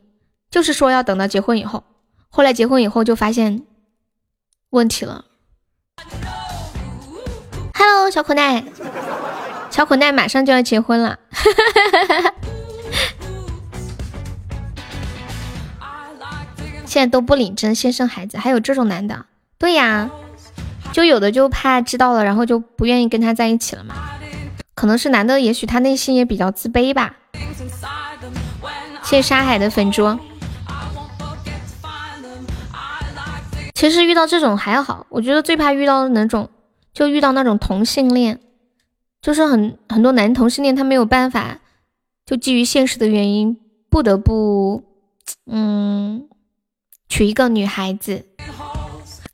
B: 就是说要等到结婚以后。后来结婚以后就发现问题了。Hello，小可奈，小可奈马上就要结婚了。<laughs> 现在都不领证先生孩子，还有这种男的？对呀，就有的就怕知道了，然后就不愿意跟他在一起了嘛。可能是男的，也许他内心也比较自卑吧。谢沙海的粉猪。其实遇到这种还好，我觉得最怕遇到那种，就遇到那种同性恋，就是很很多男同性恋他没有办法，就基于现实的原因，不得不，嗯。娶一个女孩子，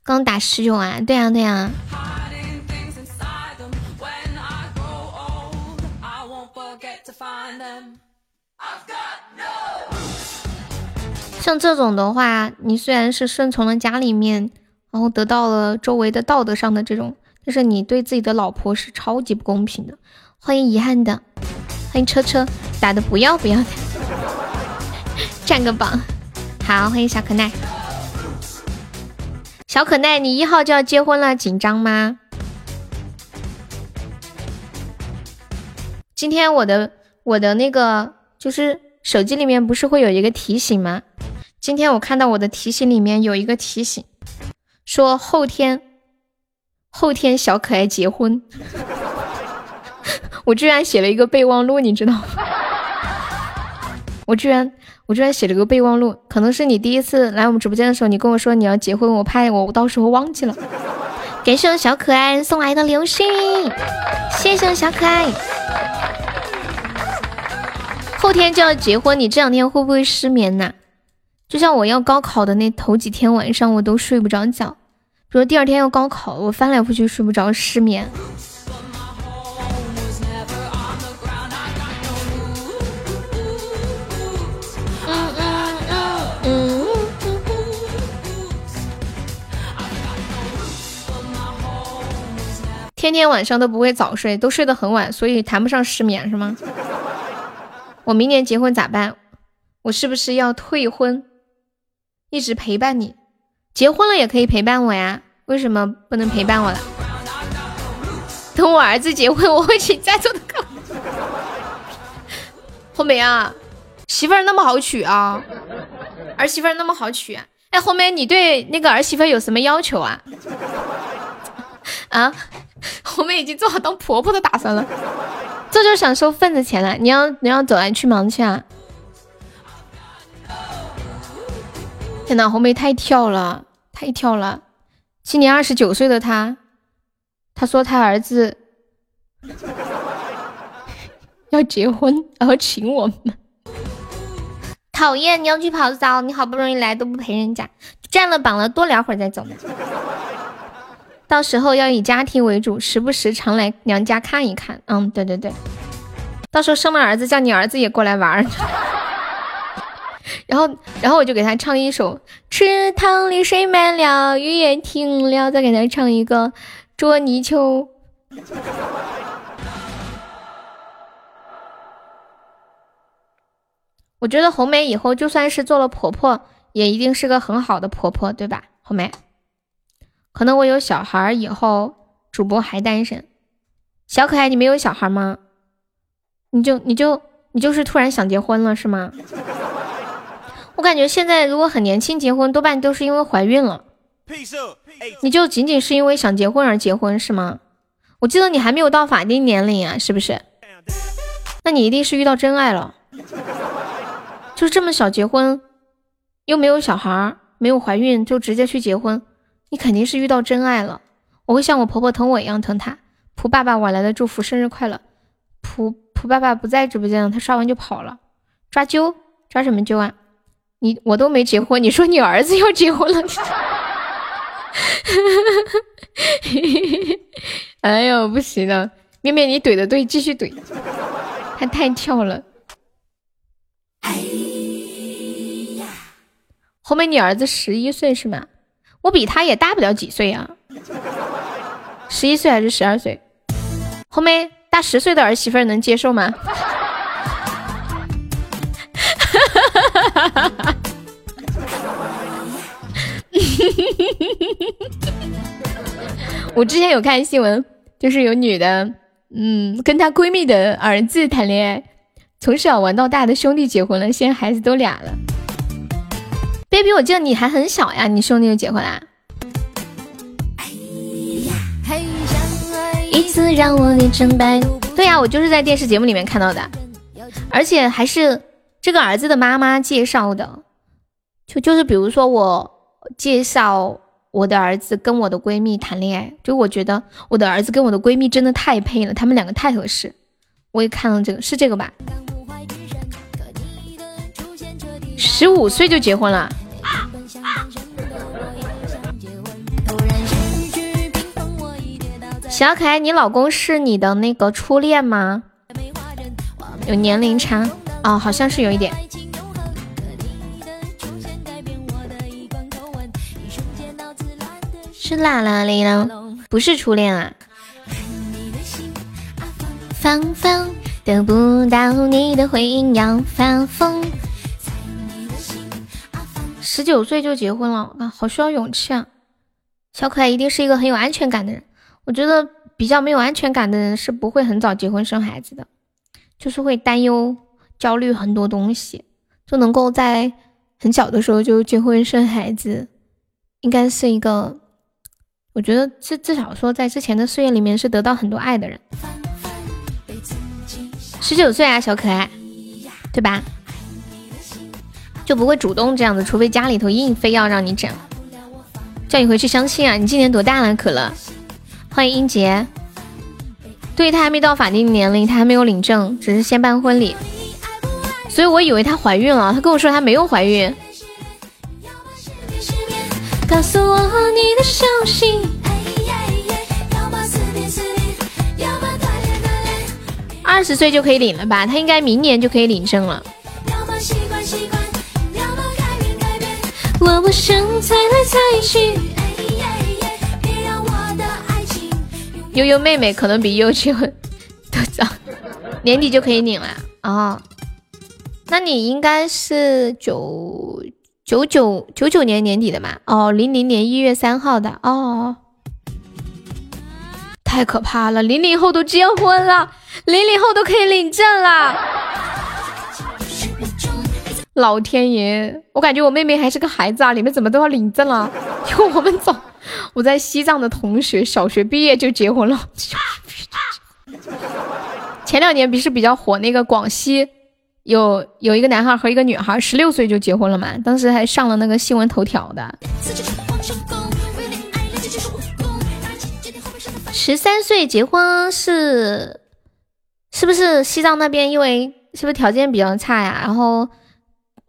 B: 刚打十九啊！对呀对呀。像这种的话，你虽然是顺从了家里面，然后得到了周围的道德上的这种，但是你对自己的老婆是超级不公平的。欢迎遗憾的，欢迎车车打的不要不要的，<laughs> 占个榜。好，欢迎小可奈。小可奈，你一号就要结婚了，紧张吗？今天我的我的那个就是手机里面不是会有一个提醒吗？今天我看到我的提醒里面有一个提醒，说后天后天小可爱结婚，<laughs> 我居然写了一个备忘录，你知道吗？<laughs> 我居然。我居然写了个备忘录，可能是你第一次来我们直播间的时候，你跟我说你要结婚，我怕我到时候忘记了。感谢我小可爱送来的流星，谢谢我小可爱。后天就要结婚，你这两天会不会失眠呢？就像我要高考的那头几天晚上，我都睡不着觉。比如第二天要高考，我翻来覆去睡不着，失眠。天天晚上都不会早睡，都睡得很晚，所以谈不上失眠是吗？我明年结婚咋办？我是不是要退婚，一直陪伴你？结婚了也可以陪伴我呀，为什么不能陪伴我了？等我儿子结婚，我会请在座的各位。红梅啊，媳妇儿那么好娶啊，儿媳妇儿那么好娶？哎，红梅，你对那个儿媳妇有什么要求啊？啊？<laughs> 我们已经做好当婆婆的打算了，<laughs> 这就想收份子钱了。你要你要走啊，去忙去啊！天呐，红梅太跳了，太跳了！今年二十九岁的她，她说她儿子 <laughs> 要结婚，然后请我们。讨厌，你要去跑早，你好不容易来都不陪人家，占了榜了，多聊会儿再走。到时候要以家庭为主，时不时常来娘家看一看。嗯，对对对，到时候生了儿子，叫你儿子也过来玩儿。然后，然后我就给他唱一首《池塘里水满了，雨也停了》，再给他唱一个《捉泥鳅》。我觉得红梅以后就算是做了婆婆，也一定是个很好的婆婆，对吧？红梅，可能我有小孩以后，主播还单身。小可爱，你没有小孩吗？你就你就你就是突然想结婚了是吗？我感觉现在如果很年轻结婚，多半都是因为怀孕了。你就仅仅是因为想结婚而结婚是吗？我记得你还没有到法定年龄啊，是不是？那你一定是遇到真爱了。就这么小结婚，又没有小孩，没有怀孕就直接去结婚，你肯定是遇到真爱了。我会像我婆婆疼我一样疼她。蒲爸爸晚来的祝福，生日快乐。蒲蒲爸爸不在直播间了，他刷完就跑了。抓阄？抓什么阄啊？你我都没结婚，你说你儿子要结婚了？<laughs> 哎呦，不行了，面面你怼的对，继续怼，他太跳了。哎呀后面你儿子十一岁是吗？我比他也大不了几岁啊，十一岁还是十二岁？后面大十岁的儿媳妇能接受吗？<laughs> 我之前有看新闻，就是有女的，嗯，跟她闺蜜的儿子谈恋爱，从小玩到大的兄弟结婚了，现在孩子都俩了。baby，我记得你还很小呀，你兄弟就结婚啦？一次让我脸成白。对呀，我就是在电视节目里面看到的，而且还是这个儿子的妈妈介绍的。就就是比如说我介绍我的儿子跟我的闺蜜谈恋爱，就我觉得我的儿子跟我的闺蜜真的太配了，他们两个太合适。我也看了这个，是这个吧？十五岁就结婚了，小可爱，你老公是你的那个初恋吗？有年龄差哦，好像是有一点。是啦啦哩啦，不是初恋啊。芳芳得不到你的回应要发疯。十九岁就结婚了啊，好需要勇气啊！小可爱一定是一个很有安全感的人。我觉得比较没有安全感的人是不会很早结婚生孩子的，就是会担忧、焦虑很多东西，就能够在很小的时候就结婚生孩子，应该是一个，我觉得至至少说在之前的岁月里面是得到很多爱的人。十九岁啊，小可爱，对吧？就不会主动这样子，除非家里头硬非要让你整，叫你回去相亲啊！你今年多大了，可乐？欢迎英杰。对他还没到法定年龄，他还没有领证，只是先办婚礼，所以我以为她怀孕了。他跟我说她没有怀孕。告诉我你的消息。二十岁就可以领了吧？他应该明年就可以领证了。我不想猜来猜去。悠悠妹妹可能比悠悠都早，年底就可以领了啊。那你应该是九九九九九年年底的嘛？哦，零零年一月三号的哦。太可怕了，零零后都结婚了，零零后都可以领证了。老天爷，我感觉我妹妹还是个孩子啊！你们怎么都要领证了？<laughs> 因为我们早，我在西藏的同学小学毕业就结婚了。<laughs> 前两年不是比较火那个广西，有有一个男孩和一个女孩，十六岁就结婚了嘛？当时还上了那个新闻头条的。十三岁结婚是是不是西藏那边？因为是不是条件比较差呀？然后。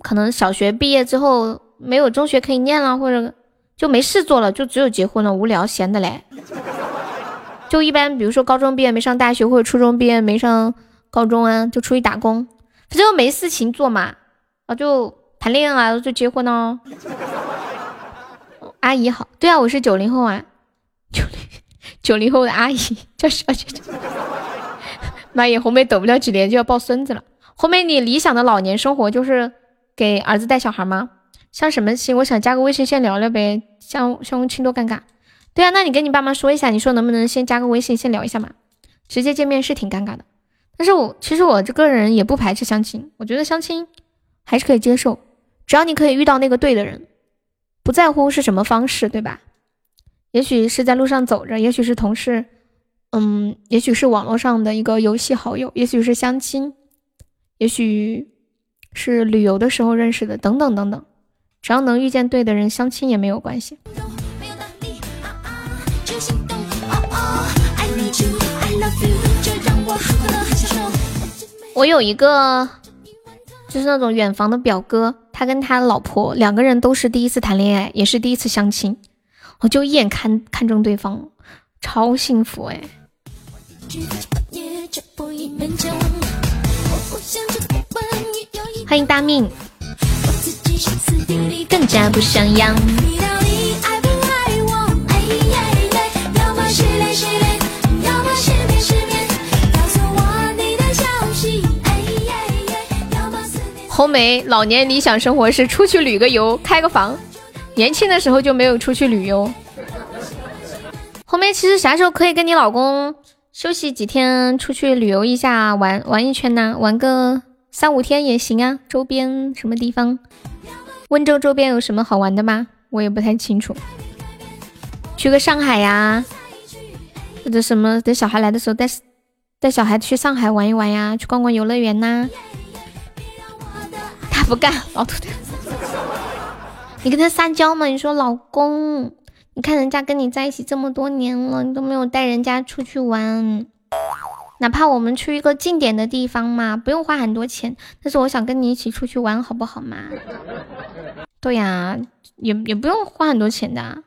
B: 可能小学毕业之后没有中学可以念了，或者就没事做了，就只有结婚了，无聊闲的嘞。就一般，比如说高中毕业没上大学，或者初中毕业没上高中啊，就出去打工，他就没事情做嘛，啊就谈恋爱就结婚哦。<laughs> 阿姨好，对啊，我是九零后啊，九零九零后的阿姨叫小姐姐。<laughs> 妈耶，红梅等不了几年就要抱孙子了。后面你理想的老年生活就是给儿子带小孩吗？相什么亲？我想加个微信先聊聊呗。相相亲多尴尬。对啊，那你跟你爸妈说一下，你说能不能先加个微信先聊一下嘛？直接见面是挺尴尬的。但是我其实我这个人也不排斥相亲，我觉得相亲还是可以接受，只要你可以遇到那个对的人，不在乎是什么方式，对吧？也许是在路上走着，也许是同事，嗯，也许是网络上的一个游戏好友，也许是相亲，也许是旅游的时候认识的，等等等等，只要能遇见对的人，相亲也没有关系。我有一个，就是那种远房的表哥，他跟他老婆两个人都是第一次谈恋爱，也是第一次相亲，我就一眼看看中对方，超幸福哎！欢迎大命，更加不想要。红梅老年理想生活是出去旅个游，开个房。年轻的时候就没有出去旅游。红梅其实啥时候可以跟你老公休息几天，出去旅游一下，玩玩一圈呢？玩个三五天也行啊。周边什么地方？温州周边有什么好玩的吗？我也不太清楚。去个上海呀，或者什么？等小孩来的时候带带小孩去上海玩一玩呀，去逛逛游乐园呐。他不干，老土的。<laughs> 你跟他撒娇嘛？你说老公，你看人家跟你在一起这么多年了，你都没有带人家出去玩，哪怕我们去一个近点的地方嘛，不用花很多钱，但是我想跟你一起出去玩，好不好嘛？<laughs> 对呀，也也不用花很多钱的。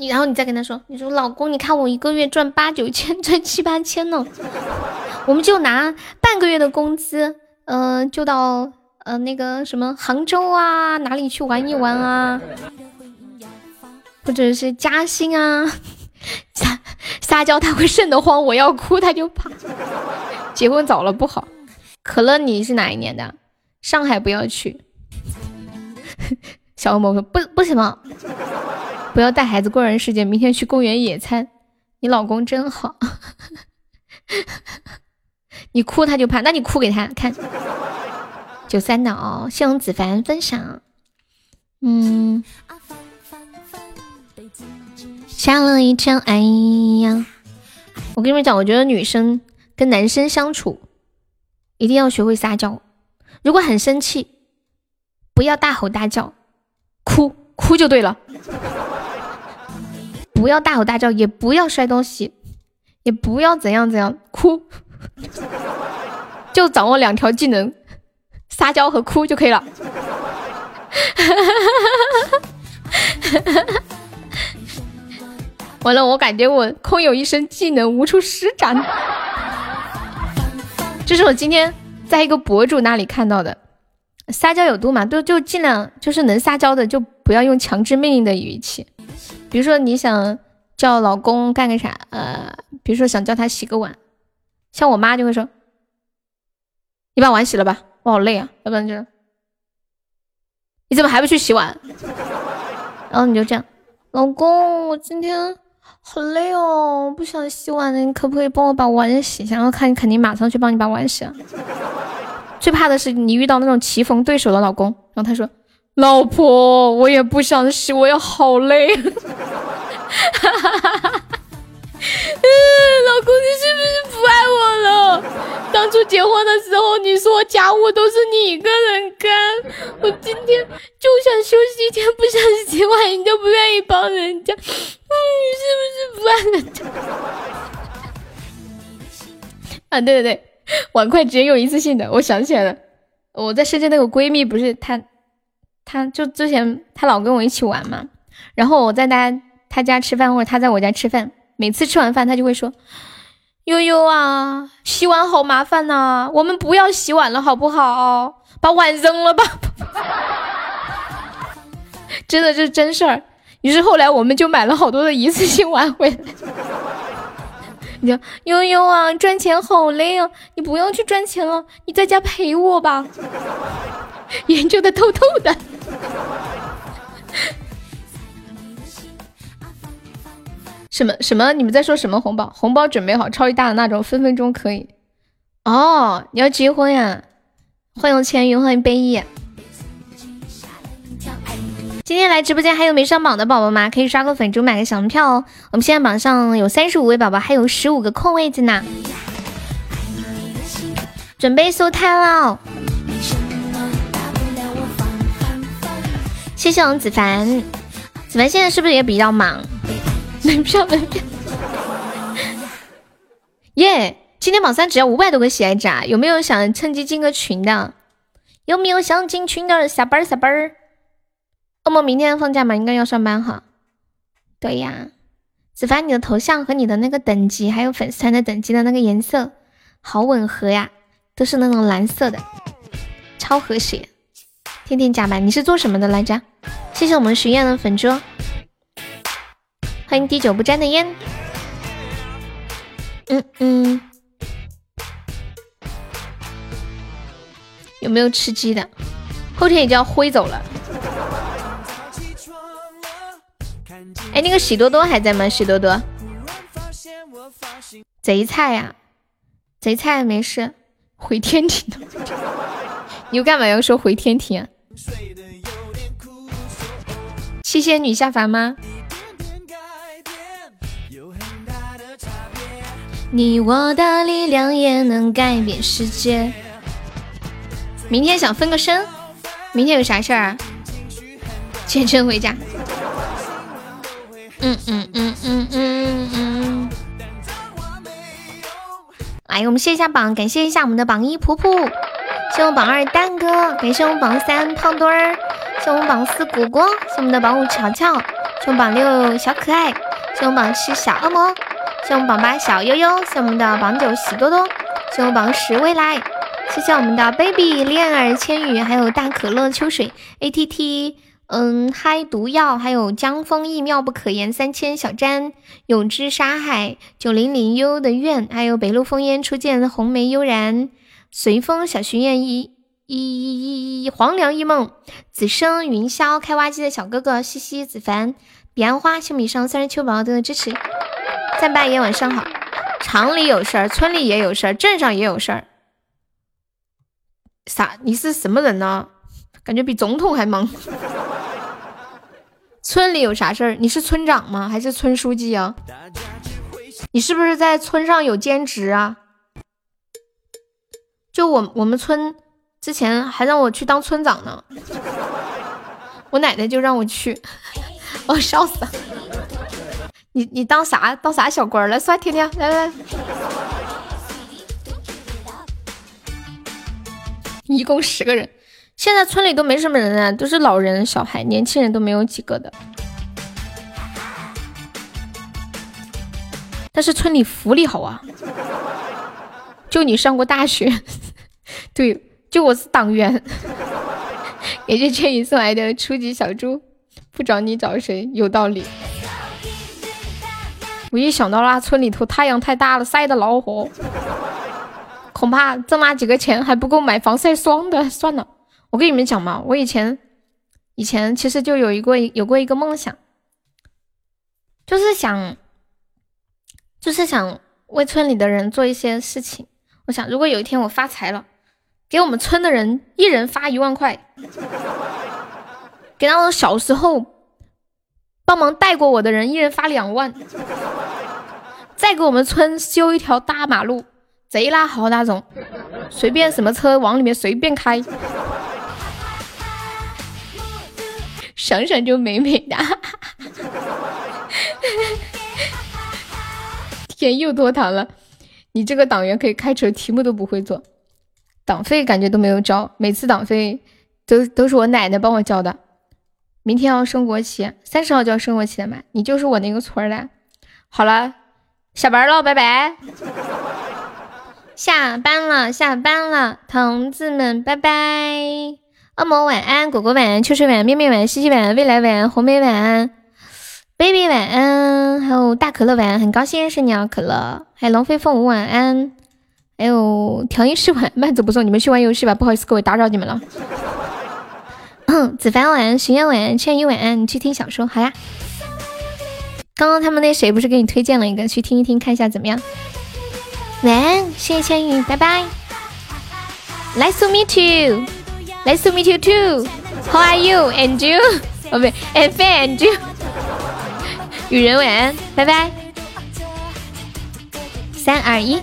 B: 你然后你再跟他说，你说老公，你看我一个月赚八九千，赚七八千呢，我们就拿半个月的工资，嗯，就到呃那个什么杭州啊，哪里去玩一玩啊，或者是嘉兴啊，撒撒娇他会瘆得慌，我要哭他就怕，结婚早了不好。可乐你是哪一年的？上海不要去。<laughs> 小恶魔说不不行吗？不要带孩子过人世界，明天去公园野餐。你老公真好，<laughs> 你哭他就怕，那你哭给他看。九三的哦，谢谢子凡分享。嗯，下了一场，哎呀，我跟你们讲，我觉得女生跟男生相处一定要学会撒娇。如果很生气，不要大吼大叫，哭哭就对了。不要大吼大叫，也不要摔东西，也不要怎样怎样哭，就掌握两条技能：撒娇和哭就可以了。<laughs> 完了，我感觉我空有一身技能无处施展。<laughs> 这是我今天在一个博主那里看到的，撒娇有度嘛，都就尽量就是能撒娇的就不要用强制命令的语气。比如说你想叫老公干个啥，呃，比如说想叫他洗个碗，像我妈就会说：“你把碗洗了吧，我好累啊。”要不然就：“你怎么还不去洗碗？”然后你就这样：“老公，我今天好累哦，不想洗碗了，你可不可以帮我把碗洗一下？”然后看你肯定马上去帮你把碗洗了。<laughs> 最怕的是你遇到那种棋逢对手的老公，然后他说。老婆，我也不想洗，我也好累。哈 <laughs> 嗯，老公，你是不是不爱我了？当初结婚的时候，你说家务都是你一个人干，我今天就想休息一天，不想洗碗，你都不愿意帮人家。嗯，你是不是不爱人家？<laughs> 啊，对对对，碗筷只有一次性的。我想起来了，我在深圳那个闺蜜，不是她。她就之前她老跟我一起玩嘛，然后我在她她家吃饭或者她在我家吃饭，每次吃完饭他就会说：“悠悠啊，洗碗好麻烦呐，我们不要洗碗了好不好？把碗扔了吧。<laughs> ”真的这是真事儿。于是后来我们就买了好多的一次性碗回来，你就悠悠啊，赚钱好累啊，你不要去赚钱了，你在家陪我吧。<laughs> 研究的透透的。什么什么？你们在说什么红包？红包准备好，超级大的那种，分分钟可以。哦，你要结婚呀？欢迎千云，欢迎悲意。今天来直播间还有没上榜的宝宝吗？可以刷个粉猪，买个小门票哦。我们现在榜上有三十五位宝宝，还有十五个空位子呢。准备收摊了。谢谢王子凡，子凡现在是不是也比较忙？门票，门票。耶！今天榜三只要五百多个喜爱值，啊！有没有想趁机进个群的？有没有想进群的？下班儿下班儿。恶魔明天放假吗？应该要上班哈。对呀，子凡，你的头像和你的那个等级，还有粉丝团的等级的那个颜色，好吻合呀，都是那种蓝色的，超和谐。天天加班，你是做什么的来着？谢谢我们徐燕的粉猪，欢迎滴酒不沾的烟。嗯嗯。有没有吃鸡的？后天也就要挥走了。哎，那个喜多多还在吗？喜多多，贼菜呀，贼菜没事，回天庭。<laughs> 你又干嘛要说回天庭？七仙女下凡吗？你我的力量也能改变世界。明天想分个身，明天有啥事儿啊？健身回家。嗯嗯嗯嗯嗯嗯。来，我们谢一下榜，感谢一下我们的榜一普普，谢我榜二蛋哥，感谢我们榜三胖墩儿，谢我们榜四果果，谢我们的榜五乔乔，谢我们榜六小可爱，谢我们榜七小恶魔，谢我们榜八小悠悠，谢我们的榜九喜多多，谢我们榜十未来。谢谢我们的 baby 恋儿千羽，还有大可乐秋水。A T T，嗯，嗨毒药，还有江枫意妙不可言三千小詹永之沙海九零零悠悠的愿，还有北路烽烟初见红梅悠然。随风小巡燕一一一黄粱一梦。子生云霄开挖机的小哥哥西西子凡。彼岸花秀米上三十秋宝宝的支持，赞拜爷晚上好，厂里有事儿，村里也有事儿，镇上也有事儿。啥？你是什么人呢？感觉比总统还忙。村里有啥事儿？你是村长吗？还是村书记啊？你是不是在村上有兼职啊？就我我们村之前还让我去当村长呢，我奶奶就让我去，我笑死了。你你当啥当啥小官来？算天天来来。一共十个人，现在村里都没什么人啊，都是老人、小孩，年轻人都没有几个的。但是村里福利好啊，就你上过大学，<laughs> 对，就我是党员。感谢千羽送来的初级小猪，不找你找谁？有道理。我一想到那村里头太阳太大了，晒得老火。恐怕挣那几个钱还不够买防晒霜的，算了。我跟你们讲嘛，我以前以前其实就有一个有过一个梦想，就是想就是想为村里的人做一些事情。我想，如果有一天我发财了，给我们村的人一人发一万块，给那种小时候帮忙带过我的人一人发两万，再给我们村修一条大马路。贼拉好那种，随便什么车往里面随便开，想想就美美的。天又脱堂了，你这个党员可以开除，题目都不会做，党费感觉都没有交，每次党费都都是我奶奶帮我交的。明天要升国旗，三十号就要升国旗了嘛？你就是我那个村的。好了，下班了，拜拜。<laughs> 下班了，下班了，同志们，拜拜！恶魔晚安，果果晚安，秋水晚安，面面晚安，西西晚安，未来晚安，红梅晚安，baby 晚安，还有大可乐晚安，很高兴认识你啊，可乐。还有龙飞凤舞晚安，还有调音师晚，慢走不送，你们去玩游戏吧，不好意思各位打扰你们了。哼子凡晚安，巡夜晚安，千羽晚安，你去听小说好呀。刚刚他们那谁不是给你推荐了一个，去听一听，看一下怎么样。晚安，谢谢千羽，拜拜。Nice to meet you. Nice to meet you too. How are you? And you? <laughs> 哦不对，And and you. 雨人晚安，拜拜。三二一。